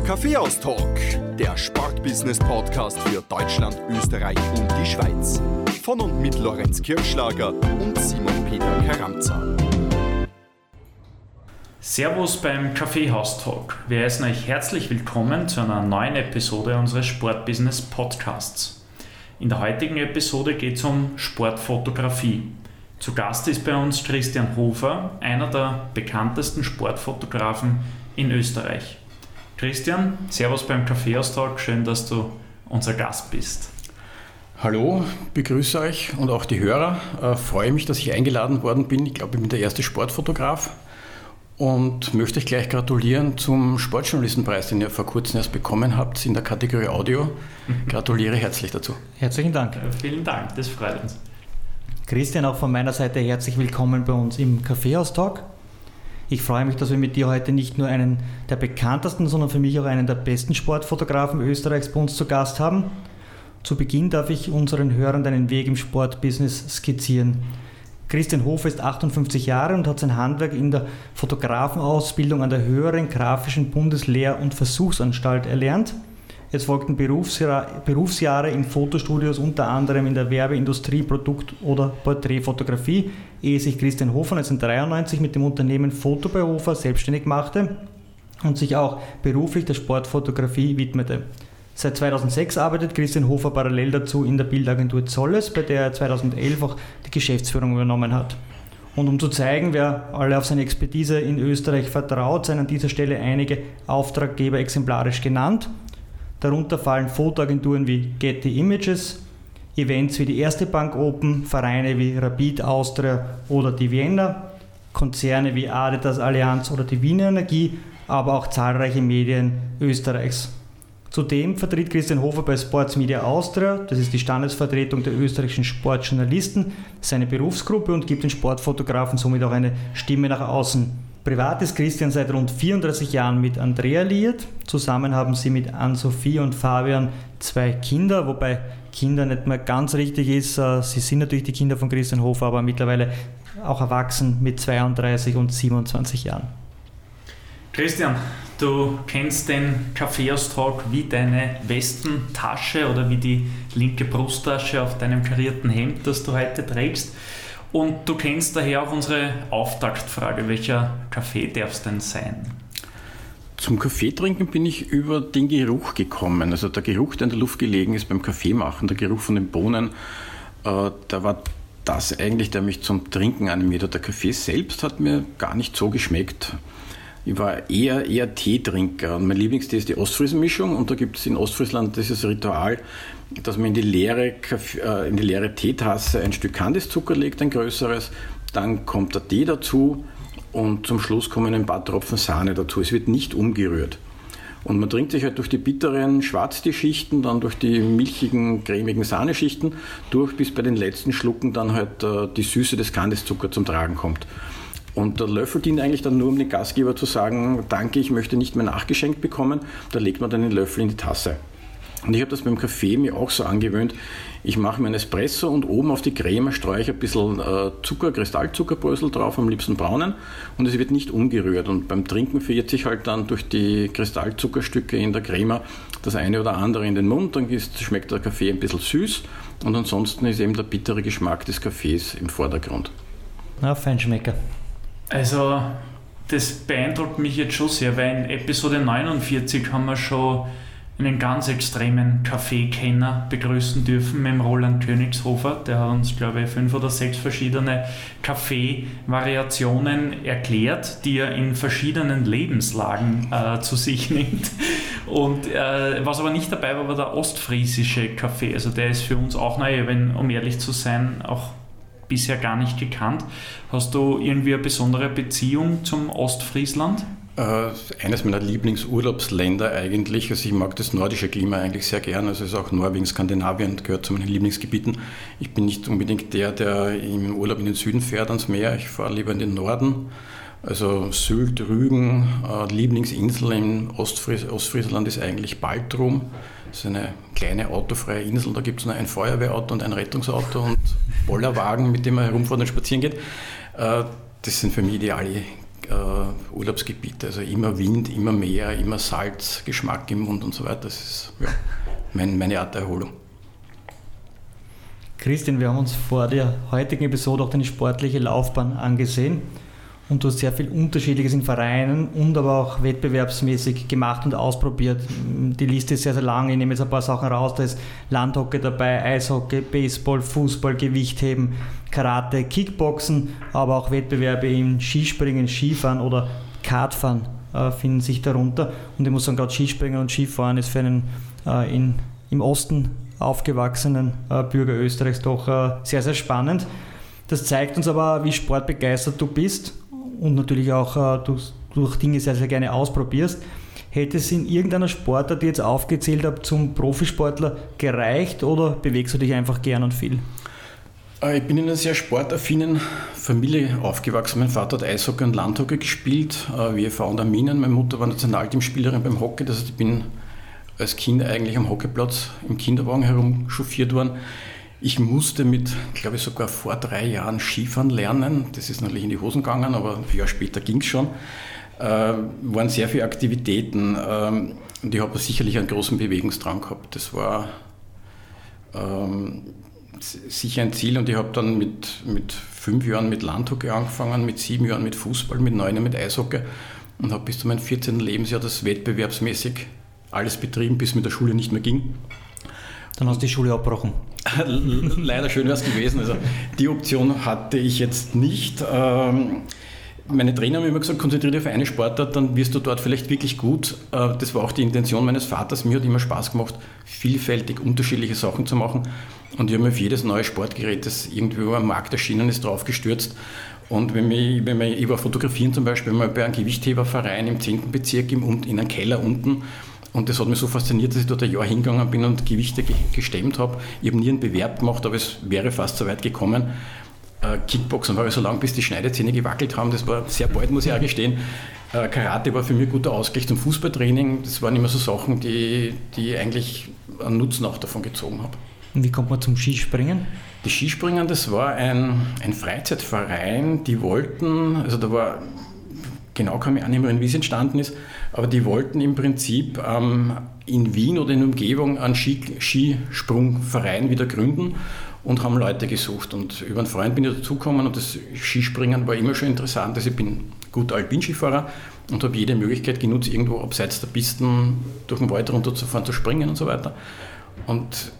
Business AT. Kaffeehaus-Talk, der Sportbusiness-Podcast für Deutschland, Österreich und die Schweiz. Von und mit Lorenz Kirschlager und Simon Peter Karamza. Servus beim Kaffeehaus-Talk. Wir heißen euch herzlich willkommen zu einer neuen Episode unseres Sportbusiness-Podcasts. In der heutigen Episode geht es um Sportfotografie. Zu Gast ist bei uns Christian Hofer, einer der bekanntesten Sportfotografen in Österreich. Christian, Servus beim Kaffeeaustausch, schön, dass du unser Gast bist. Hallo, begrüße euch und auch die Hörer. Äh, freue mich, dass ich eingeladen worden bin. Ich glaube, ich bin der erste Sportfotograf und möchte euch gleich gratulieren zum Sportjournalistenpreis, den ihr vor kurzem erst bekommen habt in der Kategorie Audio. Gratuliere herzlich dazu. Herzlichen Dank. Äh, vielen Dank, das freut uns. Christian, auch von meiner Seite herzlich willkommen bei uns im Kaffeehaus-Talk. Ich freue mich, dass wir mit dir heute nicht nur einen der bekanntesten, sondern für mich auch einen der besten Sportfotografen Österreichs bei uns zu Gast haben. Zu Beginn darf ich unseren Hörern deinen Weg im Sportbusiness skizzieren. Christian Hofer ist 58 Jahre und hat sein Handwerk in der Fotografenausbildung an der höheren grafischen Bundeslehr- und Versuchsanstalt erlernt. Es folgten Berufsjahre in Fotostudios, unter anderem in der Werbeindustrie, Produkt- oder Porträtfotografie, ehe sich Christian Hofer 1993 mit dem Unternehmen Foto bei Hofer selbstständig machte und sich auch beruflich der Sportfotografie widmete. Seit 2006 arbeitet Christian Hofer parallel dazu in der Bildagentur Zolles, bei der er 2011 auch die Geschäftsführung übernommen hat. Und um zu zeigen, wer alle auf seine Expertise in Österreich vertraut, seien an dieser Stelle einige Auftraggeber exemplarisch genannt. Darunter fallen Fotoagenturen wie Getty Images, Events wie die Erste Bank Open, Vereine wie Rapid Austria oder die Vienna, Konzerne wie Adidas Allianz oder die Wiener Energie, aber auch zahlreiche Medien Österreichs. Zudem vertritt Christian Hofer bei Sports Media Austria, das ist die Standesvertretung der österreichischen Sportjournalisten, seine Berufsgruppe und gibt den Sportfotografen somit auch eine Stimme nach außen. Privat ist Christian seit rund 34 Jahren mit Andrea liiert. Zusammen haben sie mit Ann-Sophie und Fabian zwei Kinder, wobei Kinder nicht mehr ganz richtig ist. Äh, sie sind natürlich die Kinder von Christian Hofer, aber mittlerweile auch erwachsen mit 32 und 27 Jahren. Christian, du kennst den Kaffeeaustalk wie deine Westentasche oder wie die linke Brusttasche auf deinem karierten Hemd, das du heute trägst. Und du kennst daher auch unsere Auftaktfrage. Welcher Kaffee darf es denn sein? Zum Kaffeetrinken bin ich über den Geruch gekommen. Also der Geruch, der in der Luft gelegen ist beim Kaffeemachen, der Geruch von den Bohnen, äh, da war das eigentlich, der mich zum Trinken animiert hat. Der Kaffee selbst hat mir gar nicht so geschmeckt. Ich war eher, eher Teetrinker. Und mein Lieblingstee ist die Ostfriesenmischung und da gibt es in Ostfriesland dieses Ritual, dass man in die leere, Kaffee, äh, in die leere Teetasse ein Stück Kandiszucker legt, ein größeres, dann kommt der Tee dazu und zum Schluss kommen ein paar Tropfen Sahne dazu. Es wird nicht umgerührt. Und man trinkt sich halt durch die bitteren Schwarztee-Schichten, dann durch die milchigen, cremigen Sahneschichten durch, bis bei den letzten Schlucken dann halt äh, die Süße des Kandiszucker zum Tragen kommt. Und der Löffel dient eigentlich dann nur, um den Gastgeber zu sagen, danke, ich möchte nicht mehr nachgeschenkt bekommen. Da legt man dann den Löffel in die Tasse. Und ich habe das beim Kaffee mir auch so angewöhnt. Ich mache mir einen Espresso und oben auf die Creme streue ich ein bisschen äh, Zucker, Kristallzuckerbrösel drauf, am liebsten braunen. Und es wird nicht umgerührt. Und beim Trinken verirrt sich halt dann durch die Kristallzuckerstücke in der Creme das eine oder andere in den Mund. Dann ist, schmeckt der Kaffee ein bisschen süß. Und ansonsten ist eben der bittere Geschmack des Kaffees im Vordergrund. Na, Feinschmecker. Also, das beeindruckt mich jetzt schon sehr, weil in Episode 49 haben wir schon einen ganz extremen Kaffeekenner begrüßen dürfen mit dem Roland Königshofer. Der hat uns, glaube ich, fünf oder sechs verschiedene Kaffee-Variationen erklärt, die er in verschiedenen Lebenslagen äh, zu sich nimmt. Und äh, was aber nicht dabei war, war der ostfriesische Kaffee. Also der ist für uns auch neu, wenn, um ehrlich zu sein, auch bisher gar nicht gekannt. Hast du irgendwie eine besondere Beziehung zum Ostfriesland? Äh, eines meiner Lieblingsurlaubsländer eigentlich. Also ich mag das nordische Klima eigentlich sehr gern. Also es ist auch Norwegen, Skandinavien gehört zu meinen Lieblingsgebieten. Ich bin nicht unbedingt der, der im Urlaub in den Süden fährt ans Meer. Ich fahre lieber in den Norden. Also Sylt, Rügen, äh, Lieblingsinsel im Ostfries Ostfriesland ist eigentlich Baltrum. Das ist eine kleine autofreie Insel. Da gibt es nur ein Feuerwehrauto und ein Rettungsauto und Bollerwagen, mit dem man herumfahren und spazieren geht. Äh, das sind für mich ideale äh, Urlaubsgebiete. Also immer Wind, immer Meer, immer Salz, Geschmack im Mund und so weiter. Das ist ja, mein, meine Art der Erholung. Christian, wir haben uns vor der heutigen Episode auch deine sportliche Laufbahn angesehen und du hast sehr viel Unterschiedliches in Vereinen und aber auch wettbewerbsmäßig gemacht und ausprobiert. Die Liste ist sehr, sehr lang. Ich nehme jetzt ein paar Sachen raus. Da ist Landhockey dabei, Eishockey, Baseball, Fußball, Gewichtheben, Karate, Kickboxen, aber auch Wettbewerbe im Skispringen, Skifahren oder Kartfahren äh, finden sich darunter. Und ich muss sagen, gerade Skispringen und Skifahren ist für einen äh, in, im Osten aufgewachsenen äh, Bürger Österreichs doch äh, sehr, sehr spannend. Das zeigt uns aber, wie sportbegeistert du bist und natürlich auch äh, durch, durch Dinge sehr, sehr gerne ausprobierst. Hätte es in irgendeiner Sportart, die jetzt aufgezählt habe, zum Profisportler gereicht oder bewegst du dich einfach gern und viel? Äh, ich bin in einer sehr sportaffinen Familie aufgewachsen. Mein Vater hat Eishockey und Landhockey gespielt, äh, WFV und Arminen. Meine Mutter war Nationalteamspielerin beim Hockey. Das heißt, ich bin als Kind eigentlich am Hockeyplatz im Kinderwagen herumchauffiert worden. Ich musste mit, glaube ich, sogar vor drei Jahren Skifahren lernen. Das ist natürlich in die Hosen gegangen, aber ein Jahr später ging es schon. Äh, waren sehr viele Aktivitäten ähm, und ich habe sicherlich einen großen Bewegungsdrang gehabt. Das war ähm, sicher ein Ziel und ich habe dann mit, mit fünf Jahren mit Landhockey angefangen, mit sieben Jahren mit Fußball, mit neun Jahren mit Eishockey und habe bis zu meinem 14. Lebensjahr das wettbewerbsmäßig alles betrieben, bis mit der Schule nicht mehr ging. Dann hast du die Schule abgebrochen. Leider schön wäre es gewesen. Also die Option hatte ich jetzt nicht. Ähm, meine Trainer haben immer gesagt, konzentriere dich auf eine Sportart, dann wirst du dort vielleicht wirklich gut. Äh, das war auch die Intention meines Vaters. Mir hat immer Spaß gemacht, vielfältig unterschiedliche Sachen zu machen. Und ich habe mir auf jedes neue Sportgerät, das irgendwo am Markt erschienen ist, draufgestürzt. Und wenn mich, wenn mich, ich war fotografieren zum Beispiel mal bei einem Gewichtheberverein im 10. Bezirk im, in einem Keller unten und das hat mich so fasziniert, dass ich dort ein Jahr hingegangen bin und Gewichte gestemmt habe. Ich habe nie einen Bewerb gemacht, aber es wäre fast so weit gekommen. Äh, Kickboxen war ich so lange, bis die Schneidezähne gewackelt haben. Das war sehr bald, muss ich auch gestehen. Äh, Karate war für mich ein guter Ausgleich zum Fußballtraining. Das waren immer so Sachen, die, die eigentlich einen Nutzen auch davon gezogen habe. Und wie kommt man zum Skispringen? Die Skispringen, das war ein, ein Freizeitverein, die wollten, also da war genau kann ich auch nicht mehr, wie es entstanden ist, aber die wollten im Prinzip ähm, in Wien oder in der Umgebung einen Skisprungverein wieder gründen und haben Leute gesucht. Und über einen Freund bin ich dazugekommen und das Skispringen war immer schon interessant. Also ich bin guter Alpinskifahrer und habe jede Möglichkeit genutzt, irgendwo abseits der Pisten durch den Wald runterzufahren, zu springen und so weiter. Und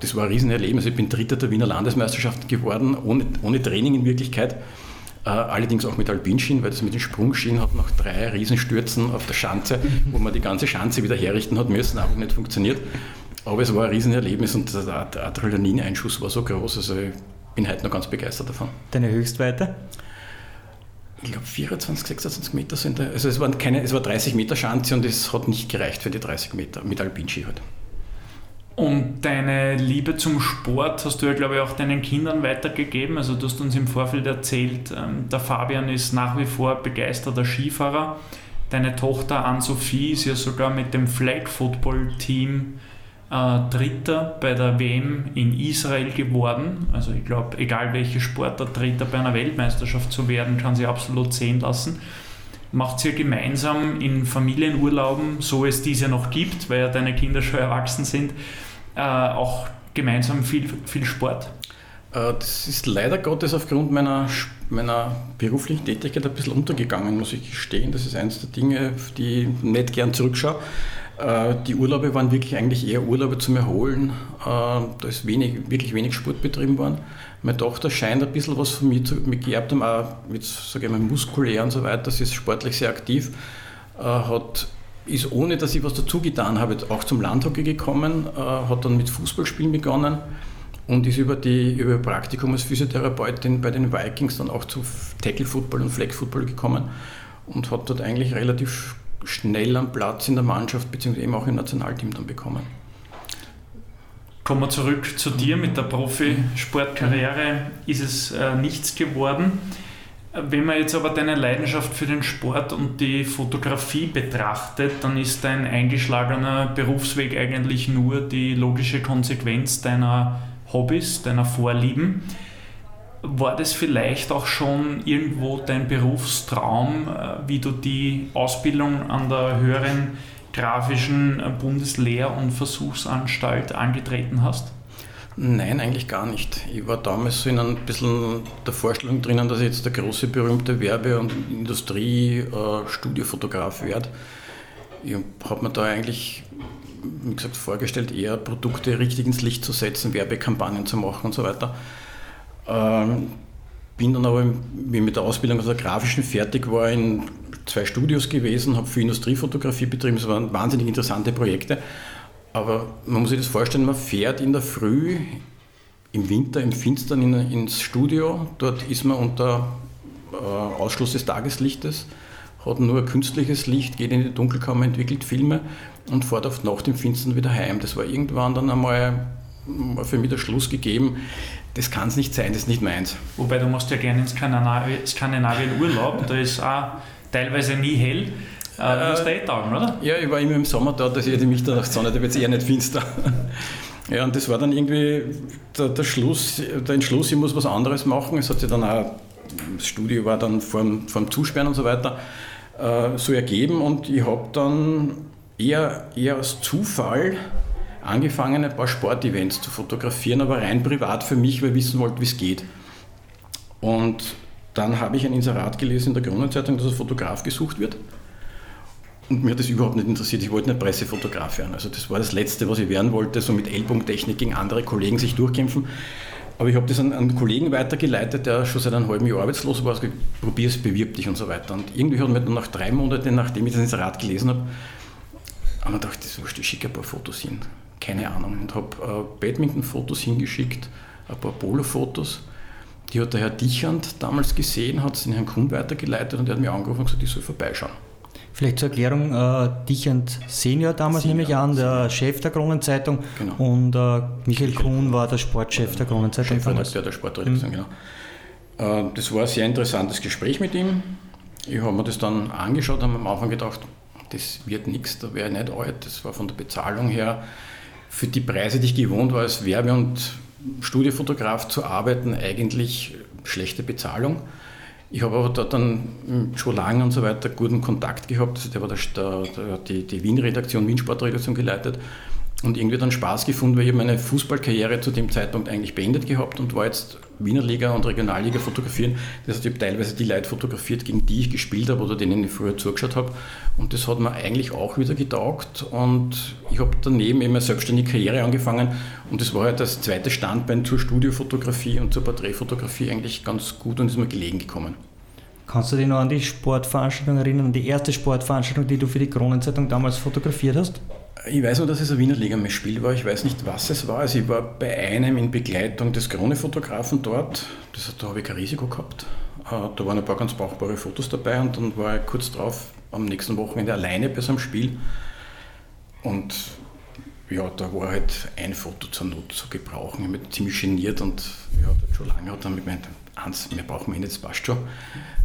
das war ein Riesenerlebnis. Ich bin Dritter der Wiener Landesmeisterschaft geworden, ohne, ohne Training in Wirklichkeit. Äh, allerdings auch mit Alpinschienen, weil das mit den Sprungschienen hat nach drei Riesenstürzen auf der Schanze, wo man die ganze Schanze wieder herrichten hat müssen, einfach nicht funktioniert. Aber es war ein Riesenerlebnis und der Adrenalineinschuss war so groß, also ich bin heute noch ganz begeistert davon. Deine Höchstweite? Ich glaube 24, 26 Meter sind da. Also es, waren keine, es war 30 Meter Schanze und es hat nicht gereicht für die 30 Meter mit Alpinski halt. Und deine Liebe zum Sport hast du ja, glaube ich, auch deinen Kindern weitergegeben. Also du hast uns im Vorfeld erzählt, ähm, der Fabian ist nach wie vor begeisterter Skifahrer. Deine Tochter Anne-Sophie ist ja sogar mit dem Flag Football Team äh, Dritter bei der WM in Israel geworden. Also ich glaube, egal welche Sportart Dritter bei einer Weltmeisterschaft zu werden, kann sie absolut sehen lassen. Macht ihr gemeinsam in Familienurlauben, so es diese noch gibt, weil ja deine Kinder schon erwachsen sind, äh, auch gemeinsam viel, viel Sport? Äh, das ist leider Gottes aufgrund meiner, meiner beruflichen Tätigkeit ein bisschen untergegangen, muss ich gestehen. Das ist eines der Dinge, die ich nicht gern zurückschaue. Äh, die Urlaube waren wirklich eigentlich eher Urlaube zum Erholen. Da ist wenig, wirklich wenig Sport betrieben worden. Meine Tochter scheint ein bisschen was von mir, zu, geerbt haben, auch mit, sage ich mal, muskulär und so weiter. Sie ist sportlich sehr aktiv, hat ist ohne, dass ich was dazu getan habe, auch zum Landhockey gekommen, äh, hat dann mit Fußballspielen begonnen und ist über die über Praktikum als Physiotherapeutin bei den Vikings dann auch zu Tackle Football und Flag Football gekommen und hat dort eigentlich relativ schnell einen Platz in der Mannschaft bzw. eben auch im Nationalteam dann bekommen. Kommen wir zurück zu dir mit der Profisportkarriere. Ist es äh, nichts geworden? Wenn man jetzt aber deine Leidenschaft für den Sport und die Fotografie betrachtet, dann ist dein eingeschlagener Berufsweg eigentlich nur die logische Konsequenz deiner Hobbys, deiner Vorlieben. War das vielleicht auch schon irgendwo dein Berufstraum, äh, wie du die Ausbildung an der höheren grafischen Bundeslehr- und Versuchsanstalt angetreten hast? Nein, eigentlich gar nicht. Ich war damals so in ein bisschen der Vorstellung drinnen, dass ich jetzt der große berühmte Werbe- und Industrie-Studiofotograf werde. Ich habe mir da eigentlich, wie gesagt, vorgestellt, eher Produkte richtig ins Licht zu setzen, Werbekampagnen zu machen und so weiter. Ähm, bin dann aber, wie mit der Ausbildung als der Grafischen fertig war, in zwei Studios gewesen, habe für Industriefotografie betrieben. Es waren wahnsinnig interessante Projekte. Aber man muss sich das vorstellen, man fährt in der Früh, im Winter, im Finstern in, ins Studio. Dort ist man unter äh, Ausschluss des Tageslichtes, hat nur künstliches Licht, geht in die Dunkelkammer, entwickelt Filme und fährt auf Nacht im Finstern wieder heim. Das war irgendwann dann einmal für mich der Schluss gegeben, das kann es nicht sein, das ist nicht meins. Wobei du machst ja gerne in Skandinavien Urlaub, da ist auch teilweise nie hell. Äh, du eh taugen, oder? Ja, ich war immer im Sommer da, dass ich die Mitternachtssonne, da wird es eher nicht finster. Ja, und das war dann irgendwie der, der, Schluss, der Entschluss, ich muss was anderes machen. Es hat sich dann auch, das Studio war dann vor dem, vor dem Zusperren und so weiter, äh, so ergeben und ich habe dann eher, eher aus Zufall angefangen, ein paar Sportevents zu fotografieren, aber rein privat für mich, weil ich wissen wollte, wie es geht. Und dann habe ich ein Inserat gelesen in der Kronenzeitung, dass ein Fotograf gesucht wird. Und mir hat das überhaupt nicht interessiert. Ich wollte nicht Pressefotograf werden. Also das war das Letzte, was ich werden wollte, so mit Ellbogentechnik gegen andere Kollegen sich durchkämpfen. Aber ich habe das an einen Kollegen weitergeleitet, der schon seit einem halben Jahr arbeitslos war. Also probier es, bewirb dich und so weiter. Und irgendwie hat mir dann nach drei Monaten, nachdem ich das Inserat gelesen habe, haben wir gedacht, ist wurscht, ich schicke ein paar Fotos hin keine Ahnung. Und habe äh, Badminton-Fotos hingeschickt, ein paar Polo-Fotos. Die hat der Herr Dichand damals gesehen, hat es den Herrn Kuhn weitergeleitet und er hat mir angerufen und gesagt, ich soll vorbeischauen. Vielleicht zur Erklärung, äh, Dichand Senior damals Senior, nehme ich an, der Chef der Kronenzeitung genau. und äh, Michael Kuhn war der Sportchef der Kronenzeitung. Chefredakteur der Sportredaktion, mhm. genau. Äh, das war ein sehr interessantes Gespräch mit ihm. Ich habe mir das dann angeschaut und am Anfang gedacht, das wird nichts, da wäre ich nicht alt. Das war von der Bezahlung her für die Preise, die ich gewohnt war, als Werbe- und Studiofotograf zu arbeiten, eigentlich schlechte Bezahlung. Ich habe aber dort dann schon lange und so weiter guten Kontakt gehabt. Also der war der, der, die, die Wien-Redaktion, Wien-Sportredaktion geleitet und irgendwie dann Spaß gefunden, weil ich meine Fußballkarriere zu dem Zeitpunkt eigentlich beendet gehabt und war jetzt Wiener Liga und Regionalliga fotografieren. Das heißt, ich habe teilweise die Leute fotografiert, gegen die ich gespielt habe oder denen ich früher zugeschaut habe. Und das hat mir eigentlich auch wieder getaugt. Und ich habe daneben eben eine selbstständige Karriere angefangen. Und das war halt das zweite Standbein zur Studiofotografie und zur Porträtfotografie eigentlich ganz gut und ist mir gelegen gekommen. Kannst du dich noch an die Sportveranstaltung erinnern, an die erste Sportveranstaltung, die du für die Kronenzeitung damals fotografiert hast? Ich weiß nur, dass es ein Wiener Liga-Spiel war. Ich weiß nicht, was es war. Also ich war bei einem in Begleitung des Krone-Fotografen dort. Das, da habe ich kein Risiko gehabt. Äh, da waren ein paar ganz brauchbare Fotos dabei und dann war ich kurz drauf am nächsten Wochenende alleine bei so einem Spiel. Und ja, da war halt ein Foto zur Not zu gebrauchen. Ich mich ziemlich geniert und ja, schon lange hat er gemeint, eins, mehr brauchen wir nicht, das passt schon.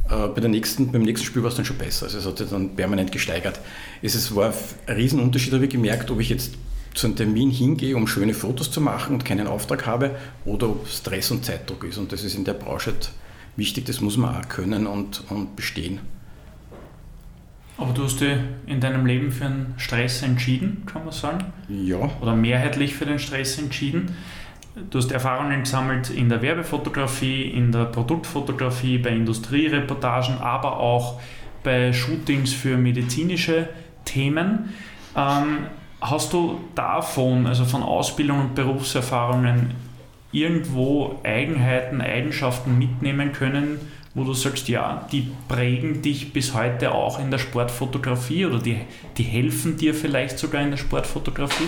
Äh, bei der nächsten, beim nächsten Spiel war es dann schon besser. Also es hat sich dann permanent gesteigert. Es war ein Riesenunterschied, habe ich gemerkt, ob ich jetzt zu einem Termin hingehe, um schöne Fotos zu machen und keinen Auftrag habe, oder ob Stress und Zeitdruck ist. Und das ist in der Branche wichtig, das muss man auch können und, und bestehen. Aber du hast dich in deinem Leben für einen Stress entschieden, kann man sagen? Ja. Oder mehrheitlich für den Stress entschieden. Du hast Erfahrungen gesammelt in der Werbefotografie, in der Produktfotografie, bei Industriereportagen, aber auch bei Shootings für medizinische Themen. Ähm, hast du davon, also von Ausbildung und Berufserfahrungen, irgendwo Eigenheiten, Eigenschaften mitnehmen können, wo du sagst, ja, die prägen dich bis heute auch in der Sportfotografie oder die, die helfen dir vielleicht sogar in der Sportfotografie?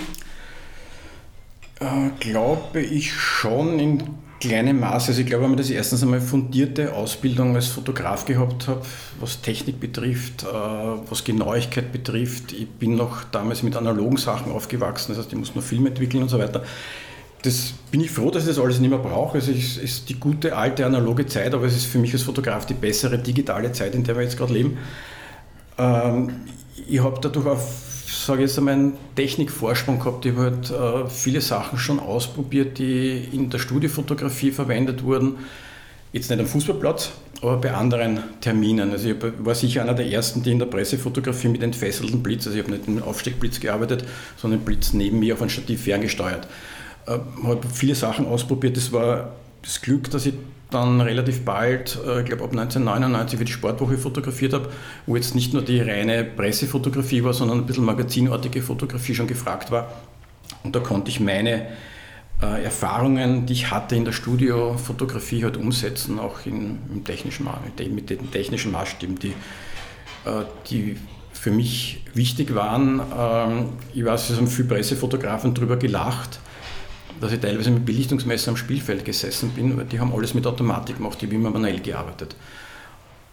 Äh, glaube ich schon in kleinem Maße. Also ich glaube, wenn man das erstens einmal fundierte Ausbildung als Fotograf gehabt habe, was Technik betrifft, äh, was Genauigkeit betrifft. Ich bin noch damals mit analogen Sachen aufgewachsen, das heißt, ich muss noch Film entwickeln und so weiter. Das bin ich froh, dass ich das alles nicht mehr brauche. Also es ist die gute alte analoge Zeit, aber es ist für mich als Fotograf die bessere digitale Zeit, in der wir jetzt gerade leben. Ähm, ich habe dadurch auf sage jetzt einmal, einen Technikvorsprung gehabt. Ich habe halt äh, viele Sachen schon ausprobiert, die in der Studiofotografie verwendet wurden. Jetzt nicht am Fußballplatz, aber bei anderen Terminen. Also ich war sicher einer der ersten, die in der Pressefotografie mit entfesselten Blitz, also ich habe nicht mit einem Aufsteckblitz gearbeitet, sondern Blitz neben mir auf ein Stativ ferngesteuert. Äh, habe viele Sachen ausprobiert. Das war das Glück, dass ich dann relativ bald, äh, ich glaube ab 1999 für die Sportwoche fotografiert habe, wo jetzt nicht nur die reine Pressefotografie war, sondern ein bisschen magazinartige Fotografie schon gefragt war. Und da konnte ich meine äh, Erfahrungen, die ich hatte in der Studiofotografie, halt umsetzen, auch in, im technischen, mit den technischen Maßstäben, die, äh, die für mich wichtig waren. Ähm, ich weiß, es haben viele Pressefotografen darüber gelacht, dass ich teilweise mit Belichtungsmesser am Spielfeld gesessen bin, weil die haben alles mit Automatik gemacht, die haben immer manuell gearbeitet.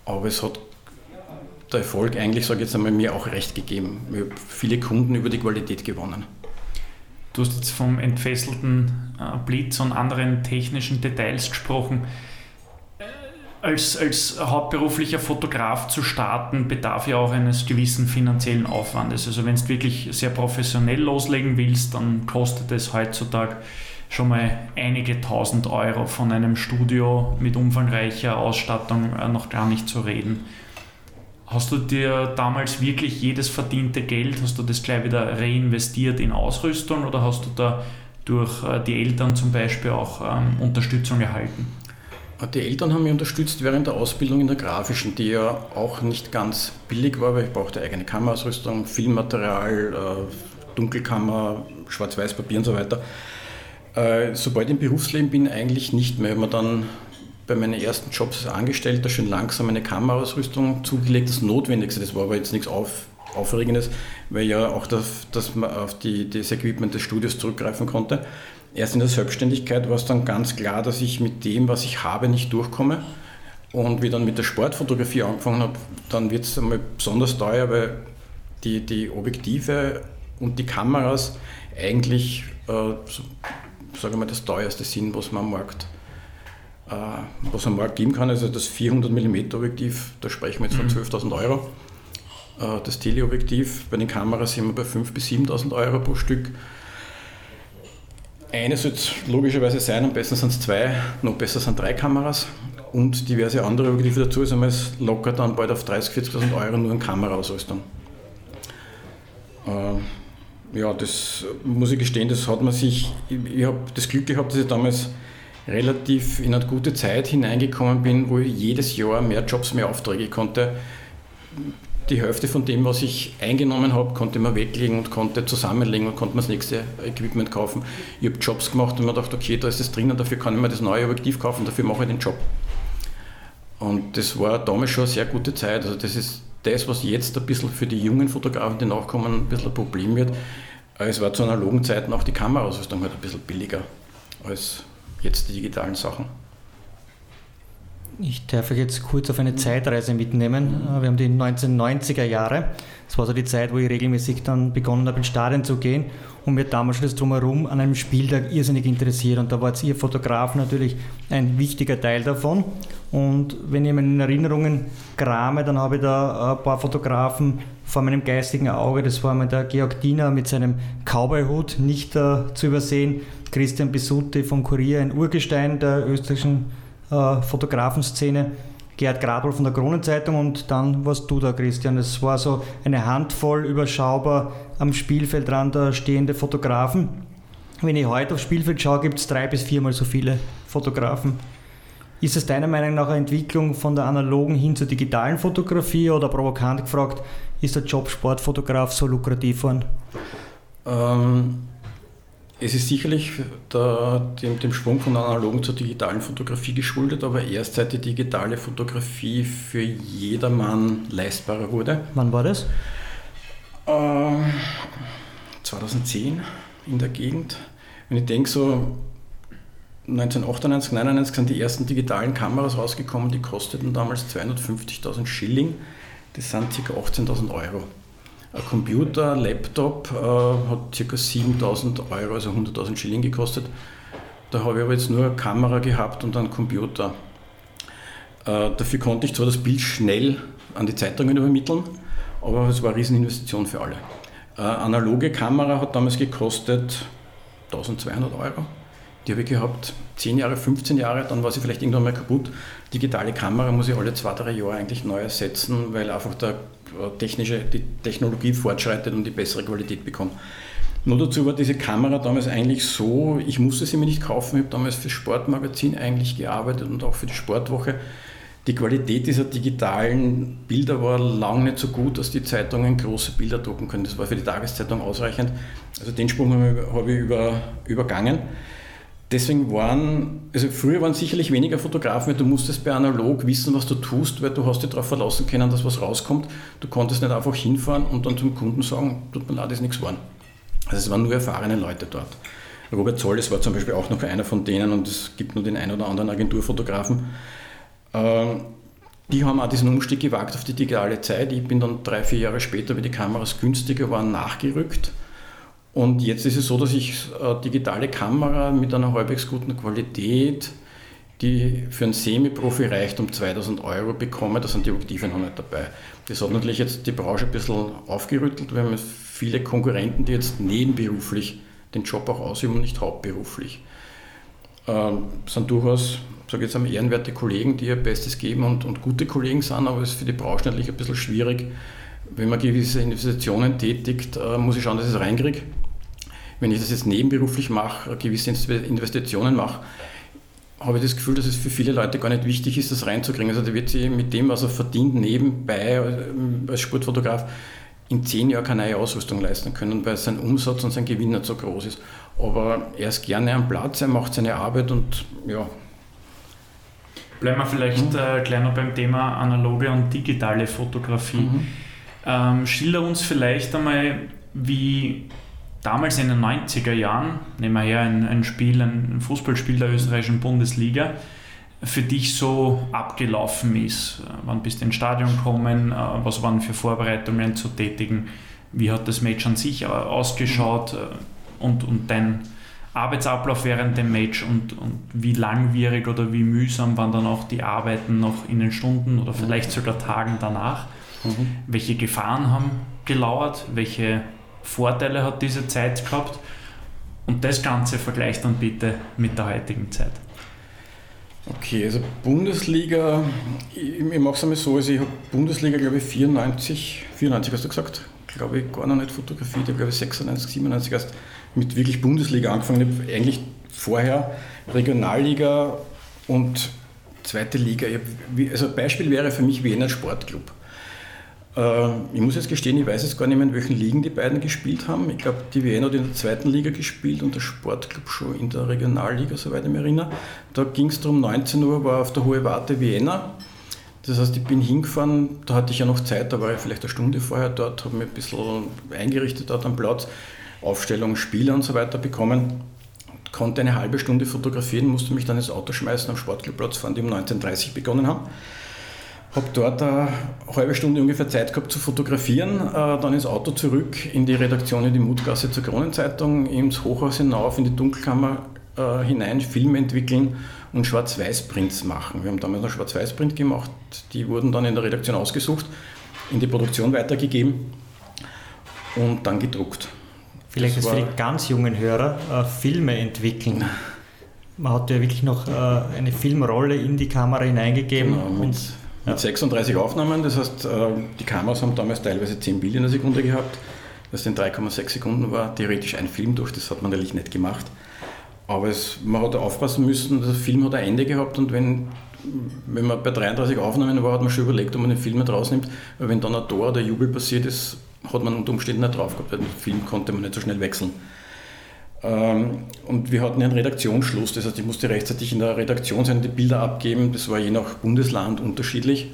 Aber es hat der Erfolg eigentlich, sage ich jetzt einmal, mir auch recht gegeben. Ich habe viele Kunden über die Qualität gewonnen. Du hast jetzt vom entfesselten äh, Blitz und anderen technischen Details gesprochen als, als hauptberuflicher Fotograf zu starten, bedarf ja auch eines gewissen finanziellen Aufwandes. Also wenn du wirklich sehr professionell loslegen willst, dann kostet es heutzutage schon mal einige tausend Euro von einem Studio mit umfangreicher Ausstattung äh, noch gar nicht zu reden. Hast du dir damals wirklich jedes verdiente Geld, hast du das gleich wieder reinvestiert in Ausrüstung oder hast du da durch äh, die Eltern zum Beispiel auch ähm, Unterstützung erhalten? Die Eltern haben mich unterstützt während der Ausbildung in der Grafischen, die ja auch nicht ganz billig war, weil ich brauchte eigene Kameraausrüstung, Filmmaterial, äh, Dunkelkammer, Schwarz-Weiß-Papier und so weiter. Äh, sobald ich im Berufsleben bin, eigentlich nicht mehr. Ich habe mir dann bei meinen ersten Jobs als Angestellter schön langsam eine Kameraausrüstung zugelegt, das Notwendigste. Das war aber jetzt nichts auf, Aufregendes, weil ja auch das, dass man auf die, das Equipment des Studios zurückgreifen konnte erst in der Selbstständigkeit war es dann ganz klar, dass ich mit dem, was ich habe, nicht durchkomme. Und wie ich dann mit der Sportfotografie angefangen habe, dann wird es einmal besonders teuer, weil die, die Objektive und die Kameras eigentlich, äh, so, sagen wir mal, das teuerste sind, was man am Markt äh, was am Markt geben kann. Also das 400 mm Objektiv, da sprechen wir jetzt von 12.000 mhm. Euro. Äh, das Teleobjektiv, bei den Kameras sind wir bei 5.000 bis 7.000 Euro pro Stück. Eine soll es logischerweise sein, am besten sind es zwei, noch besser sind drei Kameras und diverse andere Objektive dazu. Also man ist locker dann bald auf 30.000, 40.000 Euro nur an Kameraausrüstung. Äh, ja, das muss ich gestehen, das hat man sich, ich, ich habe das Glück gehabt, dass ich damals relativ in eine gute Zeit hineingekommen bin, wo ich jedes Jahr mehr Jobs, mehr Aufträge konnte die Hälfte von dem, was ich eingenommen habe, konnte man weglegen und konnte zusammenlegen und konnte man das nächste Equipment kaufen. Ich habe Jobs gemacht und mir gedacht, okay, da ist es drinnen, dafür kann ich mir das neue Objektiv kaufen, dafür mache ich den Job. Und das war damals schon eine sehr gute Zeit. Also das ist das, was jetzt ein bisschen für die jungen Fotografen, die nachkommen, ein bisschen ein Problem wird. Es war zu analogen Zeiten auch die Kameraausrüstung halt ein bisschen billiger als jetzt die digitalen Sachen. Ich darf euch jetzt kurz auf eine Zeitreise mitnehmen. Äh, wir haben die 1990er Jahre. Das war so die Zeit, wo ich regelmäßig dann begonnen habe, ins Stadion zu gehen und mir damals schon das Drumherum an einem Spieltag irrsinnig interessiert. Und da war jetzt ihr Fotograf natürlich ein wichtiger Teil davon. Und wenn ich in Erinnerungen krame, dann habe ich da ein paar Fotografen vor meinem geistigen Auge. Das war einmal der Georg Diener mit seinem Cowboy-Hut, nicht uh, zu übersehen. Christian Besutti vom Kurier, ein Urgestein der österreichischen äh, Fotografenszene. Gerd Gradl von der Kronenzeitung und dann warst du da, Christian. Es war so eine Handvoll überschaubar am Spielfeldrand stehende Fotografen. Wenn ich heute aufs Spielfeld schaue, gibt es drei bis viermal so viele Fotografen. Ist es deiner Meinung nach eine Entwicklung von der analogen hin zur digitalen Fotografie oder provokant gefragt, ist der Job Sportfotograf so lukrativ worden? Ähm, es ist sicherlich der, dem, dem, Schwung von analogen zur digitalen Fotografie geschuldet, aber erst seit die digitale Fotografie für jedermann leistbarer wurde. Wann war das? Äh, 2010 in der Gegend. Wenn ich denke, so 1998, 99 sind die ersten digitalen Kameras rausgekommen, die kosteten damals 250.000 Schilling. Das sind ca. 18.000 Euro. Ein Computer, Laptop äh, hat ca. 7.000 Euro, also 100.000 Schilling gekostet. Da habe ich aber jetzt nur eine Kamera gehabt und einen Computer. Äh, dafür konnte ich zwar das Bild schnell an die Zeitungen übermitteln, aber es war eine Rieseninvestition für alle. Eine analoge Kamera hat damals gekostet 1200 Euro. Die habe ich gehabt 10 Jahre, 15 Jahre, dann war sie vielleicht irgendwann mal kaputt. Digitale Kamera muss ich alle zwei, drei Jahre eigentlich neu ersetzen, weil einfach der äh, technische, die Technologie fortschreitet und die bessere Qualität bekommt. Nur dazu war diese Kamera damals eigentlich so, ich musste sie mir nicht kaufen, ich habe damals für Sportmagazin eigentlich gearbeitet und auch für die Sportwoche. Die Qualität dieser digitalen Bilder war lange nicht so gut, dass die Zeitungen große Bilder drucken können. Das war für die Tageszeitung ausreichend. Also den Sprung habe ich über, übergangen. Deswegen waren, also früher waren sicherlich weniger Fotografen, weil du musstest bei analog wissen, was du tust, weil du hast dich darauf verlassen können, dass was rauskommt. Du konntest nicht einfach hinfahren und dann zum Kunden sagen, tut mir leid, ist nichts geworden. Also es waren nur erfahrene Leute dort. Robert Zoll, das war zum Beispiel auch noch einer von denen und es gibt nur den einen oder anderen Agenturfotografen. Ähm, die haben auch diesen Umstieg gewagt auf die digitale Zeit. Ich bin dann drei, vier Jahre später, wie die Kameras günstiger waren, nachgerückt und jetzt ist es so, dass ich eine digitale Kamera mit einer halbwegs guten Qualität, die für einen Semi-Profi reicht, um 2000 Euro bekomme. Da sind die Objektive noch nicht dabei. Das hat natürlich jetzt die Branche ein bisschen aufgerüttelt. Wir haben viele Konkurrenten, die jetzt nebenberuflich den Job auch ausüben und nicht hauptberuflich. Ähm, sind durchaus, sage jetzt einmal, ehrenwerte Kollegen, die ihr Bestes geben und, und gute Kollegen sind, aber es ist für die Branche natürlich ein bisschen schwierig. Wenn man gewisse Investitionen tätigt, äh, muss ich schauen, dass ich es reinkriege wenn ich das jetzt nebenberuflich mache, gewisse Investitionen mache, habe ich das Gefühl, dass es für viele Leute gar nicht wichtig ist, das reinzukriegen. Also der wird sich mit dem, was er verdient, nebenbei äh, als Sportfotograf in zehn Jahren keine neue Ausrüstung leisten können, weil sein Umsatz und sein Gewinn nicht so groß ist. Aber er ist gerne am Platz, er macht seine Arbeit und ja. Bleiben wir vielleicht mhm. äh, noch beim Thema analoge und digitale Fotografie. Mhm. Ähm, schilder uns vielleicht einmal, wie damals in den 90er Jahren, nehmen wir her ein, ein Spiel, ein Fußballspiel der österreichischen Bundesliga, für dich so abgelaufen ist. Wann bist du ins Stadion gekommen? Äh, was waren für Vorbereitungen zu tätigen? Wie hat das Match an sich äh, ausgeschaut? Äh, und, und dein Arbeitsablauf während dem Match und, und wie langwierig oder wie mühsam waren dann auch die Arbeiten noch in den Stunden oder vielleicht sogar Tagen danach? Mhm. Welche Gefahren haben gelauert? Welche Vorteile hat diese Zeit gehabt. Und das Ganze vergleicht dann bitte mit der heutigen Zeit. Okay, also Bundesliga, ich, ich mache es einmal so, also ich habe Bundesliga, glaube ich, 94, 94 hast du gesagt, glaube ich, gar noch nicht fotografiert, ich habe, glaube ich, 96, 97 erst mit wirklich Bundesliga angefangen. Ich habe eigentlich vorher Regionalliga und zweite Liga. Hab, also Beispiel wäre für mich Wiener Sportclub. Ähm, ich muss jetzt gestehen, ich weiß jetzt gar nicht mehr, in welchen Ligen die beiden gespielt haben. Ich glaube, die WN hat in der zweiten Liga gespielt und der Sportclub schon in der Regionalliga, soweit ich mich erinnere. Da ging es darum, 19 Uhr war auf der Hohe Warte Vienna. Das heißt, ich bin hingefahren, da hatte ich ja noch Zeit, da war ich vielleicht eine Stunde vorher dort, habe mich ein bisschen eingerichtet dort am Platz, Aufstellung, Spieler und so weiter bekommen. Konnte eine halbe Stunde fotografieren, musste mich dann ins Auto schmeißen, am Sportclubplatz fahren, die um 19.30 Uhr begonnen haben. Habe dort eine halbe Stunde ungefähr Zeit gehabt zu fotografieren, äh, dann ins Auto zurück in die Redaktion in die Mutgasse zur Kronenzeitung, ins Hochhaus hinauf, in die Dunkelkammer äh, hinein, Filme entwickeln und Schwarz-Weiß-Prints machen. Wir haben damals noch Schwarz-Weiß-Print gemacht, die wurden dann in der Redaktion ausgesucht, in die Produktion weitergegeben und dann gedruckt. Vielleicht ist für die ganz jungen Hörer äh, Filme entwickeln. Man hat ja wirklich noch äh, eine Filmrolle in die Kamera hineingegeben genau, und mit 36 Aufnahmen, das heißt, äh, die Kameras haben damals teilweise 10 Bilder in der Sekunde gehabt, was in 3,6 Sekunden war, theoretisch ein Film durch, das hat man natürlich nicht gemacht. Aber es, man hat aufpassen müssen, der Film hat ein Ende gehabt und wenn, wenn man bei 33 Aufnahmen war, hat man schon überlegt, ob man den Film nicht rausnimmt, weil wenn dann ein Tor oder Jubel passiert ist, hat man unter Umständen nicht drauf gehabt, weil den Film konnte man nicht so schnell wechseln. Ähm, und wir hatten einen Redaktionsschluss, das heißt, ich musste rechtzeitig in der Redaktion sein, die Bilder abgeben. Das war je nach Bundesland unterschiedlich.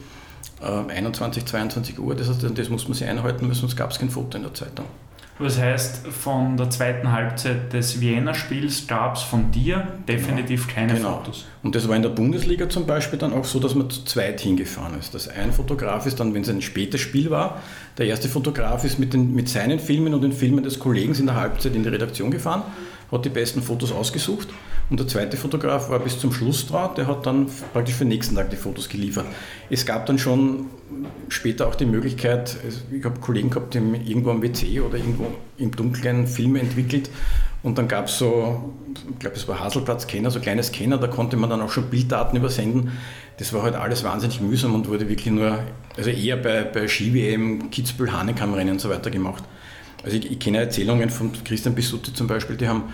21, ähm, 22 Uhr, das heißt, das musste man sich einhalten, weil sonst gab es kein Foto in der Zeitung. Das heißt, von der zweiten Halbzeit des Vienna-Spiels gab es von dir definitiv ja, keine genau. Fotos. Und das war in der Bundesliga zum Beispiel dann auch so, dass man zu zweit hingefahren ist. Das ein Fotograf ist dann, wenn es ein spätes Spiel war, der erste Fotograf ist mit, den, mit seinen Filmen und den Filmen des Kollegen in der Halbzeit in die Redaktion gefahren, hat die besten Fotos ausgesucht und der zweite Fotograf war bis zum Schluss dran, der hat dann praktisch für den nächsten Tag die Fotos geliefert. Es gab dann schon später auch die Möglichkeit, ich habe Kollegen gehabt, die irgendwo am WC oder irgendwo im Dunkeln Filme entwickelt und dann gab es so, ich glaube es war Haselplatz-Scanner, so kleine Scanner, da konnte man dann auch schon Bilddaten übersenden. Das war halt alles wahnsinnig mühsam und wurde wirklich nur, also eher bei, bei Ski-WM, Kitzbühel, Hanekam-Rennen und so weiter gemacht. Also ich, ich kenne Erzählungen von Christian Bisutti zum Beispiel, die haben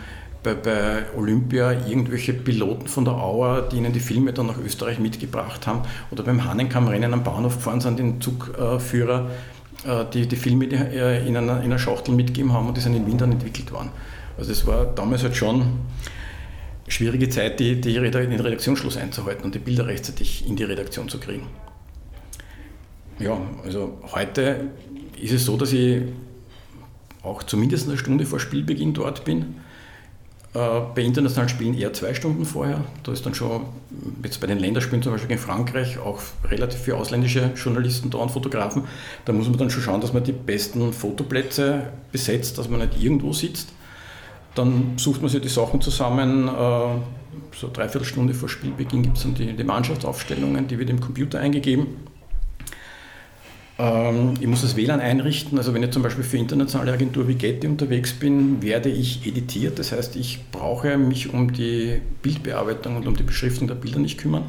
bei, bei, Olympia irgendwelche Piloten von der Auer, die ihnen die Filme dann nach Österreich mitgebracht haben, oder beim Hahnenkammrennen am Bahnhof gefahren sind, den Zugführer, äh, die die Filme äh, in einer, in einer Schachtel mitgegeben haben und die sind in Wien entwickelt worden. Also es war damals halt schon schwierige Zeit, die, die, den Redaktionsschluss einzuhalten und die Bilder rechtzeitig in die Redaktion zu kriegen. Ja, also heute ist es so, dass ich auch zumindest eine Stunde vor Spielbeginn dort bin äh, bei internationalen Spielen eher zwei Stunden vorher. Da ist dann schon, jetzt bei den Länderspielen zum Beispiel in Frankreich, auch relativ viele ausländische Journalisten da und Fotografen. Da muss man dann schon schauen, dass man die besten Fotoplätze besetzt, dass man nicht irgendwo sitzt. Dann sucht man sich die Sachen zusammen. Äh, so dreiviertel Stunde vor Spielbeginn gibt es dann die, die Mannschaftsaufstellungen, die wird im Computer eingegeben. Ähm, ich muss das WLAN einrichten. Also wenn ich zum Beispiel für internationale Agentur wie Getty unterwegs bin, werde ich editiert. Das heißt, ich brauche mich um die Bildbearbeitung und um die Beschriftung der Bilder nicht kümmern.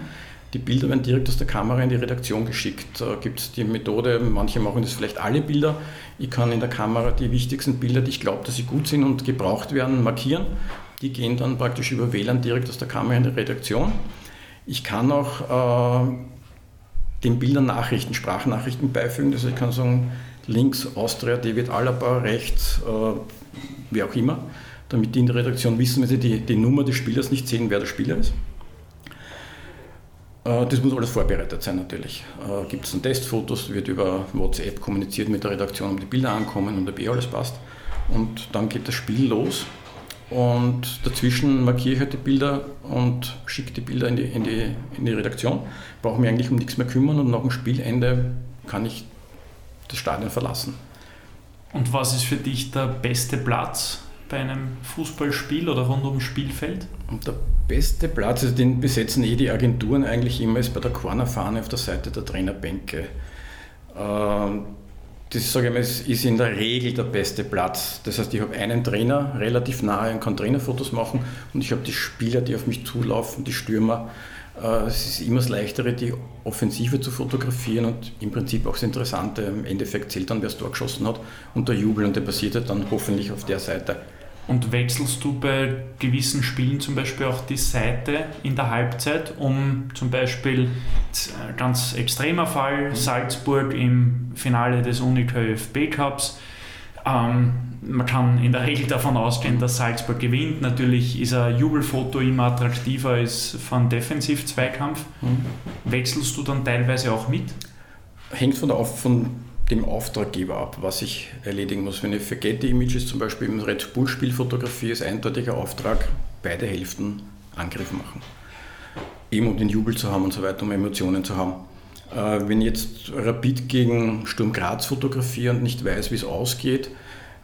Die Bilder werden direkt aus der Kamera in die Redaktion geschickt. Da gibt es die Methode, manche machen das vielleicht alle Bilder. Ich kann in der Kamera die wichtigsten Bilder, die ich glaube, dass sie gut sind und gebraucht werden, markieren. Die gehen dann praktisch über WLAN direkt aus der Kamera in die Redaktion. Ich kann auch äh, den Bildern Nachrichten, Sprachnachrichten beifügen. Also ich kann sagen, links Austria, David Alaba, rechts, äh, wie auch immer, damit die in der Redaktion wissen, wenn sie die, die Nummer des Spielers nicht sehen, wer der Spieler ist. Äh, das muss alles vorbereitet sein natürlich. Äh, Gibt es dann Testfotos, wird über WhatsApp kommuniziert mit der Redaktion, ob die Bilder ankommen und ob eh alles passt. Und dann geht das Spiel los und dazwischen markiere ich halt die Bilder und schicke die Bilder in die, in die, in die Redaktion. Brauche mich eigentlich um nichts mehr kümmern und nach dem Spielende kann ich das Stadion verlassen. Und was ist für dich der beste Platz bei einem Fußballspiel oder rund ums Spielfeld? Und der beste Platz, also den besetzen eh die Agenturen eigentlich immer, ist bei der Cornerfahne auf der Seite der Trainerbänke. Ähm, das sage ich mal, ist in der Regel der beste Platz. Das heißt, ich habe einen Trainer relativ nahe und kann Trainerfotos machen und ich habe die Spieler, die auf mich zulaufen, die Stürmer. Äh, es ist immer das Leichtere, die Offensive zu fotografieren und im Prinzip auch das Interessante. Im Endeffekt zählt dann, wer es Tor geschossen hat und der Jubel und der passiert halt dann hoffentlich auf der Seite. Und wechselst du bei gewissen Spielen zum Beispiel auch die Seite in der Halbzeit, um zum Beispiel, äh, ganz extremer Fall, mhm. Salzburg im Finale des Unic ÖFB Cups. Ähm, man kann in der Regel davon ausgehen, dass Salzburg gewinnt. Natürlich ist ein Jubelfoto immer attraktiver als von Defensiv-Zweikampf. Mhm. Wechselst du dann teilweise auch mit? Hängt von der, von dem Auftraggeber ab, was ich erledigen muss. Wenn ich für Getty Images zum Beispiel im Red Bull Spiel fotografiere, ist eindeutiger Auftrag, beide Hälften Angriff machen. Eben um den Jubel zu haben und so weiter, um Emotionen zu haben. Äh, wenn ich jetzt Rapid gegen Sturm Graz fotografiere und nicht weiß, wie es ausgeht,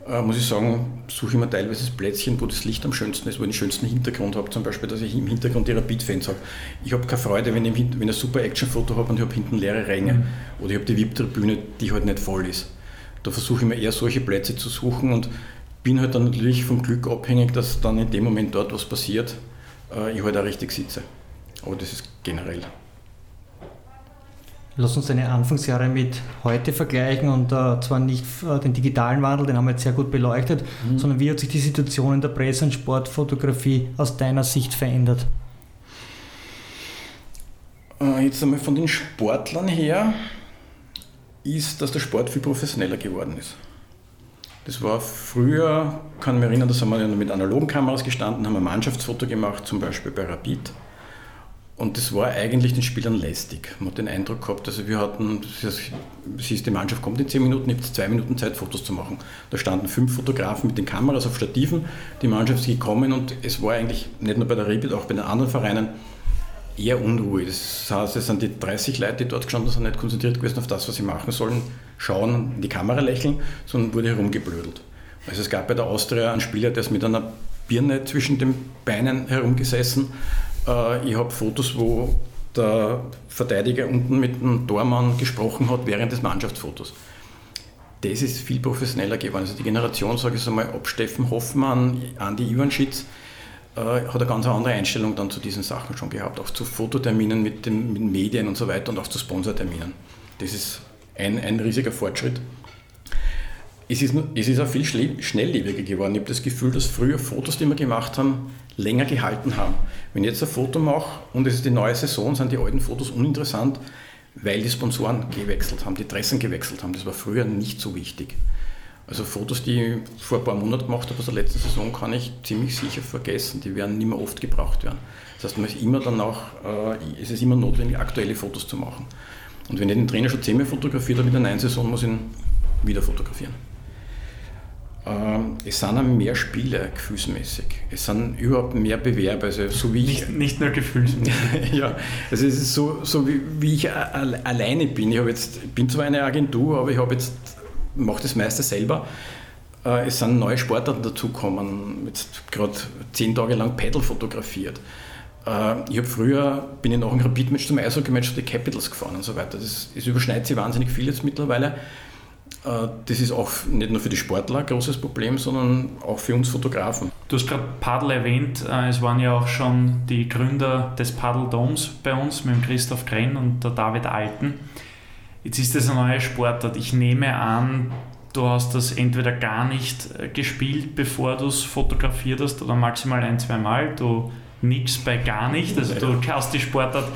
äh, muss ich sagen, suche ich mir teilweise das Plätzchen, wo das Licht am schönsten ist, wo ich den schönsten Hintergrund habe. Zum Beispiel, dass ich im Hintergrund die Rapid-Fans habe. Ich habe keine Freude, wenn ich, wenn ich ein super Action-Foto habe und ich habe hinten leere Ränge. Mhm. Oder ich habe die VIP-Tribüne, die halt nicht voll ist. Da versuche ich mir eher solche Plätze zu suchen und bin halt dann natürlich vom Glück abhängig, dass dann in dem Moment dort was passiert, äh, ich halt auch richtig sitze. Aber das ist generell. Lass uns deine Anfangsjahre mit heute vergleichen und äh, zwar nicht äh, den digitalen Wandel, den haben wir jetzt sehr gut beleuchtet, mhm. sondern wie hat sich die Situation in der Presse- und Sportfotografie aus deiner Sicht verändert? Äh, jetzt einmal von den Sportlern her ist, dass der Sport viel professioneller geworden ist. Das war früher, kann ich mich erinnern, da haben wir mit analogen Kameras gestanden, haben ein Mannschaftsfoto gemacht, zum Beispiel bei Rapid Und das war eigentlich den Spielern lästig. Man hat den Eindruck gehabt, also wir hatten, das ist, die Mannschaft kommt in zehn Minuten, ihr habt zwei Minuten Zeit, Fotos zu machen. Da standen fünf Fotografen mit den Kameras auf Stativen, die Mannschaft ist gekommen und es war eigentlich nicht nur bei der Rebit, auch bei den anderen Vereinen eher Unruhe. Das heißt, es sind die 30 Leute, die dort gestanden sind, nicht konzentriert gewesen auf das, was sie machen sollen, schauen, in die Kamera lächeln, sondern wurde herumgeblödelt. Also es gab bei der Austria einen Spieler, der ist mit einer Birne zwischen den Beinen herumgesessen äh, ich habe Fotos, wo der Verteidiger unten mit dem Tormann gesprochen hat während des Mannschaftsfotos. Das ist viel professioneller geworden. Also die Generation, sage ich einmal, ab Steffen Hoffmann, Andi Iwanschitz, äh, hat eine ganz andere Einstellung dann zu diesen Sachen schon gehabt, auch zu Fototerminen mit den, mit Medien und so weiter und auch zu Sponsorterminen. Das ist ein, ein riesiger Fortschritt. Es ist, es ist auch viel schnelllebiger geworden. Ich habe das Gefühl, dass früher Fotos, die wir gemacht haben, länger gehalten haben. Wenn ich jetzt ein Foto mache und es ist die neue Saison, sind die alten Fotos uninteressant, weil die Sponsoren gewechselt haben, die Dressen gewechselt haben. Das war früher nicht so wichtig. Also Fotos, die ich vor ein paar Monaten gemacht habe aus der letzten Saison, kann ich ziemlich sicher vergessen. Die werden nicht mehr oft gebraucht werden. Das heißt, man ist immer danach, äh, es ist immer notwendig, aktuelle Fotos zu machen. Und wenn ich den Trainer schon zehnmal fotografiert habe in der neuen Saison, muss ich ihn wieder fotografieren. Ähm, es sind auch mehr Spiele gefühlsmäßig. Es sind überhaupt mehr Bewerber. Also so wie nicht, ich, nicht nur gefühlsmäßig. ja, also es ist so, so wie, wie ich alleine bin. Ich jetzt, bin zwar eine Agentur, aber ich habe jetzt mache das meiste selber. Äh, es sind neue Sportarten dazugekommen. Jetzt gerade zehn Tage lang Pedal fotografiert. Äh, ich habe früher, bin ich nach einem Rapid-Match zum Eishockey-Match den Capitals gefahren und so weiter. Das, das überschneidet sich wahnsinnig viel jetzt mittlerweile. Äh, das ist auch nicht nur für die Sportler ein großes Problem, sondern auch für uns Fotografen. Du hast gerade Paddel erwähnt. Äh, es waren ja auch schon die Gründer des Paddeldoms bei uns mit Christoph Krenn und der David Alten. Jetzt ist das eine neue Sportart. Ich nehme an, du hast das entweder gar nicht äh, gespielt, bevor du es fotografiert hast, oder maximal ein, zwei Mal. Du nix bei gar nicht. Also du hast die Sportart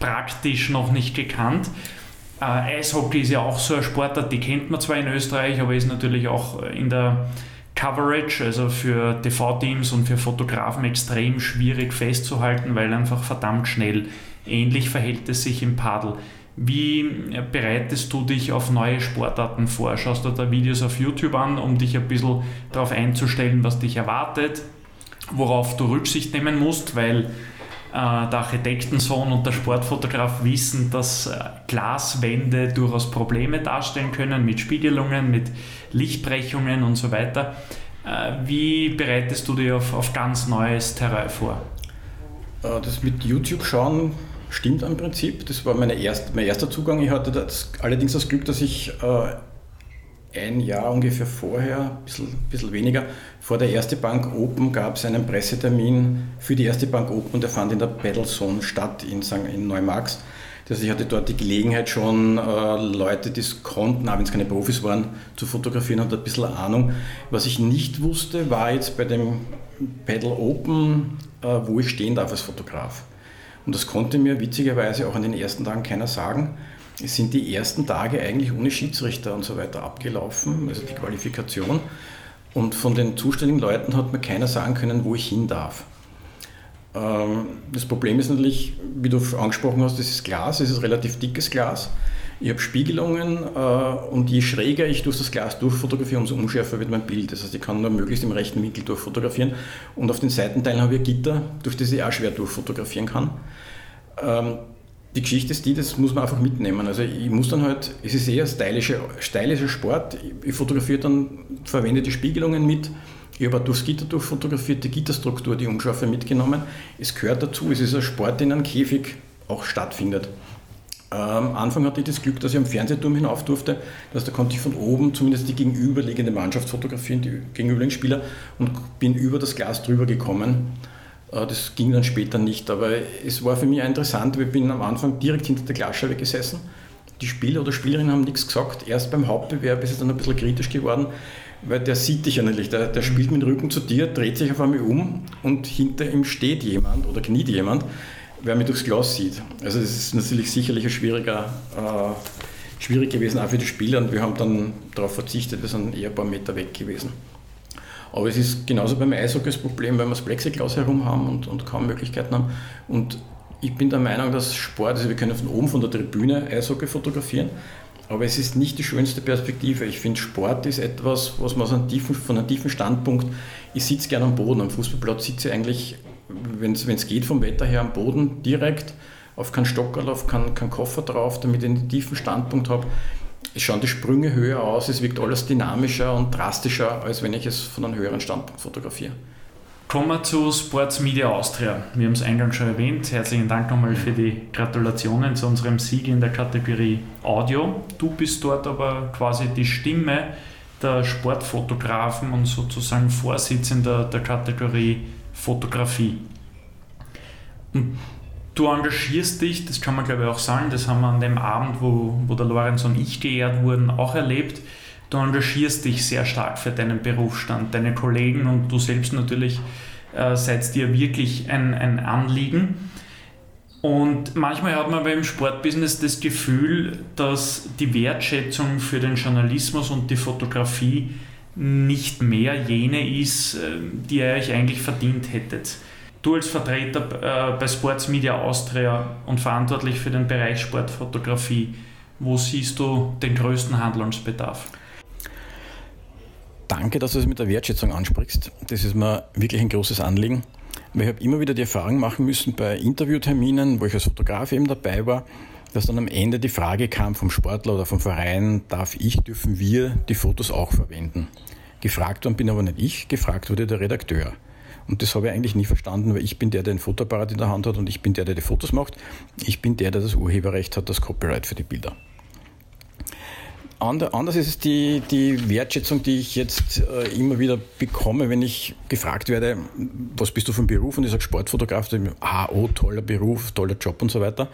praktisch noch nicht gekannt. Äh, Eishockey ist ja auch so ein Sportart, die kennt man zwar in Österreich, aber ist natürlich auch in der Coverage, also für TV-Teams und für Fotografen extrem schwierig festzuhalten, weil einfach verdammt schnell. Ähnlich verhält es sich im Paddel. Wie bereitest du dich auf neue Sportarten vor? Schaust du da Videos auf YouTube an, um dich ein bisschen darauf einzustellen, was dich erwartet, worauf du Rücksicht nehmen musst, weil der Architektensohn und der Sportfotograf wissen, dass äh, Glaswände durchaus Probleme darstellen können mit Spiegelungen, mit Lichtbrechungen und so weiter. Äh, wie bereitest du dich auf, auf ganz neues Terrain vor? Das mit YouTube schauen stimmt im Prinzip. Das war meine erst, mein erster Zugang. Ich hatte das, allerdings das Glück, dass ich ein Jahr ungefähr vorher, ein bisschen, bisschen weniger, vor der Erste Bank Open gab es einen Pressetermin für die Erste Bank Open und der fand in der Battlezone statt in, in Neumarx. Das ich hatte dort die Gelegenheit schon, äh, Leute, die es konnten, auch wenn es keine Profis waren, zu fotografieren und ein bisschen Ahnung. Was ich nicht wusste, war jetzt bei dem Paddle Open, äh, wo ich stehen darf als Fotograf. Und das konnte mir witzigerweise auch an den ersten Tagen keiner sagen. Es sind die ersten Tage eigentlich ohne Schiedsrichter und so weiter abgelaufen, also die Qualifikation. Und von den zuständigen Leuten hat mir keiner sagen können, wo ich hin darf. Ähm, das Problem ist natürlich, wie du angesprochen hast, das ist Glas, es ist relativ dickes Glas. Ich habe Spiegelungen äh, und je schräger ich durch das Glas durchfotografiere, umso unschärfer wird mein Bild. Das heißt, ich kann nur möglichst im rechten Winkel durchfotografieren. Und auf den Seitenteilen habe ich Gitter, durch das ich auch schwer durchfotografieren kann. Die Geschichte ist die, das muss man einfach mitnehmen. Also ich muss dann halt, es ist eher stylischer, stylischer Sport. Ich fotografiere dann, verwende die Spiegelungen mit. Ich habe auch durchs Gitter durchfotografiert, die Gitterstruktur, die unscharfe mitgenommen. Es gehört dazu, es ist ein Sport, der in einem Käfig auch stattfindet. Am Anfang hatte ich das Glück, dass ich am Fernsehturm hinauf durfte. dass da konnte ich von oben zumindest die gegenüberliegende Mannschaft fotografieren, die gegenüberliegenden Spieler, und bin über das Glas drüber gekommen. Äh, das ging dann später nicht, aber es war für mich interessant. Wir bin am Anfang direkt hinter der Glasscheibe gesessen. Die Spieler oder Spielerinnen haben nichts gesagt. Erst beim Hauptbewerb ist es dann ein bisschen kritisch geworden, weil der sieht dich ja natürlich. Der, der spielt mit dem Rücken zu dir, dreht sich auf einmal um und hinter ihm steht jemand oder kniet jemand, wer mich durchs Glas sieht. Also das ist natürlich sicherlich ein schwieriger, äh, schwierig gewesen, auch für die Spieler. Und wir haben dann darauf verzichtet, wir sind eher ein paar Meter weg gewesen. Aber es ist genauso beim Eishockey das Problem, weil wir das Plexiglas herum haben und, und kaum Möglichkeiten haben. Und ich bin der Meinung, dass Sport, also wir können von oben von der Tribüne Eishockey fotografieren, aber es ist nicht die schönste Perspektive. Ich finde, Sport ist etwas, was man von tiefen, von einem tiefen Standpunkt, ich sitze gerne am Boden, am Fußballplatz sitze ich eigentlich, wenn es geht vom Wetter her, am Boden direkt, auf keinen Stockerl, auf keinen, keinen Koffer drauf, damit ich einen tiefen Standpunkt habe. Es schauen die Sprünge höher aus, es wirkt alles dynamischer und drastischer, als wenn ich es von einem höheren Standpunkt fotografiere. Kommen wir zu Sports Media Austria. Wir haben es eingangs schon erwähnt. Herzlichen Dank nochmal für die Gratulationen zu unserem Sieg in der Kategorie Audio. Du bist dort aber quasi die Stimme der Sportfotografen und sozusagen Vorsitzender der Kategorie Fotografie. Du engagierst dich, das kann man glaube ich auch sagen, das haben wir an dem Abend, wo, wo der Lorenz und ich geehrt wurden, auch erlebt du engagierst dich sehr stark für deinen Berufsstand, deine Kollegen und du selbst natürlich äh, seid dir wirklich ein, ein Anliegen. Und manchmal hat man beim Sportbusiness das Gefühl, dass die Wertschätzung für den Journalismus und die Fotografie nicht mehr jene ist, äh, die ihr euch eigentlich verdient hättet. Du als Vertreter äh, bei Sports Media Austria und verantwortlich für den Bereich Sportfotografie, wo siehst du den größten Handlungsbedarf? Danke, dass du es mit der Wertschätzung ansprichst. Das ist mir wirklich ein großes Anliegen. Ich habe immer wieder die Erfahrung machen müssen bei Interviewterminen, wo ich als Fotograf eben dabei war, dass dann am Ende die Frage kam vom Sportler oder vom Verein, darf ich, dürfen wir die Fotos auch verwenden? Gefragt worden bin aber nicht ich, gefragt wurde der Redakteur. Und das habe ich eigentlich nie verstanden, weil ich bin der, der ein Fotoapparat in der Hand hat und ich bin der, der die Fotos macht. Ich bin der, der das Urheberrecht hat, das Copyright für die Bilder. Anders ist es die, die Wertschätzung, die ich jetzt äh, immer wieder bekomme, wenn ich gefragt werde, was bist du für ein Beruf? Und ich sage Sportfotograf, ah, oh, toller Beruf, toller Job und so weiter.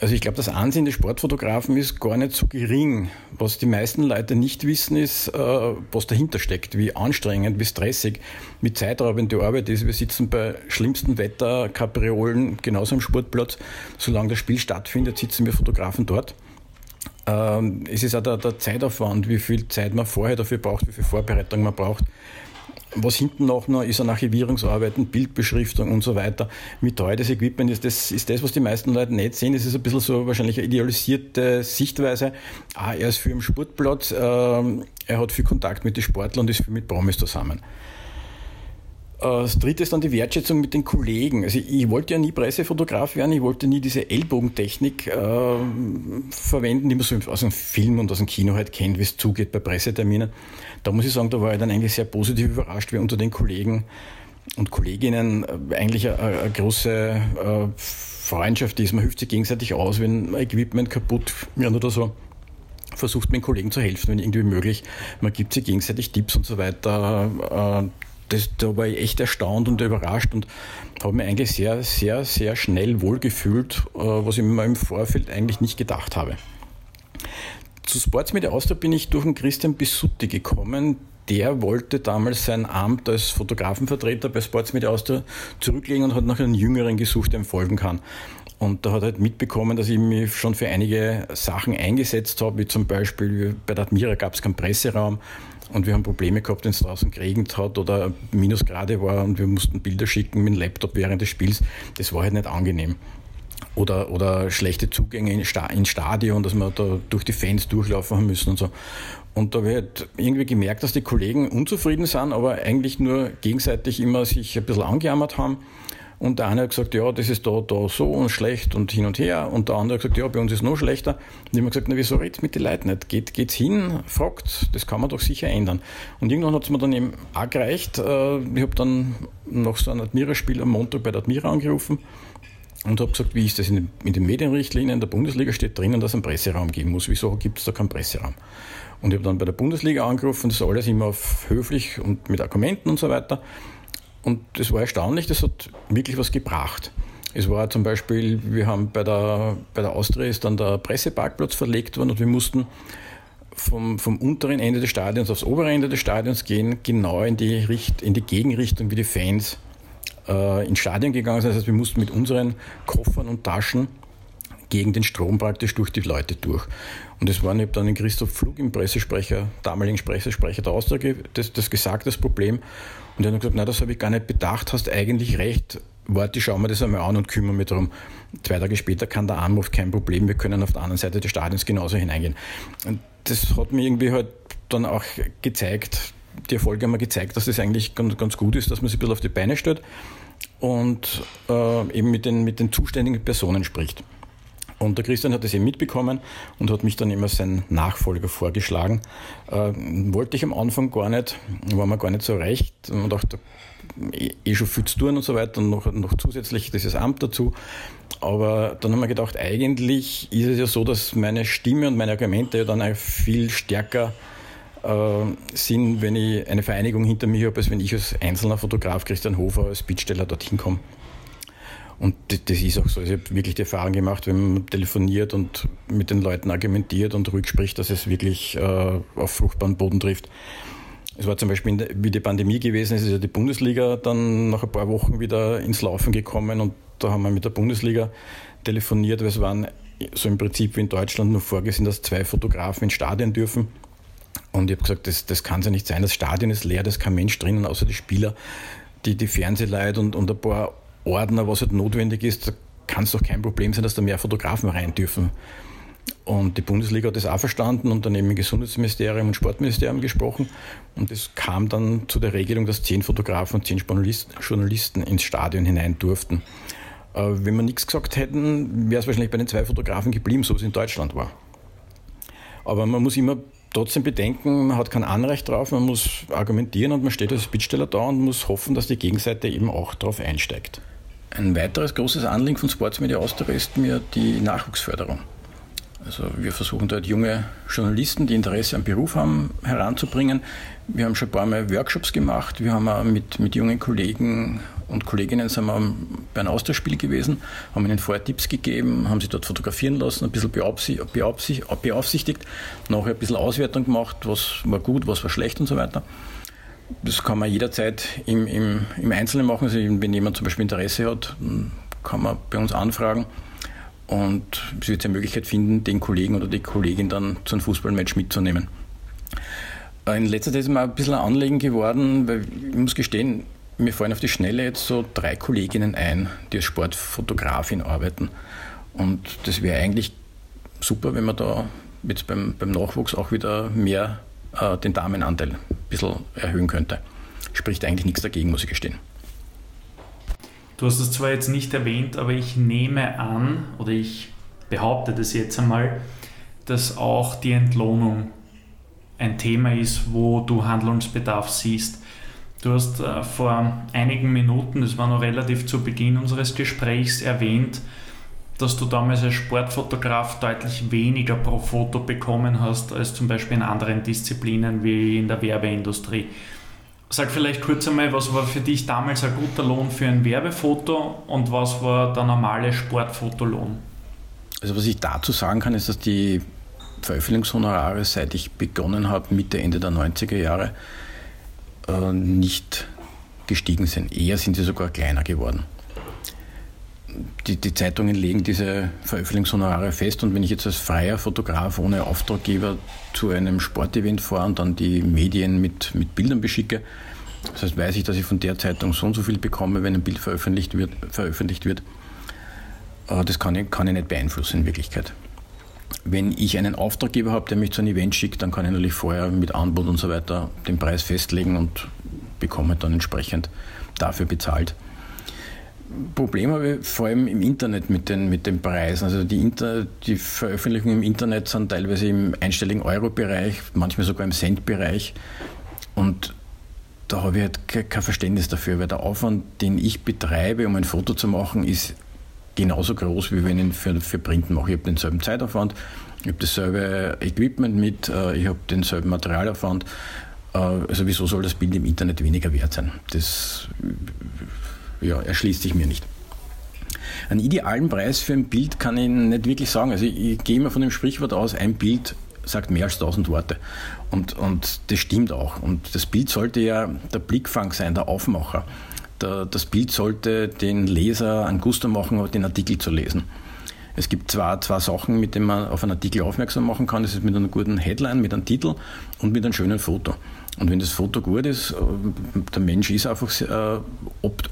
Also ich glaube, das Ansehen des Sportfotografen ist gar nicht so gering. Was die meisten Leute nicht wissen, ist, äh, was dahinter steckt, wie anstrengend, wie stressig, wie zeitraubend die Arbeit ist. Wir sitzen bei schlimmstem Wetter, Kapriolen, genauso am Sportplatz. Solange das Spiel stattfindet, sitzen wir Fotografen dort. Ähm, es ist auch der, der, Zeitaufwand, wie viel Zeit man vorher dafür braucht, wie viel Vorbereitung man braucht. Was hinten noch, noch ist an Archivierungsarbeiten, Bildbeschriftung und so weiter. Teuer das Equipment ist, das ist das, was die meisten Leute nicht sehen. Das ist ein bisschen so wahrscheinlich eine idealisierte Sichtweise. Ah, er ist viel im Sportplatz, äh, er hat viel Kontakt mit den Sportlern und ist viel mit Promis zusammen. Äh, das dritte ist dann die Wertschätzung mit den Kollegen. Also ich wollte ja nie Pressefotograf werden, ich wollte nie diese Ellbogentechnik äh, verwenden, die man so aus einem Film und aus dem Kino halt kennt, wie es zugeht bei Presseterminen. Da muss ich sagen, da war ich dann eigentlich sehr positiv überrascht, wie unter den Kollegen und Kolleginnen äh, eigentlich eine, eine große äh, Freundschaft ist. Man hilft sich gegenseitig aus, wenn Equipment kaputt wird oder so versucht mit den Kollegen zu helfen, wenn irgendwie möglich. Man gibt sich gegenseitig Tipps und so weiter. Das, da war ich echt erstaunt und überrascht und habe mir eigentlich sehr, sehr, sehr schnell wohlgefühlt, äh, was ich mir im Vorfeld eigentlich nicht gedacht habe. Zu Sports Media Austria bin ich durch den Christian Bisutti gekommen. Der wollte damals sein Amt als Fotografenvertreter bei Sports Media Austria zurücklegen und hat nach einem Jüngeren gesucht, der ihm folgen kann. Und da hat er halt mitbekommen, dass ich mich schon für einige Sachen eingesetzt habe, wie zum Beispiel bei der Admira gab es keinen Presseraum und wir haben Probleme gehabt, wenn es draußen geregnet hat oder Minusgrade war und wir mussten Bilder schicken mit dem Laptop während des Spiels. Das war halt nicht angenehm. Oder, oder schlechte Zugänge ins Stadion, dass wir da durch die Fans durchlaufen haben müssen und so. Und da habe ich halt irgendwie gemerkt, dass die Kollegen unzufrieden sind, aber eigentlich nur gegenseitig immer sich ein bisschen angejammert haben. Und der eine hat gesagt, ja, das ist da, da so und schlecht und hin und her. Und der andere hat gesagt, ja, bei uns ist noch schlechter. Und ich habe gesagt, na, wieso redet mit den Leuten nicht? Geht, geht's hin, fragt, das kann man doch sicher ändern. Und irgendwann hat es mir dann eben auch gereicht. Äh, ich habe dann nach so einem Admira-Spiel am Montag bei der Admira angerufen und habe gesagt, wie ist das in den, in Medienrichtlinien der Bundesliga steht drinnen, dass es einen Presseraum geben muss. Wieso gibt es da keinen Presseraum? Und ich habe dann bei der Bundesliga angerufen, das ist alles immer höflich und mit Argumenten und so weiter. Und das war erstaunlich, das hat wirklich was gebracht. Es war zum Beispiel, wir haben bei der, bei der Austria ist dann der Presseparkplatz verlegt worden und wir mussten vom, vom unteren Ende des Stadions aufs obere Ende des Stadions gehen, genau in die, Richt, in die Gegenrichtung, wie die Fans äh, ins Stadion gegangen sind. Das heißt, wir mussten mit unseren Koffern und Taschen gegen den Strom praktisch durch die Leute durch. Und es war, ich dann den Christoph Flug, im Pressesprecher, damaligen Pressesprecher der Austria, das, das gesagt, das Problem. Und er hat gesagt, nein, das habe ich gar nicht bedacht, hast eigentlich recht. warte, ich schaue mir das einmal an und kümmere mich darum. Zwei Tage später kann der Anruf kein Problem, wir können auf der anderen Seite des Stadions genauso hineingehen. Und das hat mir irgendwie halt dann auch gezeigt, die Erfolge haben mir gezeigt, dass das eigentlich ganz, ganz gut ist, dass man sich ein bisschen auf die Beine stellt und äh, eben mit den, mit den zuständigen Personen spricht. Und der Christian hat das eben mitbekommen und hat mich dann immer sein Nachfolger vorgeschlagen. Äh, wollte ich am Anfang gar nicht, war mir gar nicht so recht und dachte, eh, eh schon viel zu tun und so weiter und noch, noch zusätzlich dieses Amt dazu. Aber dann haben wir gedacht, eigentlich ist es ja so, dass meine Stimme und meine Argumente ja dann viel stärker äh, sind, wenn ich eine Vereinigung hinter mir habe, als wenn ich als einzelner Fotograf Christian Hofer als Bittsteller dorthin komme. Und das, ist auch so. Ich habe wirklich die Erfahrung gemacht, wenn man telefoniert und mit den Leuten argumentiert und ruhig spricht, dass es wirklich äh, auf fruchtbaren Boden trifft. Es war zum Beispiel, wie die Pandemie gewesen ist, ist ja die Bundesliga dann nach ein paar Wochen wieder ins Laufen gekommen und da haben wir mit der Bundesliga telefoniert, weil es waren so im Prinzip wie in Deutschland nur vorgesehen, dass zwei Fotografen ins Stadion dürfen. Und ich habe gesagt, das, das kann ja nicht sein. Das Stadion ist leer, da ist kein Mensch drinnen, außer die Spieler, die, die Fernsehleute und, und ein paar Ordner, was halt notwendig ist, da kann es doch kein Problem sein, dass da mehr Fotografen rein dürfen. Und die Bundesliga hat das auch verstanden und dann eben im Gesundheitsministerium und Sportministerium gesprochen. Und es kam dann zu der Regelung, dass zehn Fotografen und zehn Journalisten ins Stadion hinein durften. Äh, wenn wir nichts gesagt hätten, wäre es wahrscheinlich bei den zwei Fotografen geblieben, so wie es in Deutschland war. Aber man muss immer trotzdem bedenken, man hat kein Anrecht drauf, man muss argumentieren und man steht als Bittsteller da und muss hoffen, dass die Gegenseite eben auch darauf einsteigt. Ein weiteres großes Anliegen von Sportsmedia Austria ist mir die Nachwuchsförderung. Also wir versuchen dort junge Journalisten, die Interesse am Beruf haben, heranzubringen. Wir haben schon ein paar Mal Workshops gemacht. Wir haben auch mit, mit jungen Kollegen und Kolleginnen sind wir bei einem Austauschspiel gewesen, haben ihnen vorher Tipps gegeben, haben sie dort fotografieren lassen, ein bisschen beaufsichtigt, nachher ein bisschen Auswertung gemacht, was war gut, was war schlecht und so weiter. Das kann man jederzeit im, im, im Einzelnen machen. Also wenn jemand zum Beispiel Interesse hat, kann man bei uns anfragen. Und es wird eine Möglichkeit finden, den Kollegen oder die Kollegin dann zu einem Fußballmatch mitzunehmen. In letzter Zeit ist mir ein bisschen ein Anliegen geworden, weil ich muss gestehen, mir fallen auf die Schnelle jetzt so drei Kolleginnen ein, die als Sportfotografin arbeiten. Und das wäre eigentlich super, wenn man da jetzt beim, beim Nachwuchs auch wieder mehr äh, den Damenanteil ein bisschen erhöhen könnte. Spricht eigentlich nichts dagegen, muss ich gestehen. Du hast es zwar jetzt nicht erwähnt, aber ich nehme an, oder ich behaupte das jetzt einmal, dass auch die Entlohnung ein Thema ist, wo du Handlungsbedarf siehst. Du hast äh, vor einigen Minuten, das war noch relativ zu Beginn unseres Gesprächs, erwähnt, dass du damals als Sportfotograf deutlich weniger pro Foto bekommen hast als zum Beispiel in anderen Disziplinen wie in der Werbeindustrie. Sag vielleicht kurz einmal, was war für dich damals ein guter Lohn für ein Werbefoto und was war der normale Sportfotolohn? Also was ich dazu sagen kann, ist, dass die Veröffentlichungshonorare, seit ich begonnen habe, Mitte, Ende der 90er Jahre, äh, nicht gestiegen sind. Eher sind sie sogar kleiner geworden. Die, die, Zeitungen legen diese Veröffentlichungshonorare fest und wenn ich jetzt als freier Fotograf ohne Auftraggeber zu einem Sportevent fahre und dann die Medien mit, mit Bildern beschicke, das heißt, weiß ich, dass ich von der Zeitung so und so viel bekomme, wenn ein Bild veröffentlicht wird. Veröffentlicht wird. Äh, das kann ich, kann ich nicht beeinflussen in Wirklichkeit. Wenn ich einen Auftraggeber habe, der mich zu einem Event schickt, dann kann ich natürlich vorher mit Anbot und so weiter den Preis festlegen und bekomme dann entsprechend dafür bezahlt. Problem habe ich vor allem im Internet mit den, mit den Preisen. Also die, Inter, die Veröffentlichungen im Internet sind teilweise im einstelligen Euro-Bereich, manchmal sogar im Cent-Bereich. Und da habe ich halt kein Verständnis dafür, weil der Aufwand, den ich betreibe, um ein Foto zu machen, ist genauso groß, wie wenn ich ihn für, für Print mache. Ich habe denselben Zeitaufwand, ich habe dasselbe Equipment mit, äh, ich habe denselben Materialaufwand. Äh, also wieso soll das Bild im Internet weniger wert sein? Das ja, erschließt sich mir nicht. Einen idealen Preis für ein Bild kann ich nicht wirklich sagen. Also ich, ich gehe immer von dem Sprichwort aus, ein Bild sagt mehr als tausend Worte. Und, und das stimmt auch. Und das Bild sollte ja der Blickfang sein, der Aufmacher das Bild sollte den Leser an Gusto machen, den Artikel zu lesen. Es gibt zwei, zwei Sachen, mit denen man auf einen Artikel aufmerksam machen kann. Das ist mit einer guten Headline, mit einem Titel und mit einem schönen Foto. Und wenn das Foto gut ist, äh, der Mensch ist einfach äh,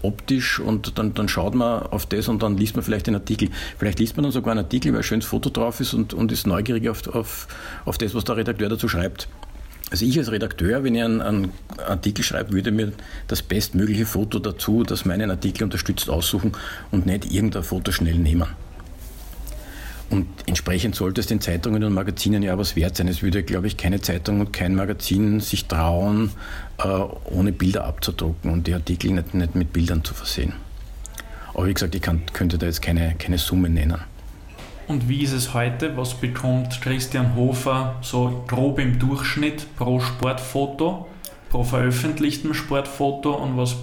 optisch und dann, dann schaut man auf das und dann liest man vielleicht den Artikel. Vielleicht liest man dann sogar einen Artikel, weil ein schönes Foto drauf ist und, und ist neugierig auf, auf, auf das, was der Redakteur dazu schreibt. Also ich als Redakteur, wenn ich einen, einen, Artikel schreibe, würde mir das bestmögliche Foto dazu, das meinen Artikel unterstützt, aussuchen und nicht irgendein Foto schnell nehmen. Und entsprechend sollte es den Zeitungen und Magazinen ja was wert sein. Es würde, glaube ich, keine Zeitung und kein Magazin sich trauen, äh, ohne Bilder abzudrucken und die Artikel nicht, nicht mit Bildern zu versehen. Aber wie gesagt, ich kann, könnte da jetzt keine, keine Summe nennen. Und wie ist es heute? Was bekommt Christian Hofer so grob im Durchschnitt pro Sportfoto, pro veröffentlichtem Sportfoto und was,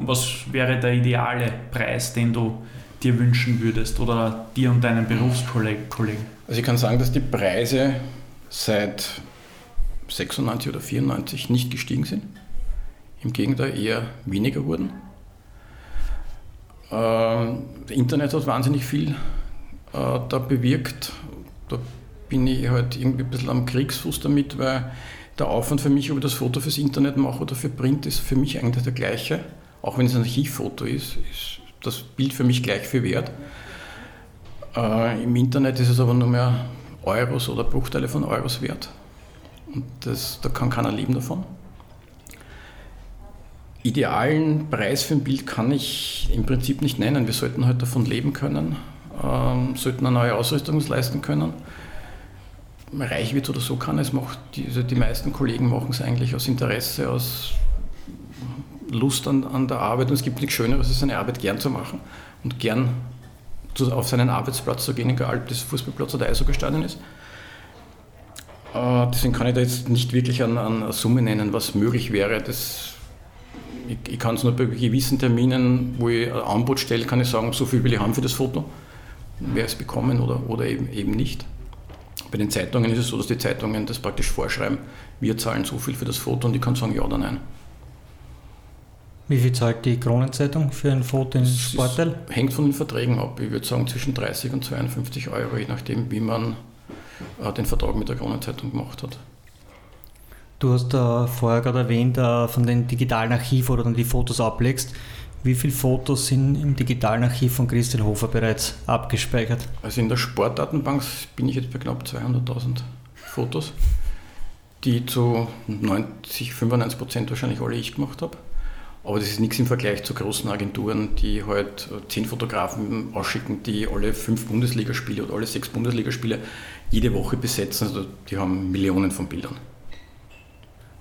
was wäre der ideale Preis, den du dir wünschen würdest oder dir und deinen Berufskollegen? Also ich kann sagen, dass die Preise seit 96 oder 94 nicht gestiegen sind. Im Gegenteil eher weniger wurden. Ähm, Internet hat wahnsinnig viel äh, da bewirkt. Da bin ich halt irgendwie ein bisschen am Kriegsfuß damit, weil der Aufwand für mich, ob ich das Foto fürs Internet mache oder für Print, ist für mich eigentlich der gleiche. Auch wenn es ein Archivfoto ist, ist das Bild für mich gleich viel wert. Äh, Im Internet ist es aber nur mehr Euros oder Bruchteile von Euros wert. Und das, da kann keiner leben davon. Idealen Preis für ein Bild kann ich im Prinzip nicht nennen. Wir sollten halt davon leben können ähm, sollten eine neue Ausrüstung leisten können. Reich wird oder so kann es, macht die, also die meisten Kollegen machen es eigentlich aus Interesse, aus Lust an, an der Arbeit und es gibt nichts Schöneres, als seine Arbeit gern zu machen und gern zu, auf seinen Arbeitsplatz zu gehen, egal ob das Fußballplatz oder Eishockey-Stadion ist. Äh, deswegen kann ich da jetzt nicht wirklich an, an Summe nennen, was möglich wäre. Das, ich, ich kann es nur bei gewissen Terminen, wo ich ein Angebot stelle, kann ich sagen, so viel will ich haben für das Foto wer es bekommen oder, oder eben, eben nicht. Bei den Zeitungen ist es so, dass die Zeitungen das praktisch vorschreiben, wir zahlen so viel für das Foto und ich kann sagen ja oder nein. Wie viel zahlt die Kronenzeitung für ein Foto in Sportteil? Hängt von den Verträgen ab. Ich würde sagen zwischen 30 und 52 Euro, je nachdem, wie man äh, den Vertrag mit der Kronenzeitung gemacht hat. Du hast äh, vorher gerade erwähnt, äh, von den digitalen Archiven, wo du dann die Fotos ablegst. Wie viele Fotos sind im digitalen Archiv von Christian Hofer bereits abgespeichert? Also in der Sportdatenbank bin ich jetzt bei knapp 200.000 Fotos, die zu 90, 95 Prozent wahrscheinlich alle ich gemacht habe. Aber das ist nichts im Vergleich zu großen Agenturen, die halt zehn Fotografen ausschicken, die alle fünf Bundesligaspiele oder alle sechs Bundesligaspiele jede Woche besetzen. Also die haben Millionen von Bildern.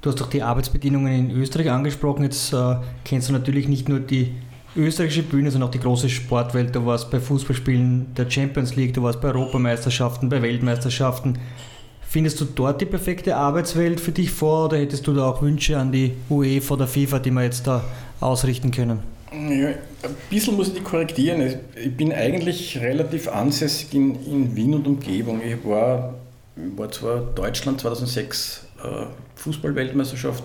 Du hast doch die Arbeitsbedingungen in Österreich angesprochen. Jetzt äh, kennst du natürlich nicht nur die österreichische Bühne, sondern auch die große Sportwelt. Du warst bei Fußballspielen der Champions League, du warst bei Europameisterschaften, bei Weltmeisterschaften. Findest du dort die perfekte Arbeitswelt für dich vor oder hättest du da auch Wünsche an die UEFA oder FIFA, die wir jetzt da ausrichten können? Ja, ein bisschen muss ich die korrigieren. Ich bin eigentlich relativ ansässig in, in Wien und Umgebung. Ich war, war zwar Deutschland 2006 äh, Fußballweltmeisterschaft.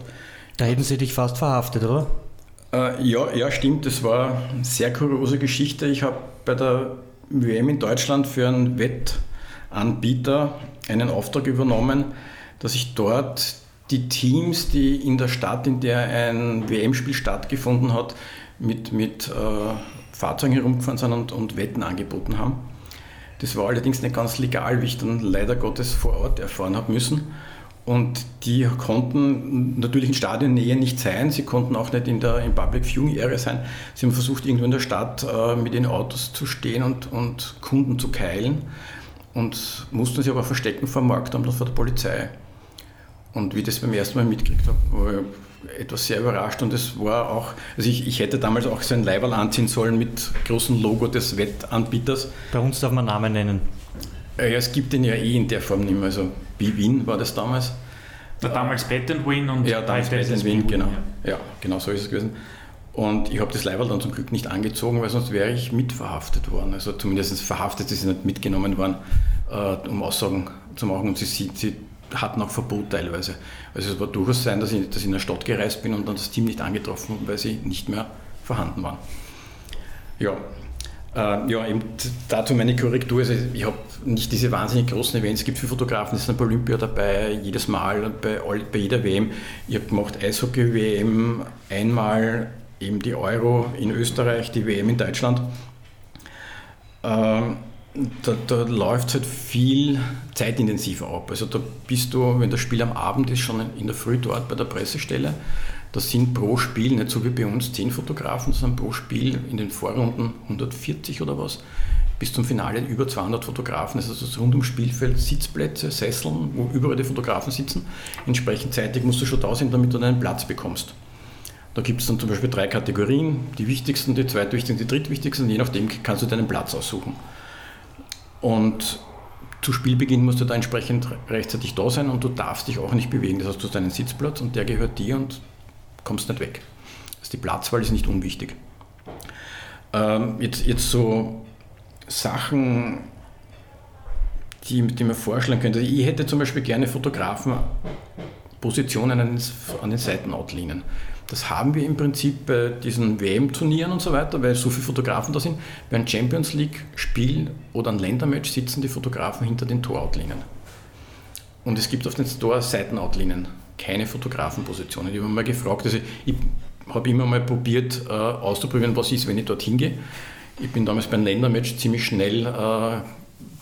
Da hätten sie dich fast verhaftet, oder? Äh, ja, ja, stimmt. Das war eine sehr kuriose Geschichte. Ich habe bei der WM in Deutschland für einen Wettanbieter einen Auftrag übernommen, dass ich dort die Teams, die in der Stadt, in der ein WM-Spiel stattgefunden hat, mit, mit äh, Fahrzeugen herumgefahren sind und, und Wetten angeboten haben. Das war allerdings nicht ganz legal, wie ich dann leider Gottes vor Ort erfahren habe müssen. Und die konnten natürlich in Stadionnähe nicht sein, sie konnten auch nicht in der in Public Viewing Area sein. Sie haben versucht, irgendwo in der Stadt äh, mit den Autos zu stehen und, und Kunden zu keilen und mussten sich aber verstecken vor dem Marktamt und vor der Polizei. Und wie ich das beim ersten Mal mitgekriegt habe, war ich etwas sehr überrascht und es war auch, also ich, ich hätte damals auch so ein Leiberl anziehen sollen mit großem Logo des Wettanbieters. Bei uns darf man Namen nennen. Ja, es gibt den ja eh in der Form nicht mehr. Also Win war das damals. Der damals Bet Win und ja, damals Bet Win, genau. Ja. ja, genau so ist es gewesen. Und ich habe das Leiberl dann zum Glück nicht angezogen, weil sonst wäre ich mitverhaftet worden. Also zumindest verhaftet, sie sind nicht mitgenommen worden, äh, um Aussagen zu machen. Und sie, sie, hatten auch Verbot teilweise. Also es war durchaus sein, dass ich, dass ich in der Stadt gereist bin und dann das Team nicht angetroffen, weil sie nicht mehr vorhanden waren. Ja, Äh, ja, eben dazu meine Korrektur. Also ich habe nicht diese wahnsinnig großen Events. Es gibt für Fotografen, es sind bei Olympia dabei, jedes Mal bei, all, bei jeder WM. Ich habe gemacht Eishockey-WM, einmal eben die Euro in Österreich, die WM in Deutschland. Ähm, da, da läuft es halt viel zeitintensiver ab. Also da bist du, wenn das Spiel am Abend ist, schon in der Früh dort bei der Pressestelle. Das sind pro Spiel, nicht so wie bei uns, 10 Fotografen, sondern pro Spiel in den Vorrunden 140 oder was. Bis zum Finale über 200 Fotografen. Also rund ums Spielfeld Sitzplätze, Sesseln, wo überall die Fotografen sitzen. Entsprechend zeitig musst du schon da sein, damit du einen Platz bekommst. Da gibt es dann zum Beispiel drei Kategorien, die wichtigsten, die zweitwichtigsten, die drittwichtigsten. Je nachdem kannst du deinen Platz aussuchen. Und zu Spielbeginn musst du da entsprechend rechtzeitig da sein und du darfst dich auch nicht bewegen. Das heißt, du hast deinen Sitzplatz und der gehört dir und kommst nicht weg. Also die Platzwahl ist nicht unwichtig. Ähm, jetzt, jetzt so Sachen, die, die man vorschlagen könnte. Ich hätte zum Beispiel gerne Fotografen Positionen an den, Seitenoutlinen. Das haben wir im Prinzip bei diesen WM-Turnieren und so weiter, weil so viele Fotografen da sind. Bei einem Champions League-Spiel oder einem Ländermatch sitzen die Fotografen hinter den Torautlinen. Und es gibt auf den Store Seitenoutlinen keine Fotografenpositionen. Ich habe mal gefragt, also ich habe immer mal probiert äh, auszuprobieren, was ist, wenn ich dorthin gehe. Ich bin damals beim Ländermatch ziemlich schnell äh,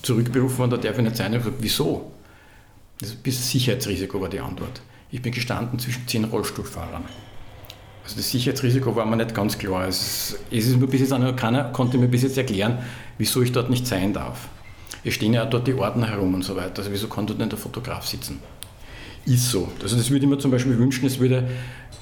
zurückberufen worden, da darf ich nicht sein. Ich habe gesagt, wieso? Das Sicherheitsrisiko war die Antwort. Ich bin gestanden zwischen zehn Rollstuhlfahrern. Also das Sicherheitsrisiko war mir nicht ganz klar. Es, es ist mir bis jetzt noch keiner konnte mir bis jetzt erklären, wieso ich dort nicht sein darf. Es stehen ja dort die Ordner herum und so weiter. Also wieso kann dort nicht der Fotograf sitzen? Ist so. Also das würde ich mir zum Beispiel wünschen, es würde,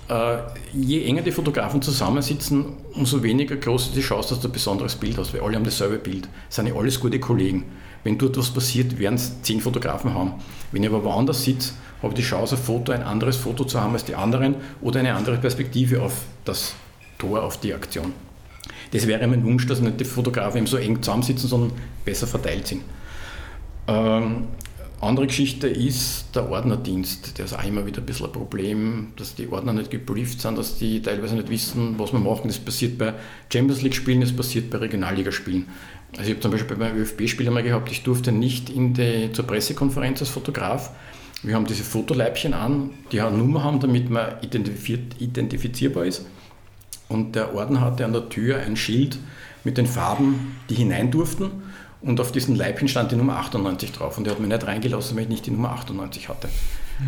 äh, je enger die Fotografen zusammensitzen, umso weniger groß ist die Chance, dass du ein besonderes Bild hast, weil alle haben dasselbe Bild. Das sind ja alles gute Kollegen. Wenn dort was passiert, werden es zehn Fotografen haben. Wenn ich aber woanders sitze, habe die Chance, ein Foto, ein anderes Foto zu haben als die anderen oder eine andere Perspektive auf das Tor, auf die Aktion. Das wäre mein Wunsch, dass nicht die Fotografen eben so eng zusammensitzen, sondern besser verteilt sind. Ähm, andere Geschichte ist der Ordnerdienst. Der ist auch immer wieder ein bisschen ein Problem, dass die Ordner nicht gebrieft sind, dass die teilweise nicht wissen, was wir machen. Das passiert bei Champions League-Spielen, das passiert bei Regionalligaspielen. Also ich habe zum Beispiel beim ÖFB-Spiel einmal gehabt, ich durfte nicht die, zur Pressekonferenz als Fotograf, wir haben diese Fotoleibchen an, die eine Nummer haben, damit man identifizierbar ist. Und der Orden hatte an der Tür ein Schild mit den Farben, die hinein durften. Und auf diesem Leibchen stand die Nummer 98 drauf. Und er hat mich nicht reingelassen, weil ich nicht die Nummer 98 hatte.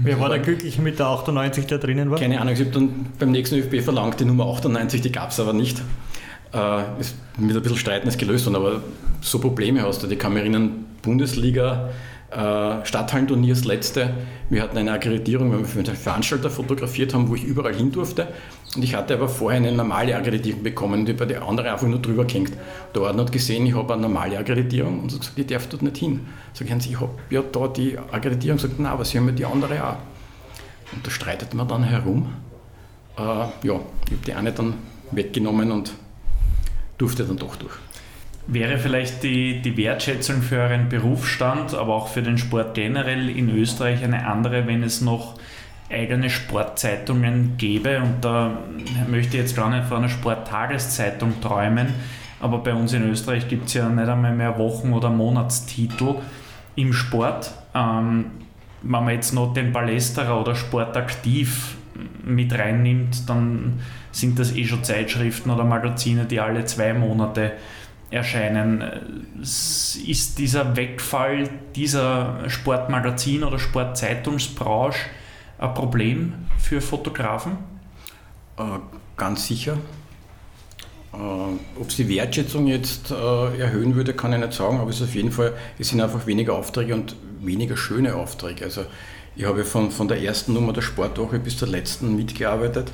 Wer war da glücklich mit der 98, der drinnen war? Keine Ahnung, ich habe dann beim nächsten ÖFB verlangt, die Nummer 98, die gab es aber nicht. Äh, ist mit ein bisschen Streiten ist gelöst worden, aber so Probleme hast du. Die kann mich erinnern, Bundesliga, äh, Stadthallenturnier, das letzte. Wir hatten eine Akkreditierung, weil wir für Veranstalter fotografiert haben, wo ich überall hin durfte. Und ich hatte aber vorher eine normale Akkreditierung bekommen, die bei der andere einfach nur drüber hängt. Der Ordner hat gesehen, ich habe eine normale Akkreditierung und hat gesagt, ich darf dort nicht hin. Sag ich, ich habe ja da die Akkreditierung. Sagt, nein, aber Sie haben ja die andere auch. Und da streitet man dann herum. Äh, ja, ich habe die eine dann weggenommen und durfte dann doch durch. Wäre vielleicht die, die Wertschätzung für euren Berufsstand, aber auch für den Sport generell in Österreich eine andere, wenn es noch eigene Sportzeitungen gäbe? Und da möchte ich jetzt gar nicht von einer Sporttageszeitung träumen, aber bei uns in Österreich gibt es ja nicht einmal mehr Wochen- oder Monatstitel im Sport. Ähm, wenn man jetzt noch den Ballesterer oder Sportaktiv mit reinnimmt, dann sind das eh schon Zeitschriften oder Magazine, die alle zwei Monate erscheinen. Ist dieser Wegfall dieser Sportmagazin- oder Sportzeitungsbranche ein Problem für Fotografen? Äh, ganz sicher. Äh, ob sie die Wertschätzung jetzt äh, erhöhen würde, kann ich nicht sagen, aber es ist auf jeden Fall, es sind einfach weniger Aufträge und weniger schöne Aufträge. Also ich habe von, von der ersten Nummer der Sportwoche bis zur letzten mitgearbeitet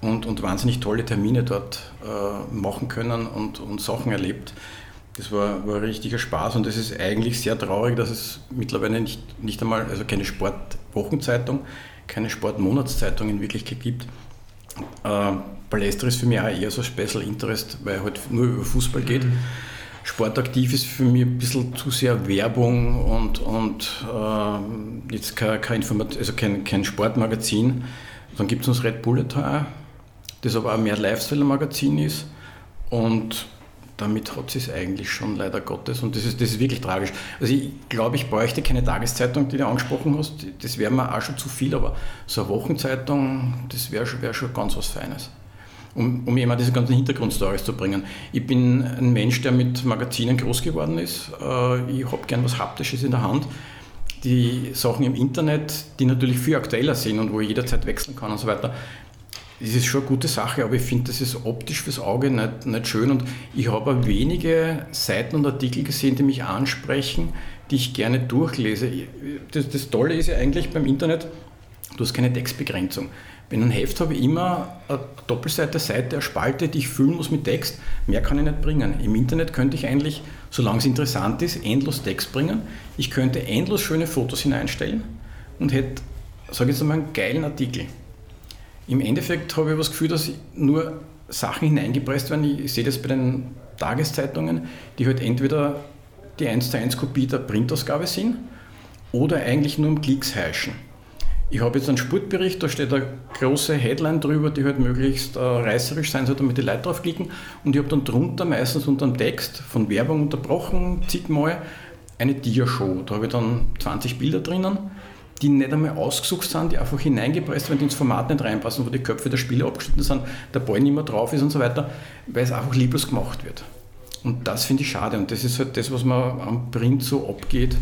und, und wahnsinnig tolle Termine dort äh, machen können und, und Sachen erlebt. Das war, war richtiger Spaß und es ist eigentlich sehr traurig, dass es mittlerweile nicht, nicht einmal, also keine Sportwochenzeitung, keine Sportmonatszeitung in Wirklichkeit gibt. Äh, Palästra ist für mich auch eher so Special Interest, weil halt nur über Fußball geht. Mhm. Sportaktiv ist für mich ein bisschen zu sehr Werbung und, und äh, jetzt kein, kein, Informat also kein, kein Sportmagazin. Dann gibt es uns Red Bulletin das aber auch mehr Lifestyle-Magazin ist. Und damit hat sie es eigentlich schon, leider Gottes. Und das ist, das ist wirklich tragisch. Also ich glaube, ich bräuchte keine Tageszeitung, die du angesprochen hast. Das wäre mir auch schon zu viel, aber so eine Wochenzeitung, das wäre wär schon ganz was Feines. Um, um immer diese ganzen Hintergrundstories zu bringen. Ich bin ein Mensch, der mit Magazinen groß geworden ist. Äh, ich habe gern was Haptisches in der Hand. Die Sachen im Internet, die natürlich viel aktueller sind und wo ich jederzeit wechseln kann und so weiter, das ist schon eine gute Sache, aber ich finde, das ist optisch fürs Auge nicht, nicht schön. Und ich habe wenige Seiten und Artikel gesehen, die mich ansprechen, die ich gerne durchlese. Das, das Tolle ist ja eigentlich beim Internet, du hast keine Textbegrenzung. Bei einem Heft habe ich immer eine Doppelseite, Seite, eine Spalte, die ich füllen muss mit Text. Mehr kann ich nicht bringen. Im Internet könnte ich eigentlich, solange es interessant ist, endlos Text bringen. Ich könnte endlos schöne Fotos hineinstellen und hätte, sage ich jetzt einmal, einen geilen Artikel. Im Endeffekt habe ich das Gefühl, dass nur Sachen hineingepresst werden. Ich sehe das bei den Tageszeitungen, die halt entweder die 1 zu 1 Kopie der Printausgabe sind oder eigentlich nur um Klicks heischen. Ich habe jetzt einen Sportbericht, da steht eine große Headline drüber, die halt möglichst äh, reißerisch sein soll, damit die Leute draufklicken. Und ich habe dann drunter, meistens unter dem Text, von Werbung unterbrochen, zigmal, eine Dia-Show. Da habe ich dann 20 Bilder drinnen die nicht einmal ausgesucht sind, die einfach hineingepresst werden, die ins Format nicht reinpassen, wo die Köpfe der Spieler abgeschnitten sind, der Ball nicht mehr drauf ist und so weiter, weil es einfach lieblos gemacht wird. Und das finde ich schade und das ist halt das, was man am Print so abgeht,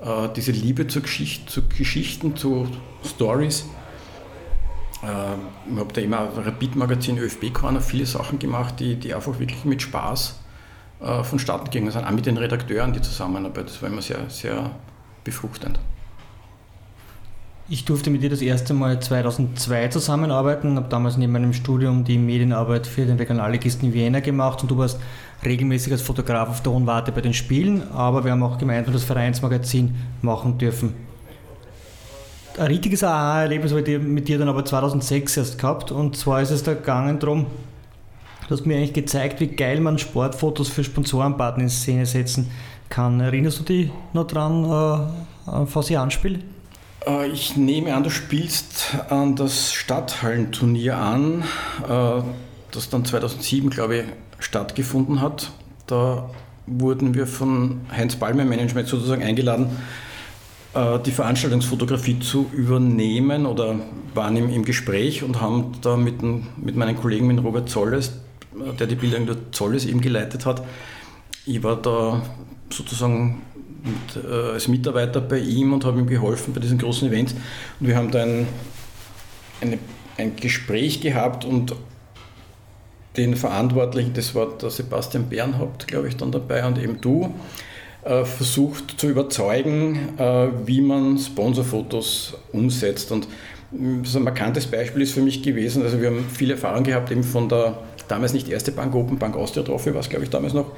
äh, diese Liebe zur Geschichte, zu Geschichten, zu Stories. Äh, ich habe da immer Rapid-Magazin ÖFB Corner viele Sachen gemacht, die, die einfach wirklich mit Spaß äh, vonstatten gingen. Also auch mit den Redakteuren die Zusammenarbeit, das war immer sehr, sehr befruchtend. Ich durfte mit dir das erste Mal 2002 zusammenarbeiten, habe damals neben meinem Studium die Medienarbeit für den Regionalligisten in Vienna gemacht und du warst regelmäßig als Fotograf auf der Hohen Warte bei den Spielen, aber wir haben auch gemeinsam das Vereinsmagazin machen dürfen. Ein richtiges AA-Erlebnis habe ich mit dir dann aber 2006 erst gehabt und zwar ist es da gegangen darum, du hast mir eigentlich gezeigt, wie geil man Sportfotos für Sponsorenpartner in Szene setzen kann. Erinnerst du dich noch dran, äh, anspiele? Äh, ich nehme an, du spielst an das Stadthallenturnier an, äh, das dann 2007, glaube ich, stattgefunden hat. Da wurden wir von Heinz Balmer Management sozusagen eingeladen, äh, die Veranstaltungsfotografie zu übernehmen oder waren im, Gespräch und haben da mit, mit meinen Kollegen, mit Robert Zolles, der die Bilder der Zolles eben geleitet hat, ich war da sozusagen mit, äh, als Mitarbeiter bei ihm und habe ihm geholfen bei diesen großen Events. Und wir haben da ein, eine, ein Gespräch gehabt und den Verantwortlichen, das war der Sebastian Bernhaupt, glaube ich, dann dabei und eben du, äh, versucht zu überzeugen, äh, wie man Sponsorfotos umsetzt. Und mm, so ein markantes Beispiel ist für mich gewesen, also wir haben viel Erfahrung gehabt eben von der damals nicht erste Bank Open, Bank Austria Trophy war es glaube ich damals noch,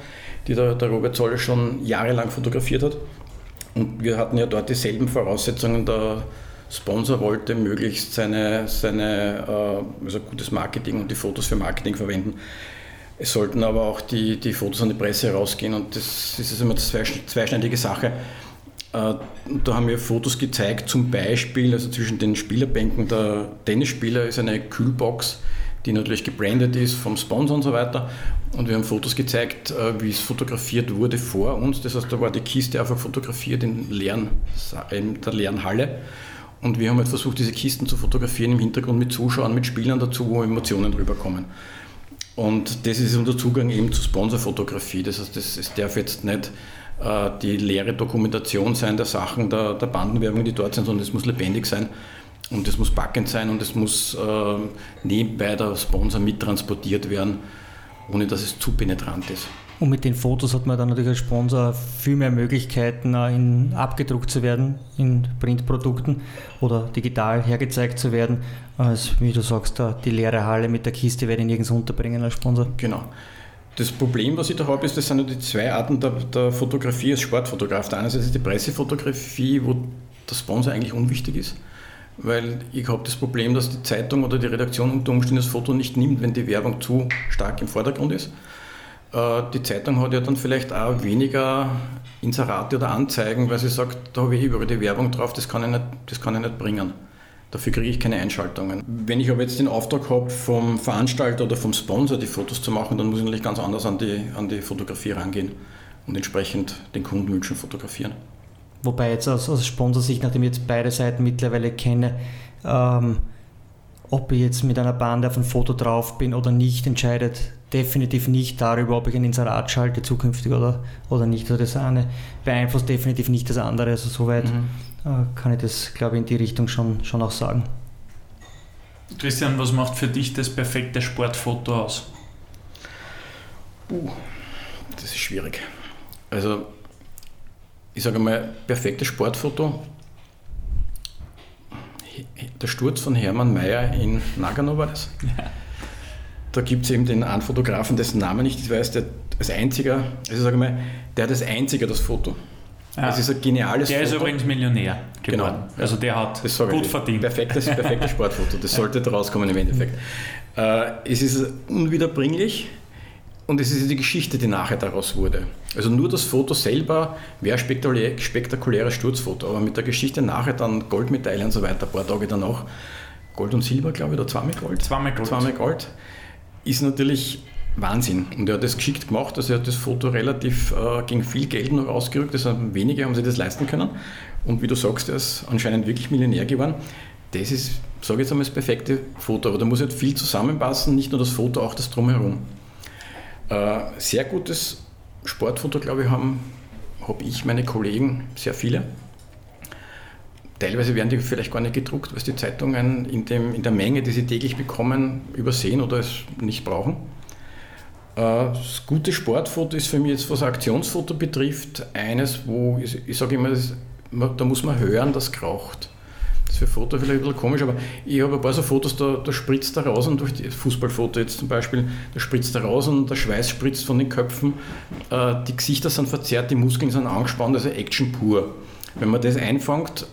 die der, der Robert Zoll schon jahrelang fotografiert hat. Und wir hatten ja dort dieselben Voraussetzungen. Der Sponsor wollte möglichst seine, seine äh, also gutes Marketing und die Fotos für Marketing verwenden. Es sollten aber auch die, die Fotos an die Presse rausgehen und das, das ist immer eine zweischneidige Sache. Äh, da haben wir Fotos gezeigt, zum Beispiel, also zwischen den Spielerbänken der Tennisspieler ist eine Kühlbox, die natürlich gebrandet ist vom Sponsor und so weiter. Und wir haben Fotos gezeigt, äh, wie es fotografiert wurde vor uns. Das heißt, da war die Kiste einfach fotografiert in, leeren, in der leeren Halle. Und wir haben halt versucht, diese Kisten zu fotografieren im Hintergrund mit Zuschauern, mit Spielern dazu, wo Emotionen rüberkommen. Und das ist unser Zugang eben zur Sponsorfotografie. Das heißt, es darf jetzt nicht äh, die leere Dokumentation sein der Sachen, der, der Bandenwerbung, die dort sind, sondern es muss lebendig sein. Und es muss packend sein und es muss äh, nebenbei der Sponsor mittransportiert werden, ohne dass es zu penetrant ist. Und mit den Fotos hat man dann natürlich als Sponsor viel mehr Möglichkeiten, äh, in, abgedruckt zu werden in Printprodukten oder digital hergezeigt zu werden, als wie du sagst, die leere Halle mit der Kiste werde ich nirgends unterbringen als Sponsor. Genau. Das Problem, was ich da habe, ist, das sind nur die zwei Arten der, der Fotografie als Sportfotograf. Der eine ist die Pressefotografie, wo der Sponsor eigentlich unwichtig ist weil ich habe das Problem, dass die Zeitung oder die Redaktion unter Umständen das Foto nicht nimmt, wenn die Werbung zu stark im Vordergrund ist. Äh, die Zeitung hat ja dann vielleicht auch weniger Inserate oder Anzeigen, weil sie sagt, da habe ich überall die Werbung drauf, das kann ich nicht, das kann ich nicht bringen. Dafür kriege ich keine Einschaltungen. Wenn ich aber jetzt den Auftrag habe, vom Veranstalter oder vom Sponsor die Fotos zu machen, dann muss ich natürlich ganz anders an die, an die Fotografie rangehen und entsprechend den Kundenwünschen fotografieren. Wobei jetzt aus, aus Sponsorsicht, nachdem ich jetzt beide Seiten mittlerweile kenne, ähm, ob ich jetzt mit einer Bande auf ein Foto drauf bin oder nicht, entscheidet definitiv nicht darüber, ob ich ein Inserat schalte zukünftig oder, oder nicht. Also das eine beeinflusst definitiv nicht das andere. Also soweit mhm. äh, kann ich das, glaube ich, in die Richtung schon, schon auch sagen. Christian, was macht für dich das perfekte Sportfoto aus? Uh, das ist schwierig. Also, ich sage mal, perfektes Sportfoto der Sturz von Hermann Mayer in Nagano war das. Ja. Da gibt es eben den einen Fotografen, dessen Name nicht ich weiß, der als einziger, also sage mal, der hat als einziger das Foto. Ja. Das ist ein geniales der Foto. Der ist übrigens Millionär geworden. Genau. Also der hat gut verdient. Perfektes, perfektes Sportfoto. Das sollte rauskommen im Endeffekt. Äh, es ist unwiederbringlich und es ist die Geschichte, die nachher daraus wurde. Also nur das Foto selber wäre spektakulär, spektakuläres Sturzfoto, aber mit der Geschichte nachher dann Goldmedaille und so weiter, ein paar Tage danach, Gold und Silber, glaube ich, oder zweimal Gold. Zweimal Gold. Zweimal Gold. Ist natürlich Wahnsinn. Und er hat das geschickt gemacht, also er hat das Foto relativ äh, gegen viel Geld noch ausgerückt, also wenige haben sich das leisten können. Und wie du sagst, er ist anscheinend wirklich Millionär geworden. Das ist, sage ich jetzt einmal, das perfekte Foto, aber da muss halt viel zusammenpassen, nicht nur das Foto, auch das Drumherum. Äh, sehr gutes Sportfoto, glaube ich, haben habe ich, meine Kollegen, sehr viele. Teilweise werden die vielleicht gar nicht gedruckt, weil die Zeitungen in, dem, in der Menge, die sie täglich bekommen, übersehen oder es nicht brauchen. Äh, das gute Sportfoto ist für mich jetzt, was Aktionsfoto betrifft, eines, wo ich, ich sage immer, da muss man hören, das kraucht. Das ist für Foto vielleicht ein bisschen komisch, aber ich habe ein paar so Fotos, da, da spritzt der raus und durch die Fußballfoto jetzt zum Beispiel, da spritzt der raus und der Schweiß spritzt von den Köpfen, äh, die Gesichter sind verzerrt, die Muskeln sind angespannt, also Action pur. Wenn man das einfängt,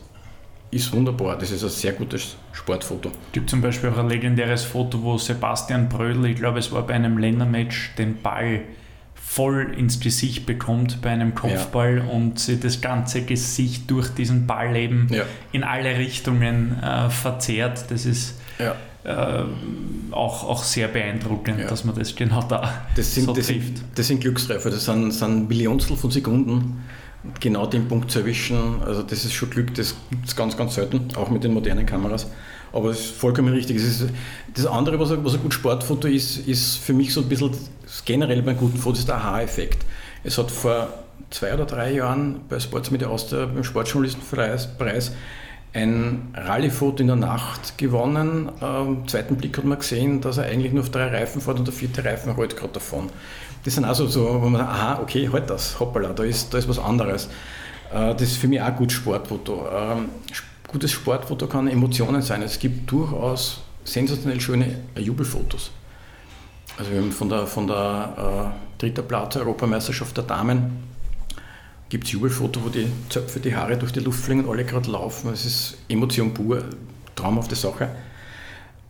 ist wunderbar. Das ist ein sehr gutes Sportfoto. Es gibt zum Beispiel auch ein legendäres Foto, wo Sebastian Brödel, ich glaube, es war bei einem Ländermatch, den Ball voll ins Gesicht bekommt bei einem Kopfball ja. und sie das ganze Gesicht durch diesen Ball eben ja. in alle Richtungen äh, verzehrt. Das ist ja. äh, auch, auch sehr beeindruckend, dass man das genau da das sind, so das trifft. Sind, das sind Glückstreffer, das sind, sind Millionstel von Sekunden genau den Punkt zu erwischen, also das ist schon Glück, das gibt es ganz, ganz selten, auch mit den modernen Kameras. Aber es ist vollkommen richtig. Ist, das andere, was ein, was ein gutes Sportfoto ist, ist für mich so ein bisschen generell beim guten Foto ist der Aha-Effekt. Es hat vor zwei oder drei Jahren bei Sportsmedia Austria beim Sportjournalistenpreis ein Rallye-Foto in der Nacht gewonnen. Am zweiten Blick hat man gesehen, dass er eigentlich nur auf drei Reifen fährt und der vierte Reifen rollt gerade davon. Das sind also so, wo man sagt, aha, okay, halt das, hoppala, da ist, da ist was anderes. Äh, das ist für mich auch ein gutes Sportfoto. Gutes Sportfoto kann Emotionen sein. Es gibt durchaus sensationell schöne Jubelfotos. Also wir haben von der, von der äh, dritter Platz Europameisterschaft der Damen gibt es Jubelfoto, wo die Zöpfe, die Haare durch die Luft fliegen und alle gerade laufen. Es ist Emotion pur, traumhafte Sache.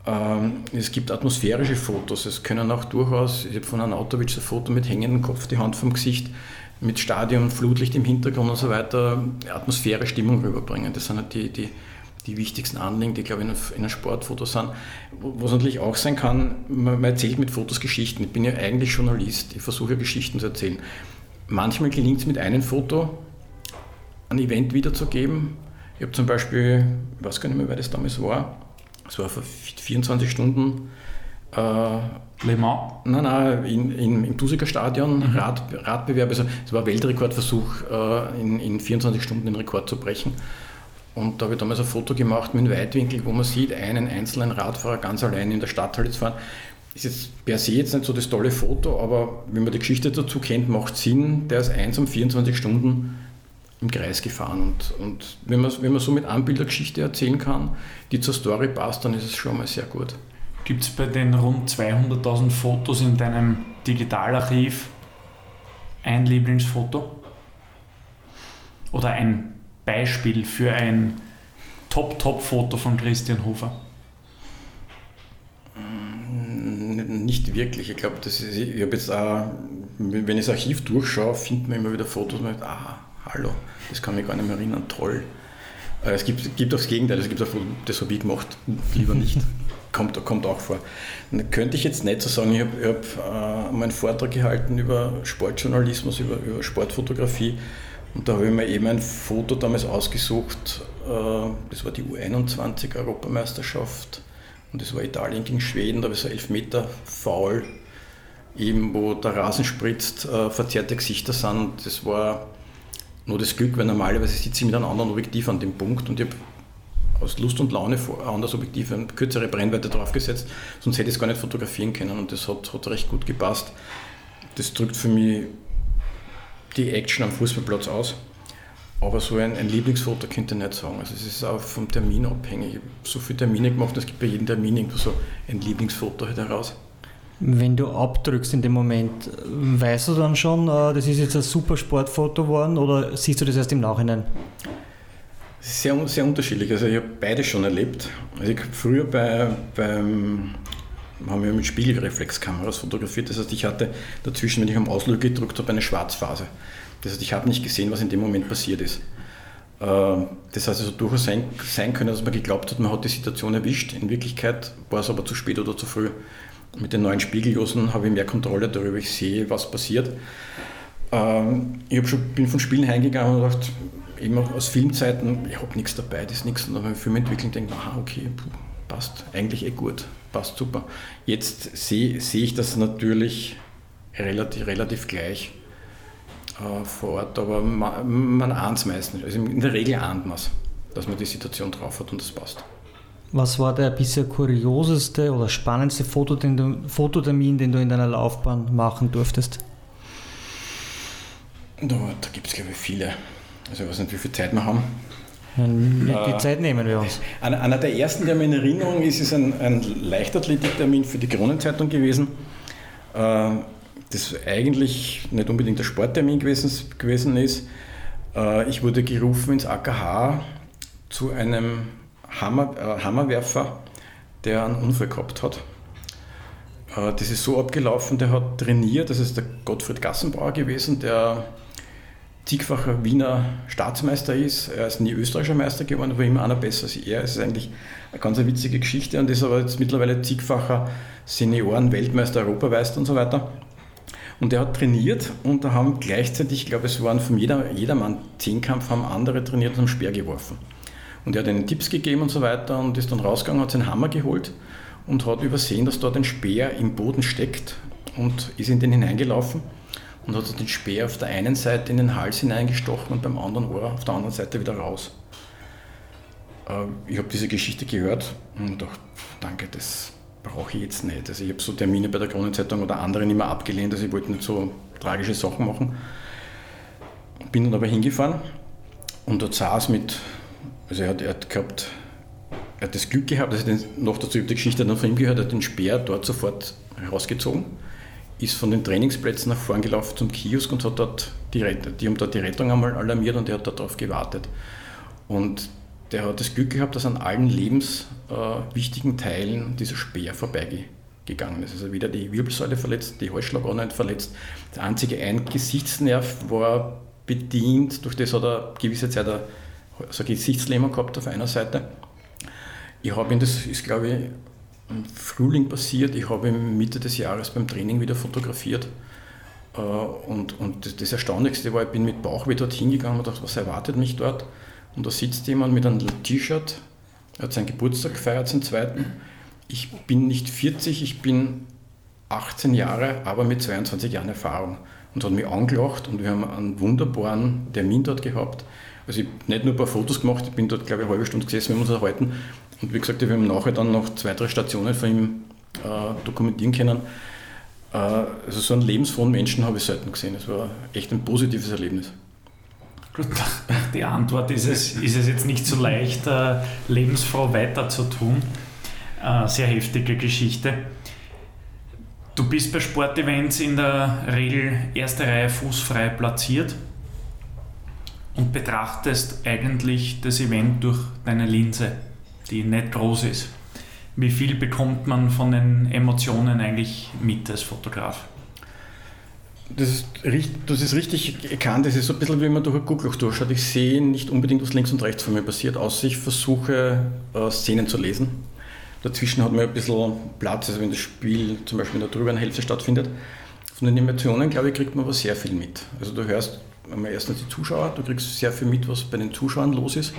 Ähm, es gibt atmosphärische Fotos. Es können auch durchaus, ich habe von Anautovic ein Foto mit hängendem Kopf, die Hand vom Gesicht, mit Stadion, Flutlicht im Hintergrund und so weiter, Atmosphäre, Stimmung rüberbringen. Das sind halt die, die, die wichtigsten Anliegen, die, glaube ich, in einem Sportfoto sind. Was natürlich auch sein kann, man, erzählt mit Fotos Geschichten. Ich bin ja eigentlich Journalist, ich versuche Geschichten zu erzählen. Manchmal gelingt es mit einem Foto, ein Event wiederzugeben. Ich habe zum Beispiel, ich weiß gar nicht mehr, wer das damals war, es war vor 24 Stunden äh, Le Mans? Nein, nein, in, in, im Tusiger Stadion, mhm. Rad, Radbewerb. Also es war ein Weltrekordversuch, äh, in, in 24 Stunden den Rekord zu brechen. Und da habe ich damals ein Foto gemacht mit einem Weitwinkel, wo man sieht, einen einzelnen Radfahrer ganz allein in der Stadthalle zu fahren. Ist jetzt per se jetzt nicht so das tolle Foto, aber wenn man die Geschichte dazu kennt, macht es Sinn, der ist eins um 24 Stunden im Kreis gefahren. Und, und wenn, man, wenn man so mit Anbildergeschichte erzählen kann, die zur Story passt, dann ist es schon mal sehr gut. Gibt es bei den rund 200.000 Fotos in deinem Digitalarchiv ein Lieblingsfoto? Oder ein Beispiel für ein Top-Top-Foto von Christian Hofer? Mm, nicht wirklich. Ich glaube, ich habe jetzt auch, wenn ich das Archiv durchschaue, findet man immer wieder Fotos mit, ah, hallo, das kann mich gar nicht mehr erinnern, toll. Äh, es gibt, gibt auch das Gegenteil, es gibt auch das habe ich gemacht, lieber nicht. kommt, kommt auch vor. Dann könnte ich jetzt nicht so sagen, ich habe hab, äh, meinen Vortrag gehalten über Sportjournalismus, über, über Sportfotografie. Und da habe ich mir eben ein Foto damals ausgesucht, äh, das war die U21 Europameisterschaft. Und das war Italien gegen Schweden, da habe ich so elf Meter faul, eben wo der Rasen spritzt, äh, verzerrte Gesichter sind. Das war nur das Glück, weil normalerweise sitze ich mit einem anderen Objektiv an dem Punkt. Und ich habe aus Lust und Laune an das Objektiv eine kürzere Brennweite draufgesetzt, sonst hätte ich es gar nicht fotografieren können und das hat, hat recht gut gepasst. Das drückt für mich die Action am Fußballplatz aus. Aber so ein, ein, Lieblingsfoto könnte ich nicht sagen. Also es ist auch vom Termin abhängig. Ich habe so viele Termine gemacht, es gibt bei jedem Termin irgendwo so ein Lieblingsfoto halt heraus. Wenn du abdrückst in dem Moment, weißt du dann schon, äh, das ist jetzt ein super Sportfoto geworden oder siehst du das erst im Nachhinein? Sehr, sehr unterschiedlich. Also ich habe beide schon erlebt. Also ich früher bei, beim haben wir mit Spiegelreflexkameras fotografiert. Das heißt, ich hatte dazwischen, wenn ich am Auslöser gedrückt habe, eine Schwarzphase. Das heißt, ich habe nicht gesehen, was in dem Moment passiert ist. Äh, das heißt also durchaus sein, sein können, dass man geglaubt hat, man hat die Situation erwischt. In Wirklichkeit war es aber zu spät oder zu früh. Mit den neuen Spiegellosen habe ich mehr Kontrolle darüber, ich sehe, was passiert. Ähm, ich schon, bin von Spielen heimgegangen und dachte, immer aus Filmzeiten, ich habe nichts dabei, das ist nichts. Und dann Film entwickelt und denke, aha, okay, passt eigentlich eh gut, passt super. Jetzt sehe seh ich das natürlich relativ, relativ gleich äh, vor Ort, aber man, man ahnt es meistens. Also in der Regel ahnt man es, dass man die Situation drauf hat und das passt. Was war der bisher kurioseste oder spannendste Foto, den du, Fototermin, den du in deiner Laufbahn machen durftest? Da, da gibt es, glaube ich, viele. Also ich weiß nicht, wie viel Zeit wir haben. Die äh, Zeit nehmen wir uns. Einer, einer der ersten, der mir in Erinnerung ist, ist ein, ein Leichtathletiktermin für die Kronenzeitung gewesen. Äh, das eigentlich nicht unbedingt der Sporttermin gewesen, gewesen ist. Äh, ich wurde gerufen ins AKH zu einem Hammer, äh, Hammerwerfer, der einen Unfall gehabt hat. Äh, das ist so abgelaufen, der hat trainiert, das ist der Gottfried Gassenbauer gewesen, der zigfacher Wiener Staatsmeister ist. Er ist nie österreichischer Meister geworden, aber immer einer besser als er. Es ist eigentlich eine ganz witzige Geschichte und ist aber jetzt mittlerweile zigfacher Senioren, Weltmeister, Europameister und so weiter. Und er hat trainiert und da haben gleichzeitig, ich glaube, es waren von jeder, jedermann Zehnkampf, haben andere trainiert und haben Speer geworfen. Und er hat ihnen Tipps gegeben und so weiter und ist dann rausgegangen, hat seinen Hammer geholt und hat übersehen, dass dort ein Speer im Boden steckt und ist in den hineingelaufen und hat den Speer auf der einen Seite in den Hals hineingestochen und beim anderen Ohr auf der anderen Seite wieder raus. Äh, ich habe diese Geschichte gehört und dachte, danke, das brauche ich jetzt nicht. Also ich habe so Termine bei der Kronenzeitung oder anderen immer abgelehnt, also ich wollte nicht so tragische Sachen machen. Bin dann aber hingefahren und dort saß mit, also er hat, er hat gehabt, er hat das Glück gehabt, dass ich noch dazu die Geschichte dann von ihm gehört, er hat den Speer dort sofort herausgezogen, ist von den Trainingsplätzen nach vorn gelaufen zum Kiosk und hat dort die, die haben dort die Rettung einmal alarmiert und er hat darauf gewartet. Und der hat das Glück gehabt, dass an allen lebenswichtigen äh, Teilen dieser Speer vorbeigegangen ist. Also weder die Wirbelsäule verletzt, die Halsschlagader nicht verletzt. Der einzige ein Gesichtsnerv war bedient, durch das hat er gewisse Zeit eine, also Gesichtslähmung gehabt auf einer Seite. Ich habe ihn, das ist glaube ich im Frühling passiert, ich habe Mitte des Jahres beim Training wieder fotografiert. Äh, und, und das Erstaunlichste war, ich bin mit Bauchweh dort hingegangen und dachte, was erwartet mich dort? Und da sitzt jemand mit einem T-Shirt, hat seinen Geburtstag gefeiert, seinen zweiten. Ich bin nicht 40, ich bin 18 Jahre, aber mit 22 Jahren Erfahrung. Und hat mich angelacht und wir haben einen wunderbaren Termin dort gehabt. Also ich habe nicht nur ein paar Fotos gemacht, ich bin dort, glaube ich, eine halbe Stunde gesessen, wir haben uns erhalten. Und wie gesagt, wir haben nachher dann noch zwei, drei Stationen von ihm äh, dokumentieren können. Äh, also so einen lebensfrohen Menschen habe ich selten gesehen. Es war echt ein positives Erlebnis. Gut, die Antwort ist es, ist es jetzt nicht so leicht, äh, lebensfroh weiterzutun. Äh, sehr heftige Geschichte. Du bist bei Sportevents in der Regel erste Reihe fußfrei platziert und betrachtest eigentlich das Event durch deine Linse, die nicht groß ist. Wie viel bekommt man von den Emotionen eigentlich mit als Fotograf? Das ist, das ist richtig erkannt. Das ist so ein bisschen wie man durch ein Guckloch durchschaut. Ich sehe nicht unbedingt, was links und rechts von mir passiert, außer ich versuche, äh, Szenen zu lesen. Dazwischen hat man ein bisschen Platz, also wenn das Spiel zum Beispiel in der drüberen Hälfte stattfindet. Von den Emotionen, glaube ich, kriegt man aber sehr viel mit. Also du hörst erstens die Zuschauer, du kriegst sehr viel mit, was bei den Zuschauern los ist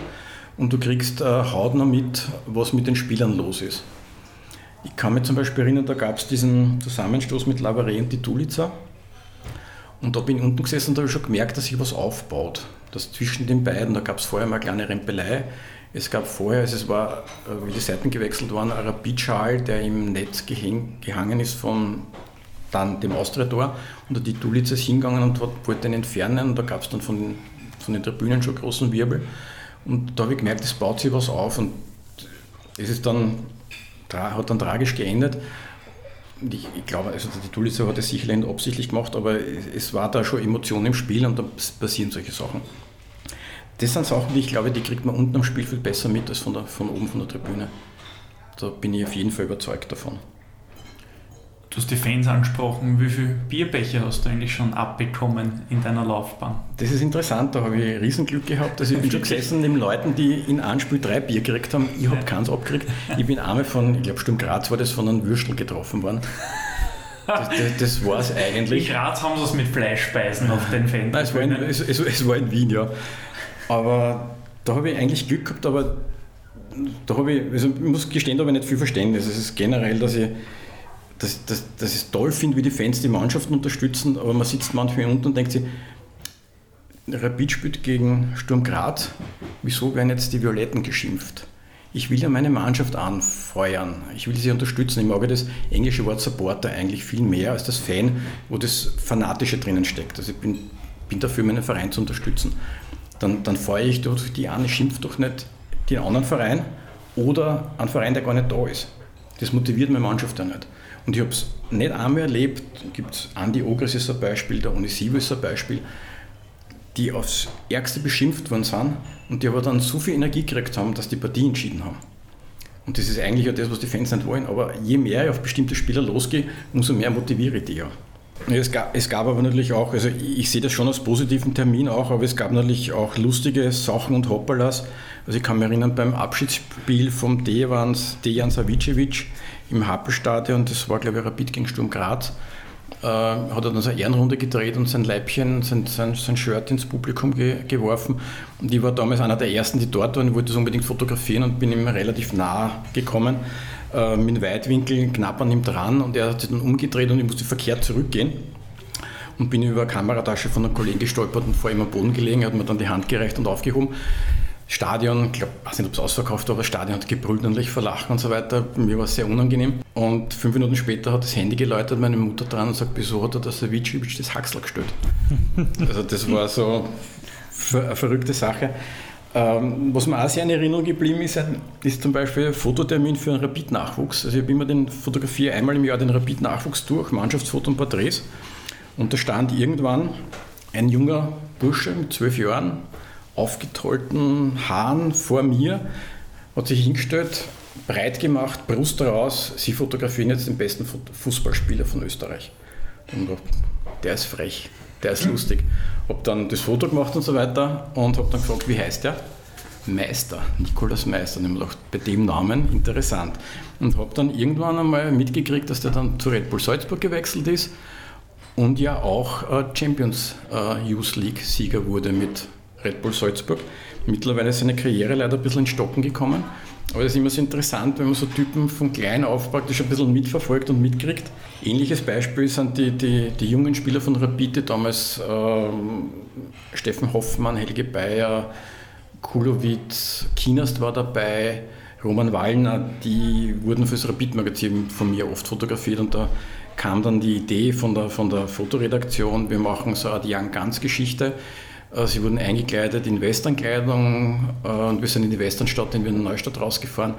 und du kriegst äh, hautnah mit, was mit den Spielern los ist. Ich kann mich zum Beispiel erinnern, da gab es diesen Zusammenstoß mit Lavare und die Tulica und da bin ich unten gesessen und habe ich schon gemerkt, dass sich was aufbaut. Das zwischen den beiden, da gab es vorher mal eine kleine Rempelei. Es gab vorher, also es war, äh, wie die Seiten gewechselt waren, ein Rapidschal, der im Netz gehäng, gehangen ist von dann dem Austria-Tor. Und die Tulica ist hingegangen und wollte ihn entfernen. Und da gab es dann von, von den Tribünen schon großen Wirbel. Und da habe ich gemerkt, es baut sich was auf. Und es ist dann, hat dann tragisch geendet ich, ich glaube, also die Tulica hat es sicherlich absichtlich gemacht, aber es war da schon Emotion im Spiel und da passieren solche Sachen. Das sind Sachen, die ich glaube, die kriegt man unten am Spiel viel besser mit als von, der, von oben von der Tribüne. Da bin ich auf jeden Fall überzeugt davon. Du hast die Fans angesprochen. Wie viele Bierbecher hast du eigentlich schon abbekommen in deiner Laufbahn? Das ist interessant, da habe ich Riesenglück gehabt. Also ich bin schon gesessen neben Leuten, die in einem Spiel drei Bier gekriegt haben. Ich habe ja. keins abgekriegt. Ich bin einmal von, ich glaube Sturm Graz war das, von einem Würstel getroffen worden. Das, das, das war es eigentlich. In Graz haben sie es mit Fleischspeisen auf den Fans. Nein, es war, in, es, es, es war in Wien, ja. Aber da habe ich eigentlich Glück gehabt, aber da habe ich, also ich muss gestehen, da habe ich nicht viel Verständnis. Es ist generell, dass ich dass, dass, dass ich es toll finde, wie die Fans die Mannschaften unterstützen, aber man sitzt manchmal unten und denkt sich, Rapid spielt gegen Sturm Graz, wieso werden jetzt die Violetten geschimpft? Ich will ja meine Mannschaft anfeuern, ich will sie unterstützen. Ich mag das englische Wort Supporter eigentlich viel mehr als das Fan, wo das Fanatische drinnen steckt. Also ich bin, bin dafür, meinen Verein zu unterstützen. Dann, dann feuere ich durch die eine, schimpft doch nicht den anderen Verein oder einen Verein, der gar nicht da ist. Das motiviert meine Mannschaft ja nicht. Und ich habe es nicht einmal erlebt, gibt es Andi Ogres ist ein Beispiel, der Onisivo ist ein Beispiel, die aufs Ärgste beschimpft worden sind und die aber dann so viel Energie gekriegt haben, dass die Partie entschieden haben. Und das ist eigentlich auch das, was die Fans nicht wollen. Aber je mehr ich auf bestimmte Spieler losgehe, umso mehr motiviere ich die ja. Es gab, es gab aber natürlich auch, also ich sehe das schon als positiven Termin auch, aber es gab natürlich auch lustige Sachen und Hoppalas. Also ich kann mich erinnern, beim Abschiedsspiel vom Dejan Savicevic im Happelstadion, das war glaube ich Rapid gegen Sturm Graz, äh, hat er dann so eine Ehrenrunde gedreht und sein Leibchen, sein, sein, sein Shirt ins Publikum ge geworfen. Und ich war damals einer der ersten, die dort waren, wollte das unbedingt fotografieren und bin ihm relativ nah gekommen, äh, mit Weitwinkel knapp an ihm dran und er hat sich dann umgedreht und ich musste verkehrt zurückgehen und bin über eine Kameratasche von einem Kollegen gestolpert und vor ihm am Boden gelegen. Er hat mir dann die Hand gereicht und aufgehoben. Stadion, ich glaube, weiß nicht, ob es ausverkauft war, aber das Stadion hat gebrüllt und verlacht und so weiter. Mir war es sehr unangenehm. Und fünf Minuten später hat das Handy geläutet, meine Mutter dran und sagt, wieso hat er das Savicevic das Haxel gestellt? also das war so eine verrückte Sache. Ähm, was mir auch sehr in Erinnerung geblieben ist, ist zum Beispiel ein Fototermin für einen Rapid-Nachwuchs. Also ich habe immer den fotografiere einmal im Jahr den Rapid-Nachwuchs durch, Mannschaftsfoto und Porträts. Und da stand irgendwann ein junger Bursche mit zwölf Jahren, aufgetollten Haaren vor mir, hat sich hingestellt, breit gemacht, Brust raus, sie fotografieren jetzt den besten Fußballspieler von Österreich. Und der ist frech, der ist lustig. Hab dann das Foto gemacht und so weiter und hab dann gefragt, wie heißt der? Meister, Nikolaus Meister. Und ich habe bei dem Namen interessant. Und habe dann irgendwann einmal mitgekriegt, dass der dann zu Red Bull Salzburg gewechselt ist und ja auch äh, Champions äh, Youth League Sieger wurde mit Red Bull Salzburg. Mittlerweile ist seine Karriere leider ein bisschen in Stocken gekommen. Aber das ist immer so interessant, wenn man so Typen von klein auf praktisch ein bisschen mitverfolgt und mitkriegt. Ähnliches Beispiel sind die, die, die jungen Spieler von Rapid, damals ähm, Steffen Hoffmann, Helge Bayer, Kulowitz, Kinast war dabei, Roman Wallner, die wurden fürs Rapid-Magazin von mir oft fotografiert und da kam dann die Idee von der, von der Fotoredaktion, wir machen so eine Young Guns-Geschichte äh, sie wurden eingekleidet in Westernkleidung äh, und wir sind in die Westernstadt in Wiener Neustadt rausgefahren.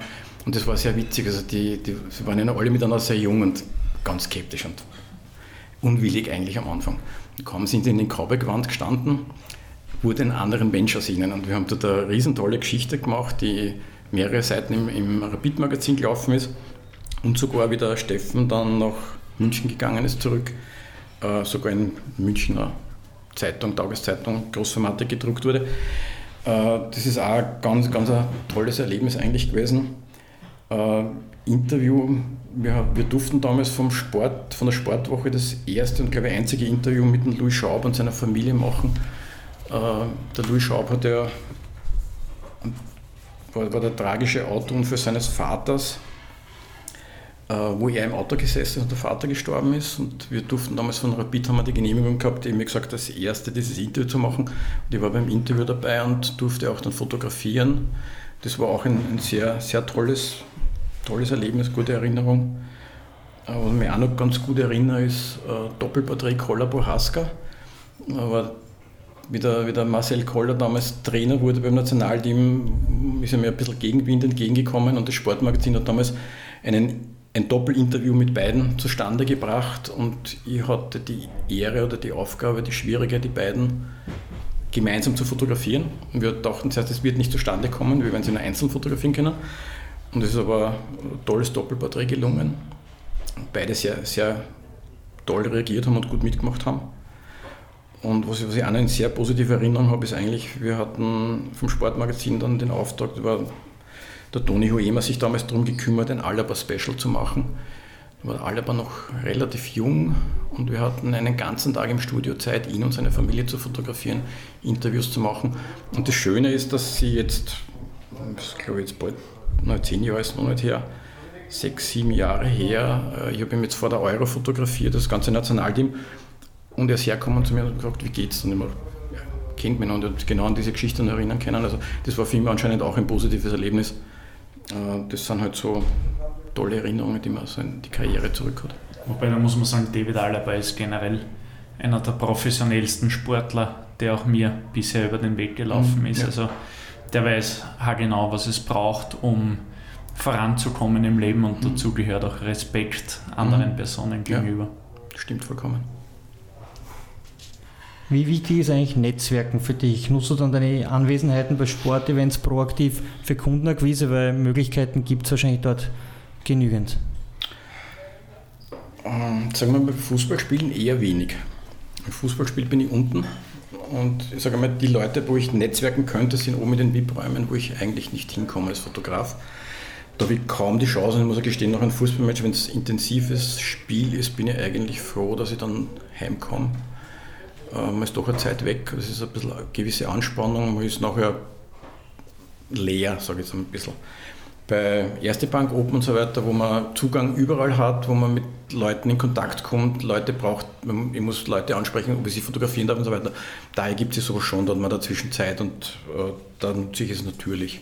Und das war sehr witzig. Also die, die, sie waren ja alle miteinander sehr jung und ganz skeptisch und unwillig eigentlich am Anfang. Kaum sind sie in den Kaubegewand gestanden, wurde ein anderer Mensch aus ihnen. Und wir haben dort eine riesen tolle Geschichte gemacht, die mehrere Seiten im, im Rapid-Magazin gelaufen ist. Und sogar wie der Steffen dann nach München gegangen ist zurück, äh, sogar in Münchner Zeitung, Tageszeitung, Großformatik gedruckt wurde. Äh, das ist auch ein ganz, ganz ein tolles Erlebnis eigentlich gewesen. Äh, Interview, wir, wir durften damals vom Sport, von der Sportwoche das erste und glaube ich einzige Interview mit dem Louis Schaub und seiner Familie machen. Äh, der Louis Schaub hat ja, war, war der tragische Autounfall seines Vaters, wo er im Auto gesessen ist und der Vater gestorben ist. Und wir durften damals von Rapid haben wir die Genehmigung gehabt, die mir gesagt das erste dieses Interview zu machen. Und ich war beim Interview dabei und durfte auch dann fotografieren. Das war auch ein, ein sehr, sehr tolles tolles Erlebnis, gute Erinnerung. Äh, was ich mich auch noch ganz gut erinnere, ist äh, Doppelporträt Koller Bohaska. Aber wie der, wie der Marcel Koller damals Trainer wurde beim Nationalteam, ist er mir ein bisschen Gegenwind entgegengekommen und das Sportmagazin hat damals einen, ein Doppelinterview mit beiden zustande gebracht und ich hatte die Ehre oder die Aufgabe, die Schwierigkeit, die beiden gemeinsam zu fotografieren. Und wir dachten zuerst, es wird nicht zustande kommen, wir werden sie nur einzeln fotografieren können. Und es ist aber ein tolles Doppelporträt gelungen. Beide sehr, sehr toll reagiert haben und gut mitgemacht haben. Und was ich, was ich auch noch in sehr positive Erinnerung habe, ist eigentlich, wir hatten vom Sportmagazin dann den Auftrag, war der Toni Huema sich damals darum gekümmert, ein Alaba-Special zu machen. Da war Alaba noch relativ jung und wir hatten einen ganzen Tag im Studio Zeit, ihn und seine Familie zu fotografieren, Interviews zu machen. Und das Schöne ist, dass sie jetzt, das glaube ich jetzt bald na, zehn Jahre ist noch nicht her, sechs, sieben Jahre her. Äh, ich habe ihn jetzt vor der Euro fotografiert, das ganze Nationalteam. Und er ist hergekommen zu mir und gefragt, wie geht's? Ich habe ja, kennt mich und genau an diese Geschichten erinnern können. Also das war für ihn anscheinend auch ein positives Erlebnis. Äh, das sind halt so tolle Erinnerungen, die man so in die Karriere zurück hat. Wobei da muss man sagen, David Alaba ist generell einer der professionellsten Sportler, der auch mir bisher über den Weg gelaufen mhm, ist. Ja. Also der weiß genau, was es braucht, um voranzukommen im Leben und mhm. dazu gehört auch Respekt anderen mhm. Personen gegenüber. Ja, stimmt vollkommen. Wie wichtig ist eigentlich Netzwerken für dich? Nutzt du dann deine Anwesenheiten bei Sportevents proaktiv für Kundenakquise, weil Möglichkeiten gibt es wahrscheinlich dort genügend? Ähm, sagen wir mal, bei Fußballspielen eher wenig. Im Fußballspiel bin ich unten und ich sage mal, die Leute, wo ich netzwerken könnte, sind oben in den VIP-Räumen, wo ich eigentlich nicht hinkomme als Fotograf. Da habe ich kaum die Chance, ich muss gestehen, nach einem Fußballmatch, wenn es intensives Spiel ist, bin ich eigentlich froh, dass ich dann heimkomme. Man ist doch eine Zeit weg, es ist ein bisschen eine gewisse Anspannung, man ist nachher leer, sage ich jetzt ein bisschen bei Erste Bank Open und so weiter, wo man Zugang überall hat, wo man mit Leuten in Kontakt kommt, Leute braucht, ich muss Leute ansprechen, ob ich sie fotografieren darf und so weiter. Da ergibt sich sowas schon, dann man dazwischen Zeit und äh, dann sich es natürlich.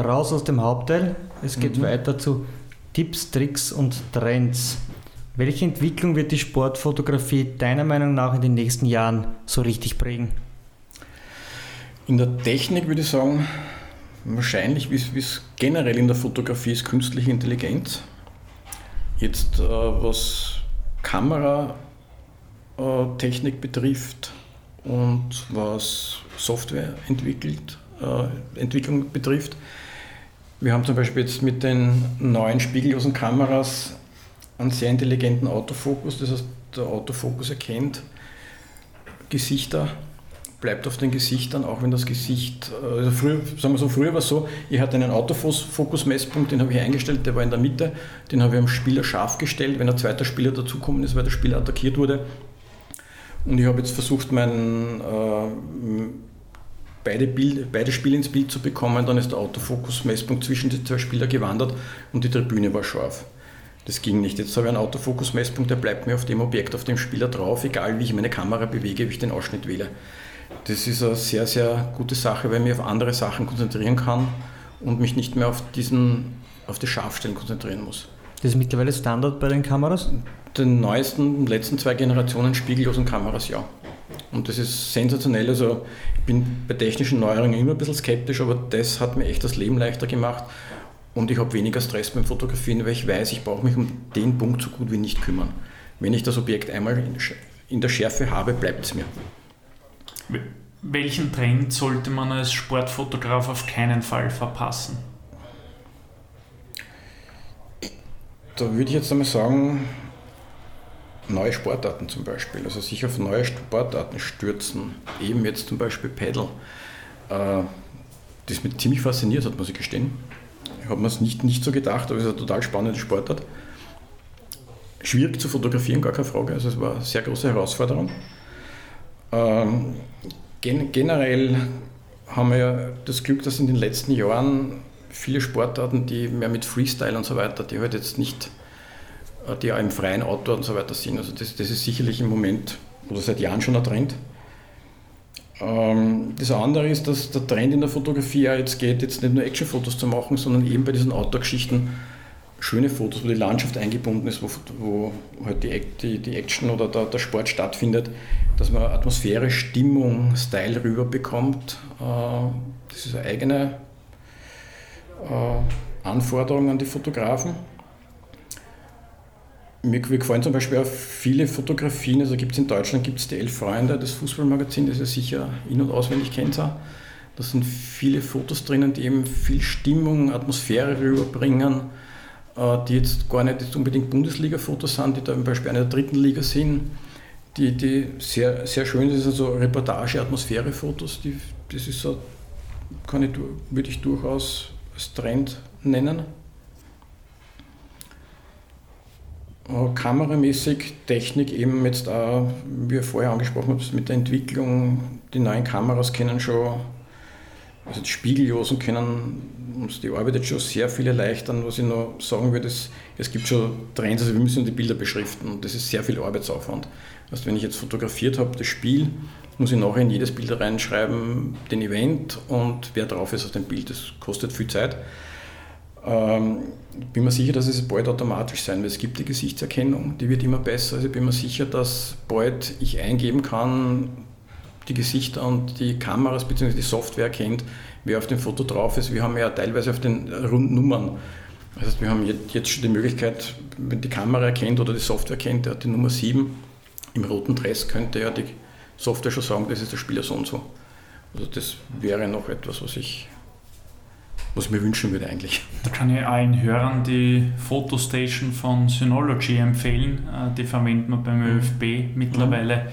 raus aus dem Hauptteil. Es geht mhm. weiter zu Tipps, Tricks und Trends. Welche Entwicklung wird die Sportfotografie deiner Meinung nach in den nächsten Jahren so richtig prägen? In der Technik würde ich sagen, wahrscheinlich, wie es generell in der Fotografie ist, künstliche Intelligenz. Jetzt, äh, was Kameratechnik äh, betrifft und was Software entwickelt, äh, betrifft, wir haben zum Beispiel jetzt mit den neuen spiegellosen Kameras einen sehr intelligenten Autofokus. Das heißt, der Autofokus erkennt Gesichter, bleibt auf den Gesichtern, auch wenn das Gesicht, also früher, sagen wir so, früher war es so, ich hatte einen Autofokus-Messpunkt, den habe ich eingestellt, der war in der Mitte, den habe ich am Spieler scharf gestellt, wenn ein zweiter Spieler dazukommen ist, weil der Spieler attackiert wurde. Und ich habe jetzt versucht, mein äh, beide, Bild, beide Spiele ins Bild zu bekommen, dann ist der Autofokus-Messpunkt zwischen die zwei Spieler gewandert und die Tribüne war scharf. Das ging nicht. Jetzt habe ich einen Autofokus-Messpunkt, der bleibt mir auf dem Objekt, auf dem Spieler drauf, egal wie ich meine Kamera bewege, wie ich den Ausschnitt wähle. Das ist eine sehr, sehr gute Sache, weil ich mich auf andere Sachen konzentrieren kann und mich nicht mehr auf, diesen, auf das Scharfstellen konzentrieren muss. Das ist mittlerweile Standard bei den Kameras? den neuesten, letzten zwei Generationen spiegellosen Kameras ja. Und das ist sensationell. Also ich bin bei technischen Neuerungen immer ein bisschen skeptisch, aber das hat mir echt das Leben leichter gemacht. Und ich habe weniger Stress beim Fotografieren, weil ich weiß, ich brauche mich um den Punkt so gut wie nicht kümmern. Wenn ich das Objekt einmal in der Schärfe habe, bleibt es mir. Welchen Trend sollte man als Sportfotograf auf keinen Fall verpassen? Da würde ich jetzt einmal sagen, neue Sportarten zum Beispiel. Also sich auf neue Sportarten stürzen. Eben jetzt zum Beispiel Paddle. Äh, das mich ziemlich fasziniert hat, muss ich gestehen. Ich habe mir es nicht, nicht so gedacht, aber es ist eine total spannende Sportart. Schwierig zu fotografieren, gar keine Frage. Also es war eine sehr große Herausforderung. Ähm, gen generell haben wir das Glück, dass in den letzten Jahren viele Sportarten, die mehr mit Freestyle und so weiter, die halt jetzt nicht, die auch im freien Outdoor und so weiter sind. Also das, das ist sicherlich im Moment oder seit Jahren schon ein Trend. Ähm, das andere ist, dass der Trend in der Fotografie ja jetzt geht, jetzt nicht nur Actionfotos zu machen, sondern eben bei diesen Outdoor-Geschichten schöne Fotos, wo die Landschaft eingebunden ist, wo, wo halt die, die, die Action oder der, der, Sport stattfindet, dass man Atmosphäre, Stimmung, Style rüberbekommt. Äh, das ist eine eigene äh, Anforderung an die Fotografen. Mir, gefallen zum Beispiel auch viele Fotografien, also gibt es in Deutschland gibt es die Elf Freunde, das Fußballmagazin, das ihr sicher in- und auswendig kennt. Da sind viele Fotos drinnen, die eben viel Stimmung, Atmosphäre rüberbringen, äh, die jetzt gar nicht unbedingt Bundesliga-Fotos sind, die da zum Beispiel einer der dritten Liga sind, die, die sehr, sehr schön sind, also Reportage, Atmosphäre-Fotos, das ist so, kann ich, würde ich durchaus als Trend nennen. Äh, kameramäßig, Technik eben jetzt auch, wie ich vorher angesprochen habe, mit der Entwicklung, die neuen Kameras können schon, also die Spiegellosen können uns die Arbeit jetzt schon sehr viel erleichtern. Was ich noch sagen würde, ist, es gibt schon Trends, also wir müssen die Bilder beschriften und das ist sehr viel Arbeitsaufwand. Also wenn ich jetzt fotografiert habe, das Spiel, muss ich nachher in jedes Bild reinschreiben, den Event und wer drauf ist auf dem Bild. Das kostet viel Zeit. Ähm, ich bin mir sicher, dass es bald automatisch sein wird. Es gibt die Gesichtserkennung, die wird immer besser. Also ich bin mir sicher, dass bald ich eingeben kann, die Gesichter und die Kameras bzw. die Software erkennt, wer auf dem Foto drauf ist. Wir haben ja teilweise auf den Rundnummern. Das heißt, wir haben jetzt schon die Möglichkeit, wenn die Kamera erkennt oder die Software erkennt, der hat die Nummer 7 im roten Dress, könnte ja die Software schon sagen, das ist der Spieler so und so. Also das wäre noch etwas, was ich was ich mir wünschen würde eigentlich. Da kann ich allen Hörern die Fotostation von Synology empfehlen. Äh, die verwendet man beim mhm. ÖFB mittlerweile.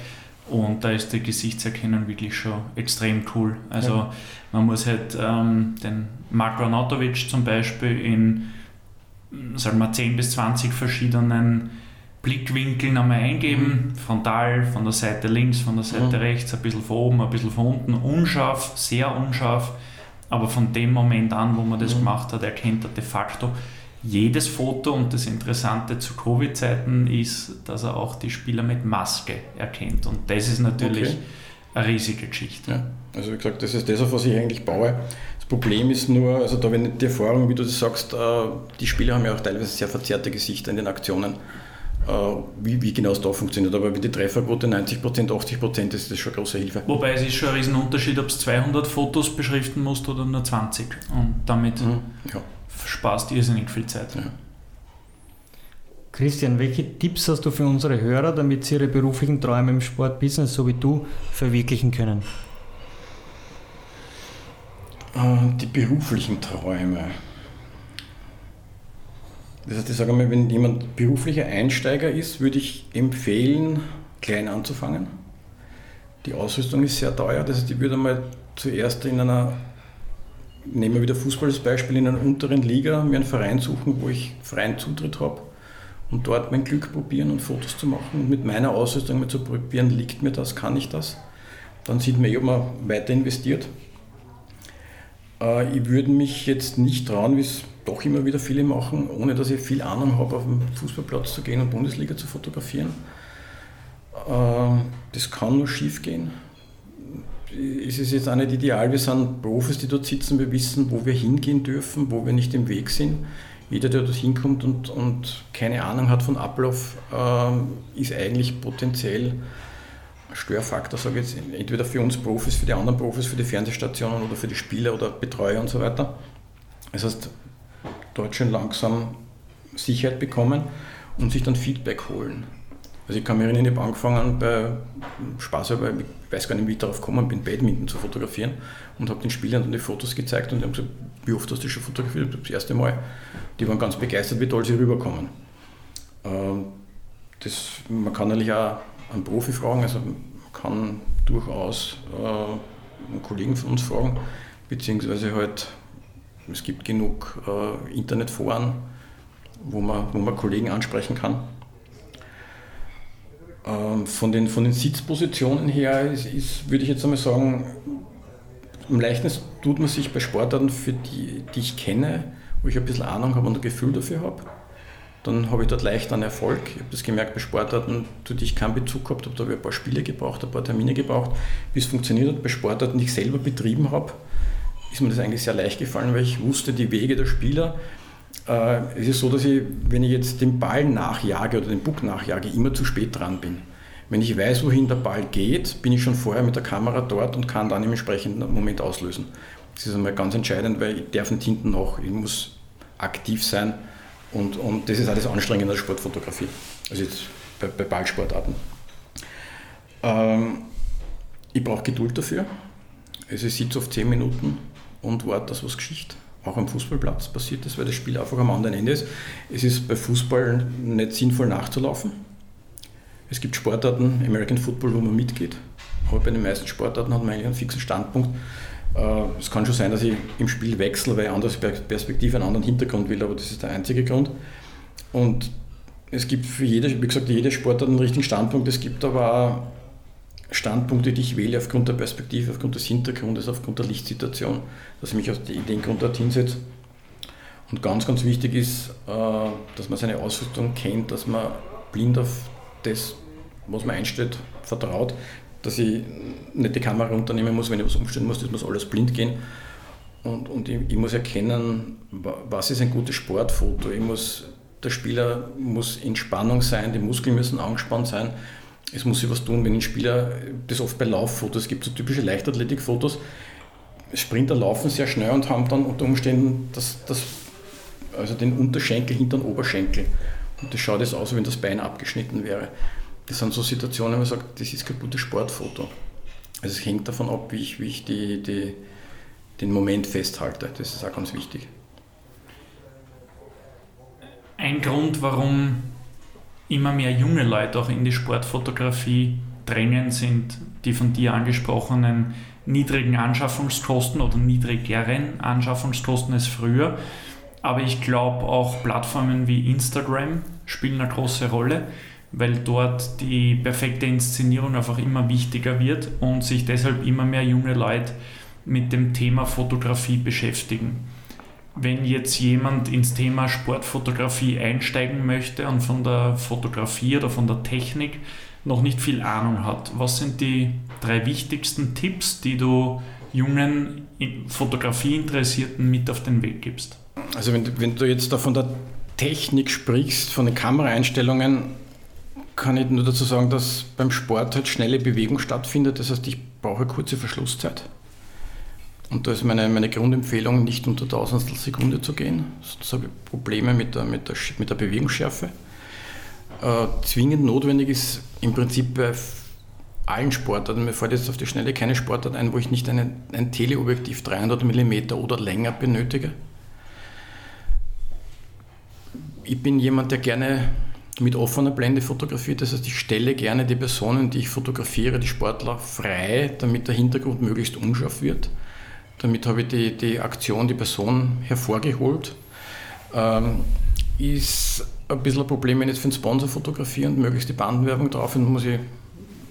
Und da ist die Gesichtserkennung wirklich schon extrem cool. Also ja. man muss halt ähm, den Marko Arnautovic zum Beispiel in sagen wir 10 bis 20 verschiedenen Blickwinkeln einmal eingeben. Mhm. Frontal, von der Seite links, von der Seite mhm. rechts, ein bisschen von oben, ein bisschen von unten. Unscharf, sehr unscharf aber von dem Moment an, wo man das mhm. gemacht hat, erkennt er de facto jedes Foto. Und das Interessante zu Covid-Zeiten ist, dass er auch die Spieler mit Maske erkennt. Und das ist natürlich okay. eine riesige Geschichte. Ja. Also wie gesagt, das ist das, auf was ich eigentlich baue. Das Problem ist nur, also da wenn die Erfahrung, wie du das sagst, äh, die Spieler haben ja auch teilweise sehr verzerrte Gesichter in den Aktionen. Äh, wie, wie genau es da funktioniert. Aber mit der Trefferquote 90%, 80% ist das schon eine große Hilfe. Wobei es ist schon ein Riesenunterschied, ob du 200 Fotos beschriften musst oder nur 20. Und damit mhm, ja. sparst du irrsinnig viel Zeit. Ja. Christian, welche Tipps hast du für unsere Hörer, damit sie ihre beruflichen Träume im Sportbusiness, so wie du, verwirklichen können? Äh, die beruflichen Träume. Das heißt, ich sage mal, wenn jemand beruflicher Einsteiger ist, würde ich empfehlen, klein anzufangen. Die Ausrüstung ist sehr teuer, das heißt, ich würde mal zuerst in einer, nehmen wir wieder Fußball als Beispiel, in einer unteren Liga mir einen Verein suchen, wo ich freien Zutritt habe und dort mein Glück probieren und Fotos zu machen und mit meiner Ausrüstung mal zu probieren, liegt mir das, kann ich das. Dann sieht man ob man weiter investiert. Äh, ich würde mich jetzt nicht trauen, wie es doch immer wieder viele machen, ohne dass ich viel Ahnung habe, auf den Fußballplatz zu gehen und Bundesliga zu fotografieren. Äh, das kann nur schief gehen. Es ist jetzt auch nicht ideal, wir sind Profis, die dort sitzen, wir wissen, wo wir hingehen dürfen, wo wir nicht im Weg sind. Jeder, der dort hinkommt und, und keine Ahnung hat von Ablauf, äh, ist eigentlich potenziell Störfaktor, sage ich jetzt, entweder für uns Profis, für die anderen Profis, für die Fernsehstationen oder für die Spieler oder Betreuer und so weiter. Das heißt, dort schon langsam Sicherheit bekommen und sich dann Feedback holen. Also ich kann mich erinnern, ich habe angefangen bei Spaß, aber ich weiß gar nicht, wie ich darauf gekommen bin, Badminton zu fotografieren und habe den Spielern dann die Fotos gezeigt und die haben gesagt, wie oft hast du schon fotografiert? Das erste Mal. Die waren ganz begeistert, wie toll sie rüberkommen. Ähm, das, man kann natürlich auch einen Profi fragen, also kann durchaus äh, einen Kollegen von uns fragen, beziehungsweise halt, es gibt genug äh, Internetforen, wo man, wo man Kollegen ansprechen kann. Ähm, von, den, von den Sitzpositionen her ist, ist, würde ich jetzt einmal sagen, am leichtesten tut man sich bei Sportarten, für die, die ich kenne, wo ich ein bisschen Ahnung habe und ein Gefühl dafür habe. Dann habe ich dort leicht einen Erfolg. Ich habe das gemerkt bei Sportarten, zu denen ich keinen Bezug gehabt habe. Da habe ich ein paar Spiele gebraucht, ein paar Termine gebraucht, bis es funktioniert hat. Bei Sportarten, die ich selber betrieben habe, ist mir das eigentlich sehr leicht gefallen, weil ich wusste die Wege der Spieler. Äh, es ist so, dass ich, wenn ich jetzt den Ball nachjage oder den Puck nachjage, immer zu spät dran bin. Wenn ich weiß, wohin der Ball geht, bin ich schon vorher mit der Kamera dort und kann dann im entsprechenden Moment auslösen. Das ist einmal ganz entscheidend, weil ich darf nicht hinten noch, ich muss aktiv sein und, und das ist alles anstrengend in der Sportfotografie, also jetzt bei, bei Ballsportarten. Ähm, ich brauche Geduld dafür. Also ich sitze auf 10 Minuten und warte, dass was Geschichte auch am Fußballplatz passiert ist, weil das Spiel einfach am anderen Ende ist. Es ist bei Fußball nicht sinnvoll nachzulaufen es gibt Sportarten, American Football, wo man mitgeht, aber bei den meisten Sportarten hat man eigentlich einen fixen Standpunkt. Äh, es kann schon sein, dass ich im Spiel wechsle, weil ich andere Perspektive, einen anderen Hintergrund will, aber das ist der einzige Grund. Und es gibt für jede, wie gesagt, jede Sportart einen richtigen Standpunkt. Es gibt aber auch Standpunkte, die ich wähle aufgrund der Perspektive, aufgrund des Hintergrundes, aufgrund der Lichtsituation, dass ich mich aus dem Grund dorthin setze. Und ganz, ganz wichtig ist, äh, dass man seine Ausrüstung kennt, dass man blind auf das, was man einstellt, vertraut, dass ich nicht die Kamera runternehmen muss, wenn ich was umstellen muss, das muss alles blind gehen. Und, und ich, ich, muss erkennen, was ist ein gutes Sportfoto. Ich muss, der Spieler muss in Spannung sein, die Muskeln müssen angespannt sein. Es muss sich was tun, wenn ein Spieler, das oft bei Lauffotos gibt, so typische Leichtathletikfotos, Sprinter laufen sehr schnell und haben dann unter Umständen das, das, also den Unterschenkel hinter den Oberschenkel. Und das schaut jetzt aus, wie wenn das Bein abgeschnitten wäre. Das sind so Situationen, wo man sagt, das ist kein gutes Sportfoto. Also es hängt davon ab, wie ich, wie ich die, die, den Moment festhalte. Das ist auch ganz wichtig. Ein Grund, warum immer mehr junge Leute auch in die Sportfotografie drängen, sind die von dir angesprochenen niedrigen Anschaffungskosten oder niedrigeren Anschaffungskosten als früher. Aber ich glaube auch Plattformen wie Instagram spielen eine große Rolle, weil dort die perfekte Inszenierung einfach immer wichtiger wird und sich deshalb immer mehr junge Leute mit dem Thema Fotografie beschäftigen. Wenn jetzt jemand ins Thema Sportfotografie einsteigen möchte und von der Fotografie oder von der Technik noch nicht viel Ahnung hat, was sind die drei wichtigsten Tipps, die du jungen Fotografieinteressierten mit auf den Weg gibst? Also wenn, wenn du jetzt da von der Technik sprichst, von den Kameraeinstellungen, kann ich nur dazu sagen, dass beim Sport halt schnelle Bewegung stattfindet. Das heißt, ich brauche eine kurze Verschlusszeit. Und da ist meine, meine Grundempfehlung, nicht unter Tausendstel Sekunde zu gehen. Sonst habe ich Probleme mit der, mit der, mit der Bewegungsschärfe. Äh, zwingend notwendig ist im Prinzip bei allen Sportarten, mir fällt jetzt auf die Schnelle keine Sportart ein, wo ich nicht eine, ein Teleobjektiv 300 mm oder länger benötige ich bin jemand, der gerne mit offener Blende fotografiert. Das heißt, ich stelle gerne die Personen, die ich fotografiere, die Sportler frei, damit der Hintergrund möglichst unscharf wird. Damit habe ich die, die Aktion, die Person hervorgeholt. Ähm, ist ein bisschen ein Problem, wenn ich jetzt für einen Sponsor fotografiere und möglichst die Bandenwerbung drauf und muss ich,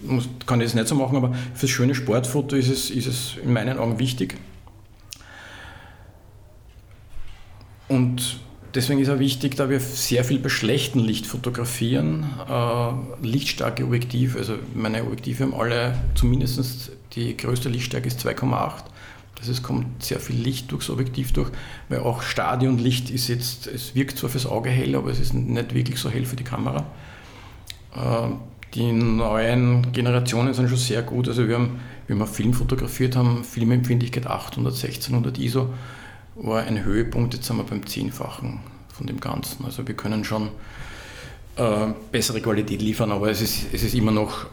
muss, kann ich das nicht so machen, aber für das schöne Sportfoto ist es, ist es in meinen Augen wichtig. Und Deswegen ist auch wichtig, da wir sehr viel bei schlechtem Licht fotografieren, äh, lichtstarke Objektive, also meine Objektive haben alle zumindest die größte Lichtstärke ist 2,8. Also es kommt sehr viel Licht durchs Objektiv durch, weil auch Stadionlicht ist jetzt, es wirkt zwar fürs Auge hell, aber es ist nicht wirklich so hell für die Kamera. Äh, die neuen Generationen sind schon sehr gut. Also wir haben, wie wir Film fotografiert haben, Filmempfindlichkeit 800, 1600 ISO war ein Höhepunkt. Jetzt sind wir beim Zehnfachen von dem Ganzen. Also wir können schon äh, bessere Qualität liefern, aber es ist, es ist immer noch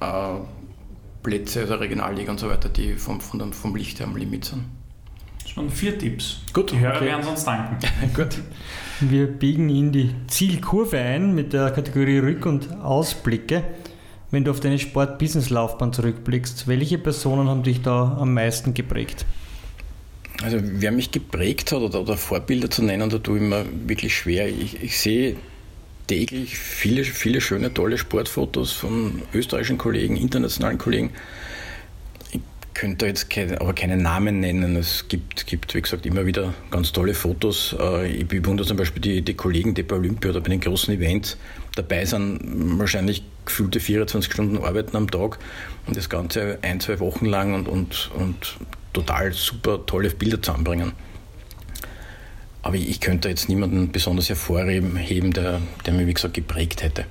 äh, Plätze, also Regionalliga und so weiter, die vom, vom, vom Licht her am Limit sind. Schon vier Tipps. Gut. Die Hörer okay. werden uns danken. Gut. Wir biegen in die Zielkurve ein mit der Kategorie Rück- und Ausblicke. Wenn du auf deine Sport-Business-Laufbahn zurückblickst, welche Personen haben dich da am meisten geprägt? Also wer mich geprägt hat oder, oder Vorbilder zu nennen, da tue ich mir wirklich schwer. Ich, ich sehe täglich viele, viele schöne, tolle Sportfotos von österreichischen Kollegen, internationalen Kollegen. Ich könnte jetzt keine, aber keine Namen nennen. Es gibt, gibt, wie gesagt, immer wieder ganz tolle Fotos. Äh, ich bewundere zum Beispiel die, die Kollegen, die bei Olympia oder bei den großen Events dabei sind, wahrscheinlich gefühlte 24 Stunden arbeiten am Tag und das Ganze ein, zwei Wochen lang und, und, und total super tolle Bilder zusammenbringen. Aber ich könnte jetzt niemanden besonders hervorheben, der, der mich, wie gesagt, geprägt hätte.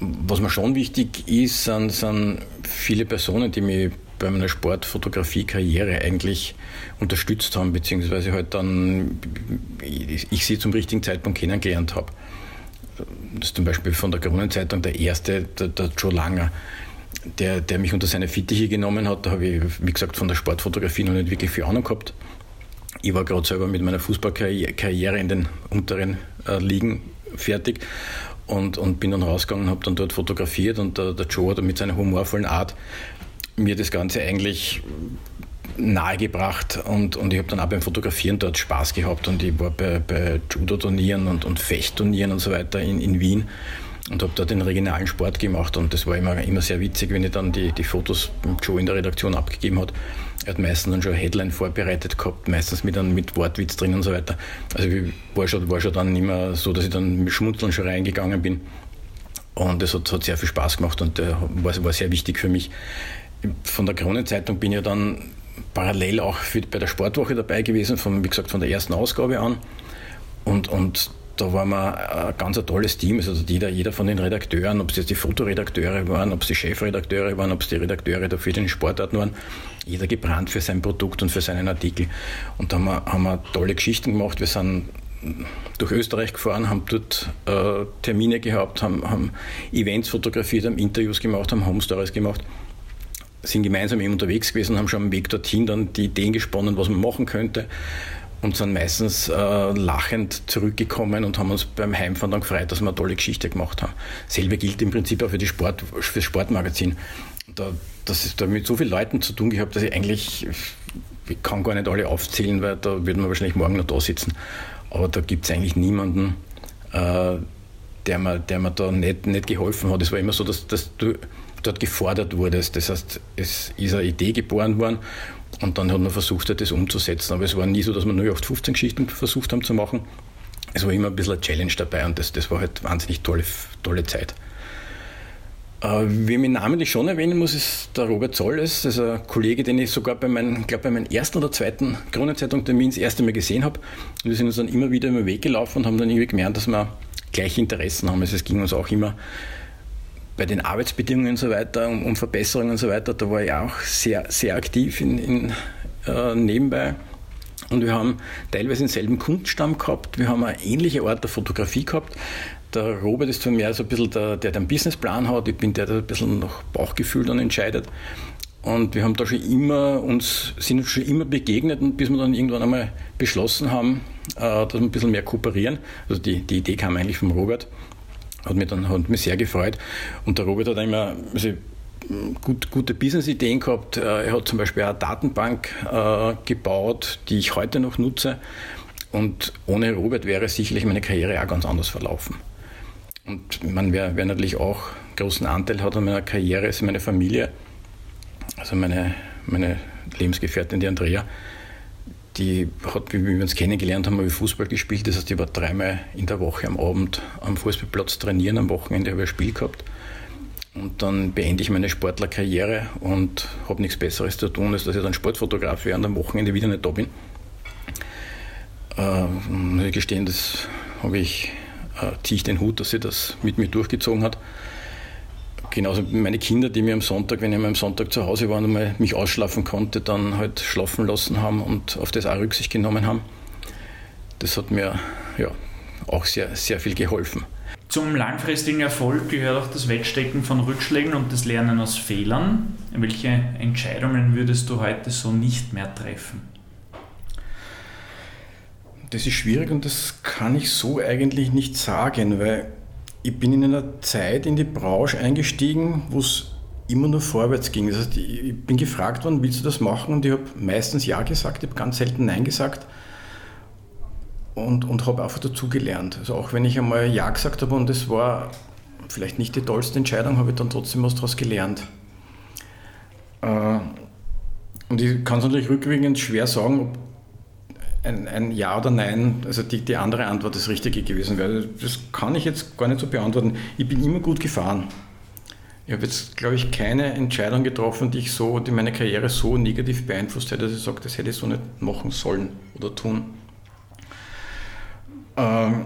Was mir schon wichtig ist, sind, sind viele Personen, die mich bei meiner Sportfotografie-Karriere eigentlich unterstützt haben, beziehungsweise halt dann ich sie zum richtigen Zeitpunkt kennengelernt habe. Das ist zum Beispiel von der Kronenzeitung der erste, der, der Joe Langer, der, der mich unter seine Fittiche genommen hat. Da habe ich, wie gesagt, von der Sportfotografie noch nicht wirklich viel Ahnung gehabt. Ich war gerade selber mit meiner Fußballkarriere in den unteren äh, Ligen fertig und, und bin dann rausgegangen, habe dann dort fotografiert und der, der Joe hat mit seiner humorvollen Art mir das Ganze eigentlich nahegebracht und, und ich habe dann auch beim Fotografieren dort Spaß gehabt und ich war bei, bei Judo-Turnieren und, und Fechtturnieren und so weiter in, in Wien und habe dort den regionalen Sport gemacht und das war immer, immer sehr witzig, wenn ich dann die, die Fotos Joe in der Redaktion abgegeben hat. Er hat meistens dann schon Headline vorbereitet gehabt, meistens mit, dann mit Wortwitz drin und so weiter. Also ich war schon, war schon dann immer so, dass ich dann mit Schmunzeln schon reingegangen bin. Und das hat, hat sehr viel Spaß gemacht und äh, war, war sehr wichtig für mich. Von der Kronenzeitung bin ich dann parallel auch für, bei der Sportwoche dabei gewesen, von, wie gesagt, von der ersten Ausgabe an. Und, und da waren wir ein ganz tolles Team. Also jeder, jeder von den Redakteuren, ob es jetzt die Fotoredakteure waren, ob es die Chefredakteure waren, ob es die Redakteure dafür den Sportarten waren, jeder gebrannt für sein Produkt und für seinen Artikel. Und da haben wir, haben wir tolle Geschichten gemacht. Wir sind durch Österreich gefahren, haben dort äh, Termine gehabt, haben, haben Events fotografiert, haben Interviews gemacht, haben Home Stories gemacht sind gemeinsam eben unterwegs gewesen, haben schon am Weg dorthin dann die Ideen gesponnen, was man machen könnte und sind meistens äh, lachend zurückgekommen und haben uns beim Heimfahren dann gefreut, dass wir eine tolle Geschichte gemacht haben. Selbe gilt im Prinzip auch für, die Sport, für das Sportmagazin. Da, das ist da mit so vielen Leuten zu tun gehabt, dass ich eigentlich, ich kann gar nicht alle aufzählen, weil da würden wir wahrscheinlich morgen noch da sitzen. Aber da gibt es eigentlich niemanden, äh, der, mir, der mir da nicht, nicht geholfen hat. Es war immer so, dass, dass du dort gefordert wurdest. Das heißt, es ist eine Idee geboren worden und dann hat man versucht, das umzusetzen. Aber es war nie so, dass wir nur 15 Geschichten versucht haben zu machen. Es war immer ein bisschen eine Challenge dabei und das, das war halt wahnsinnig tolle, tolle Zeit. Äh, wie ich namentlich schon erwähnen muss, ist der Robert Zolles. Das ist ein Kollege, den ich sogar bei meinem, glaube bei meinem ersten oder zweiten Kronenzeitung-Termin das erste Mal gesehen habe. Wir sind uns dann immer wieder den Weg gelaufen und haben dann irgendwie gemerkt, dass wir gleiche Interessen haben. Also es ging uns auch immer bei den Arbeitsbedingungen und so weiter, um, um, Verbesserungen und so weiter, da war ich auch sehr, sehr aktiv in, in äh, nebenbei. Und wir haben teilweise denselben Kundenstamm gehabt, wir haben eine ähnliche Art der Fotografie gehabt. Der Robert ist für mich so ein bisschen der, der den Businessplan hat, ich bin der, der ein bisschen nach Bauchgefühl dann entscheidet. Und wir haben da schon immer uns, sind uns schon immer begegnet bis wir dann irgendwann einmal beschlossen haben, äh, dass wir ein bisschen mehr kooperieren. Also die, die Idee kam eigentlich vom Robert hat mich dann hat mich sehr gefreut. Und der Robert hat immer also, gut, gute Business-Ideen gehabt. Äh, er hat zum Beispiel eine Datenbank äh, gebaut, die ich heute noch nutze. Und ohne Robert wäre sicherlich meine Karriere auch ganz anders verlaufen. Und man, wer, wer natürlich auch großen Anteil hat an meiner Karriere, ist meine Familie. Also meine, meine Lebensgefährtin, die Andrea die hat, wie wir uns kennengelernt haben, habe Fußball gespielt. Das heißt, ich war dreimal in der Woche am Abend am Fußballplatz trainieren. Am Wochenende habe ich ein Spiel gehabt. Und dann beende ich meine Sportlerkarriere und habe nichts Besseres zu tun, als dass ich dann Sportfotograf wäre und am Wochenende wieder nicht da bin. Äh, muss ich gestehen, das habe ich, äh, ziehe ich den Hut, dass sie das mit mir durchgezogen hat. Genauso meine Kinder, die mir am Sonntag, wenn ich mal am Sonntag zu Hause war und mal mich ausschlafen konnte, dann halt schlafen lassen haben und auf das auch Rücksicht genommen haben. Das hat mir ja, auch sehr, sehr viel geholfen. Zum langfristigen Erfolg gehört auch das Wegstecken von Rückschlägen und das Lernen aus Fehlern. Welche Entscheidungen würdest du heute so nicht mehr treffen? Das ist schwierig und das kann ich so eigentlich nicht sagen, weil ich bin in einer Zeit in die Branche eingestiegen, wo es immer nur vorwärts ging. Das heißt, ich bin gefragt worden, willst du das machen? Und ich habe meistens Ja gesagt, ich habe ganz selten Nein gesagt und, und habe einfach dazugelernt. Also auch wenn ich einmal Ja gesagt habe und es war vielleicht nicht die tollste Entscheidung, habe ich dann trotzdem was daraus gelernt. Äh, und ich kann es natürlich rückwirkend schwer sagen, ob ein, ein, Ja oder Nein, also die, die andere Antwort das Richtige gewesen wäre. Das kann ich jetzt gar nicht so beantworten. Ich bin immer gut gefahren. Ich habe jetzt, glaube ich, keine Entscheidung getroffen, die ich so, die meine Karriere so negativ beeinflusst hätte, dass ich sage, das hätte ich so nicht machen sollen oder tun. Ähm,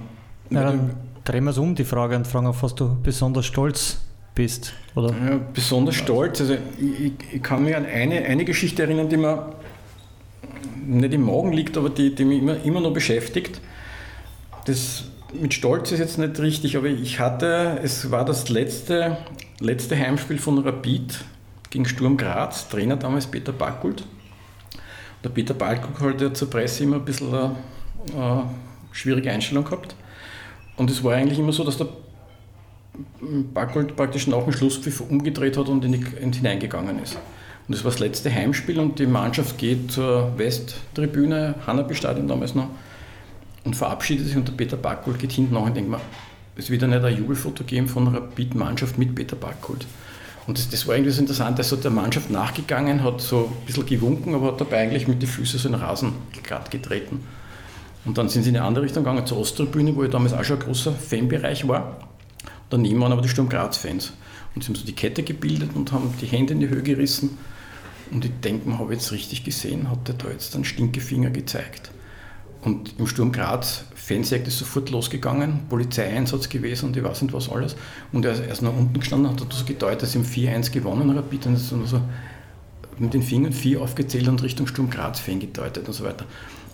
ja, dann drehen wir es um, die Frage, und fragen, auf was du besonders stolz bist. Oder? Ja, besonders stolz. Also ich, ich, kann mich an eine, eine Geschichte erinnern, die mir nicht im Magen liegt, aber die, die mich immer, immer noch beschäftigt. Das mit Stolz ist jetzt nicht richtig, aber ich hatte, es war das letzte, letzte Heimspiel von Rapid gegen Sturm Graz, Trainer damals Peter Backkult. Der Peter Backkult hat ja zur Presse immer ein bisschen äh, schwierige Einstellung gehabt. Und es war eigentlich immer so, dass der Backgold praktisch nach dem Schlusspfiff umgedreht hat und in die, in hineingegangen ist. Und das war das letzte Heimspiel und die Mannschaft geht zur Westtribüne, Hanabi-Stadion damals noch, und verabschiedet sich und der Peter Backgold geht hinten nach und denkt mir, es wird ja nicht ein Jubelfoto geben von einer Rapid-Mannschaft mit Peter Backgold. Und das, das, war irgendwie so interessant, er ist so der Mannschaft nachgegangen, hat so ein bisschen gewunken, aber hat dabei eigentlich mit den Füßen so in den Rasen glatt getreten. Und dann sind sie in eine andere Richtung gegangen, zur Osttribüne, wo ich damals auch schon ein großer Fanbereich war. Daneben waren aber die Sturm Graz-Fans. Und sie haben so die Kette gebildet und haben die Hände in die Höhe gerissen. Und ich denke, man habe jetzt richtig gesehen, hat der da jetzt einen Stinkefinger gezeigt. Und im Sturm Graz, Fansjagd ist sofort losgegangen, Polizeieinsatz gewesen und ich weiß nicht was alles. Und er ist nach unten gestanden, hat so gedeutet, dass ihm 4-1 gewonnen Rapid und ist so mit den Fingern 4 aufgezählt und Richtung Sturm Graz Fan gedeutet und so weiter.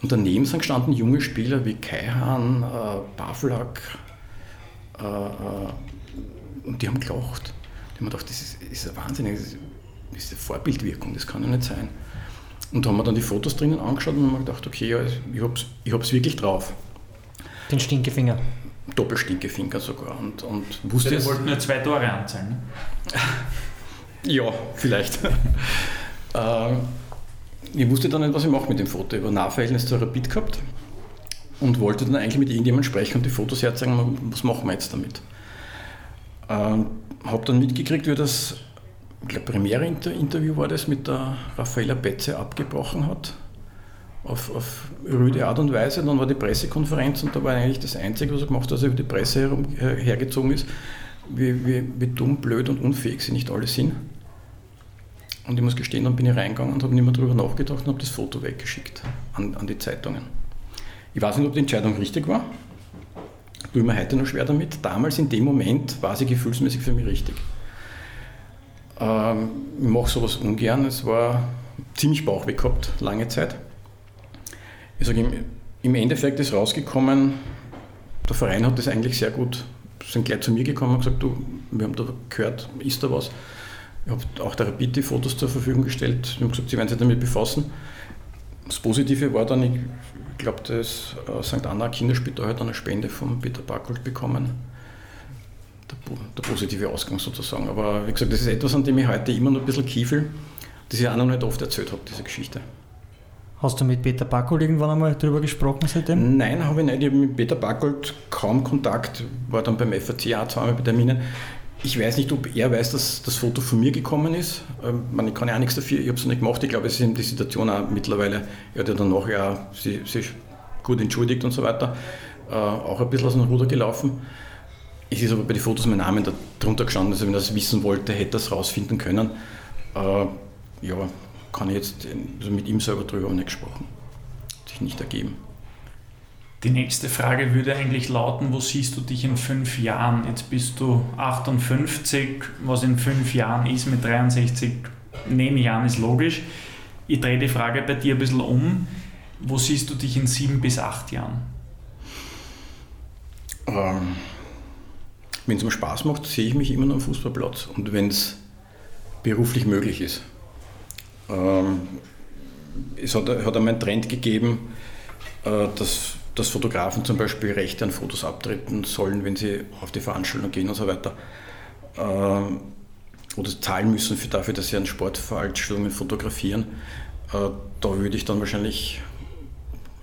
Und daneben sind gestanden junge Spieler wie Kaihan, äh, Baflak, äh, äh, und die haben gelacht. Die haben gedacht, das ist, ist ein Wahnsinn, eine Vorbildwirkung, das kann ja nicht sein. Und da haben wir dann die Fotos drinnen angeschaut und haben gedacht, okay, ja, ich hab's, ich hab's wirklich drauf. Den Stinkefinger. Doppelstinkefinger sogar. Und, und wusste ja, wollten nur zwei Tore anzahlen. Ne? ja, vielleicht. äh, ich wusste dann nicht, was ich mache mit dem Foto. Ich habe ein Nahverhältnis zu Rapid gehabt und wollte dann eigentlich mit irgendjemandem sprechen und die Fotos herzeigen, was machen wir jetzt damit. Ähm, habe dann mitgekriegt, wie das, ich glaube, Premiere-Interview war das, mit der Raffaella Betze abgebrochen hat. Auf, auf rüde Art und Weise. Dann war die Pressekonferenz und da war eigentlich das Einzige, was er gemacht hat, dass er über die Presse herum, her, hergezogen ist, wie, wie, wie dumm, blöd und unfähig sie nicht alle sind. Und ich muss gestehen, dann bin ich reingegangen und habe nicht mehr darüber nachgedacht und habe das Foto weggeschickt an, an die Zeitungen. Ich weiß nicht, ob die Entscheidung richtig war. Tue mir heute noch schwer damit. Damals in dem Moment war sie gefühlsmäßig für mich richtig. Ähm, ich mache sowas ungern. Es war ziemlich Bauchweh gehabt, lange Zeit. Ich sage, im, Endeffekt ist rausgekommen, der Verein hat das eigentlich sehr gut, sind gleich zu mir gekommen und gesagt, du, wir haben da gehört, ist da was? Ich habe auch der Rapid die Fotos zur Verfügung gestellt. Haben gesagt, sie werden sich damit befassen. Das Positive war dann, ich glaube, das äh, St. Anna Kinderspital hat eine Spende von Peter Barkold bekommen. Der, der, positive Ausgang sozusagen. Aber wie gesagt, das ist etwas, an dem ich heute immer noch ein bisschen kiefel, das ich auch noch nicht oft erzählt habe, diese Geschichte. Hast du mit Peter Backold irgendwann einmal darüber gesprochen seitdem? Nein, habe ich nicht. Ich habe mit Peter Backold kaum Kontakt, war dann beim FAC auch zweimal bei Terminen. Ich weiß nicht, ob er weiß, dass das Foto von mir gekommen ist. Ähm, ich kann ja auch nichts dafür, ich habe es nicht gemacht. Ich glaube, es ist die Situation auch mittlerweile, er hat ja dann nachher ja, sich gut entschuldigt und so weiter, äh, auch ein bisschen aus dem Ruder gelaufen. Es ist aber bei den Fotos mein Name darunter gestanden, also wenn er das wissen wollte, hätte er es rausfinden können. Äh, ja, kann ich jetzt also mit ihm selber drüber nicht gesprochen. Hat sich nicht ergeben. Die nächste Frage würde eigentlich lauten, wo siehst du dich in fünf Jahren? Jetzt bist du 58, was in fünf Jahren ist mit 63, nehme ich an, ist logisch. Ich drehe die Frage bei dir ein bisschen um. Wo siehst du dich in sieben bis acht Jahren? Ähm, wenn es mir Spaß macht, sehe ich mich immer noch am Fußballplatz. Und wenn es beruflich möglich ist. Ähm, es hat, hat einmal einen Trend gegeben, äh, dass, dass Fotografen zum Beispiel Rechte an Fotos abtreten sollen, wenn sie auf die Veranstaltung gehen und so weiter. Äh, oder zahlen müssen für dafür, dass sie an Sportveranstaltungen fotografieren. Äh, da würde ich dann wahrscheinlich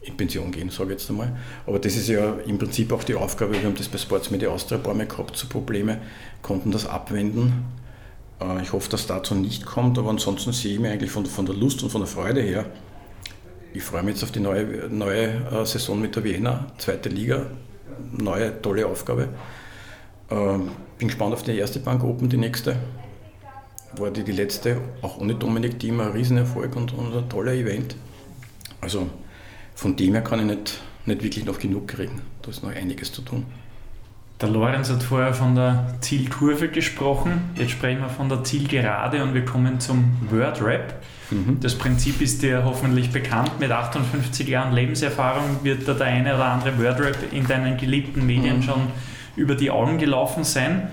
in Pension gehen, sage ich jetzt einmal. Aber das ist ja im Prinzip auch die Aufgabe, wir haben das bei Sports Media Austria ein paar Mal gehabt, so Probleme, konnten das abwenden. Äh, ich hoffe, dass dazu nicht kommt, aber ansonsten sehe ich mich eigentlich von, von der Lust und von der Freude her. Ich freue mich jetzt auf die neue, neue äh, Saison mit der Vienna, zweite Liga, neue tolle Aufgabe. Ähm, bin gespannt auf die erste Bank Open, die nächste. War die, die letzte, auch ohne Dominik Thiem, ein Riesenerfolg und, und ein toller Event. Also von dem her kann ich nicht, nicht wirklich noch genug kriegen. Da ist noch einiges zu tun. Der Lorenz hat vorher von der Zielkurve gesprochen. Jetzt sprechen wir von der Zielgerade und wir kommen zum Wordrap. Mhm. Das Prinzip ist dir hoffentlich bekannt. Mit 58 Jahren Lebenserfahrung wird da der eine oder andere Wordrap in deinen geliebten Medien mhm. schon über die Augen gelaufen sein.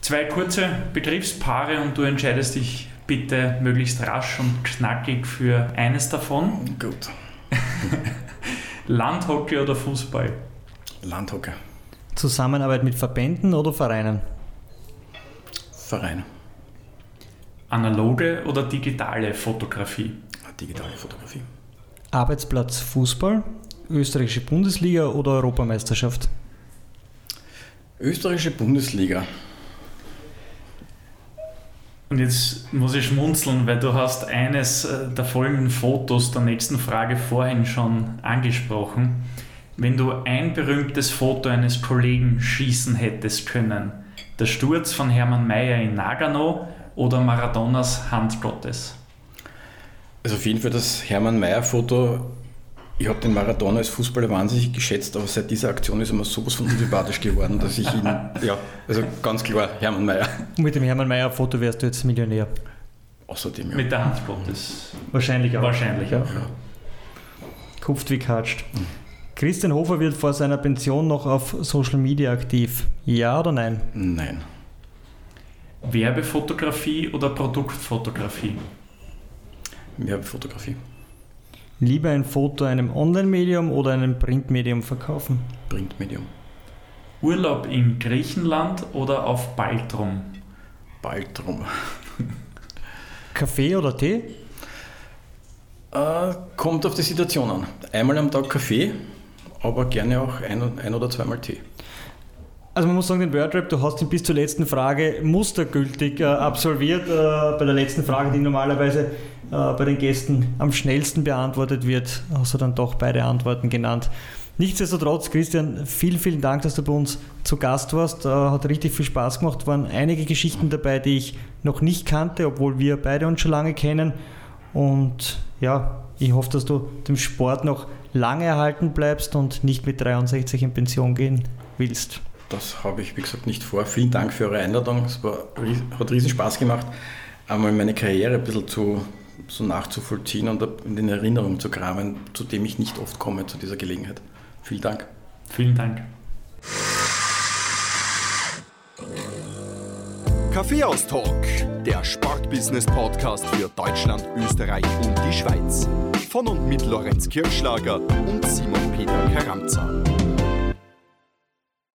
Zwei kurze Begriffspaare und du entscheidest dich bitte möglichst rasch und knackig für eines davon. Gut. Landhockey oder Fußball? Landhockey. Zusammenarbeit mit Verbänden oder Vereinen? Verein. Analoge oder digitale Fotografie? Digitale Fotografie. Arbeitsplatz Fußball, österreichische Bundesliga oder Europameisterschaft? Österreichische Bundesliga. Und jetzt muss ich schmunzeln, weil du hast eines äh, der folgenden Fotos der nächsten Frage vorhin schon angesprochen. Wenn du ein berühmtes Foto eines Kollegen schießen hättest können, der Sturz von Hermann Mayer in Nagano oder Maradonas Hand Gottes? Also auf jeden Fall das Hermann Mayer Foto ich habe den Maradona als Fußballer wahnsinnig geschätzt, aber seit dieser Aktion ist er mir sowas von unsympathisch geworden, dass ich ihn, ja, also ganz klar, Hermann Mayer. Und mit dem Hermann Mayer-Foto wärst du jetzt Millionär. Außerdem, ja. Mit der Hand Gottes. Wahrscheinlich auch. Wahrscheinlich auch. Ja. Kupft wie katscht. Mhm. Christian Hofer wird vor seiner Pension noch auf Social Media aktiv. Ja oder nein? Nein. Werbefotografie oder Produktfotografie? Werbefotografie. Lieber ein Foto einem Online-Medium oder einem Printmedium verkaufen? Printmedium. Urlaub in Griechenland oder auf Baltrum? Baltrum. Kaffee oder Tee? Äh, kommt auf die Situation an. Einmal am Tag Kaffee, aber gerne auch ein, ein oder zweimal Tee. Also man muss sagen, den Wordrap, du hast ihn bis zur letzten Frage mustergültig äh, absolviert. Äh, bei der letzten Frage, die normalerweise äh, bei den Gästen am schnellsten beantwortet wird, hast du dann doch beide Antworten genannt. Nichtsdestotrotz, Christian, vielen, vielen Dank, dass du bei uns zu Gast warst. Äh, hat richtig viel Spaß gemacht. Waren einige Geschichten dabei, die ich noch nicht kannte, obwohl wir beide uns schon lange kennen. Und ja, ich hoffe, dass du dem Sport noch lange erhalten bleibst und nicht mit 63 in Pension gehen willst. Das habe ich, wie gesagt, nicht vor. Vielen Dank für eure Einladung. Es war, hat riesen Spaß gemacht, einmal meine Karriere ein bisschen zu so nachzuvollziehen und in den Erinnerungen zu kramen, zu dem ich nicht oft komme zu dieser Gelegenheit. Vielen Dank. Vielen Dank. Kaffeehaus-Talk, der Sportbusiness-Podcast für Deutschland, Österreich und die Schweiz. Von und mit Lorenz Kirschlager und Simon Peter Karamza.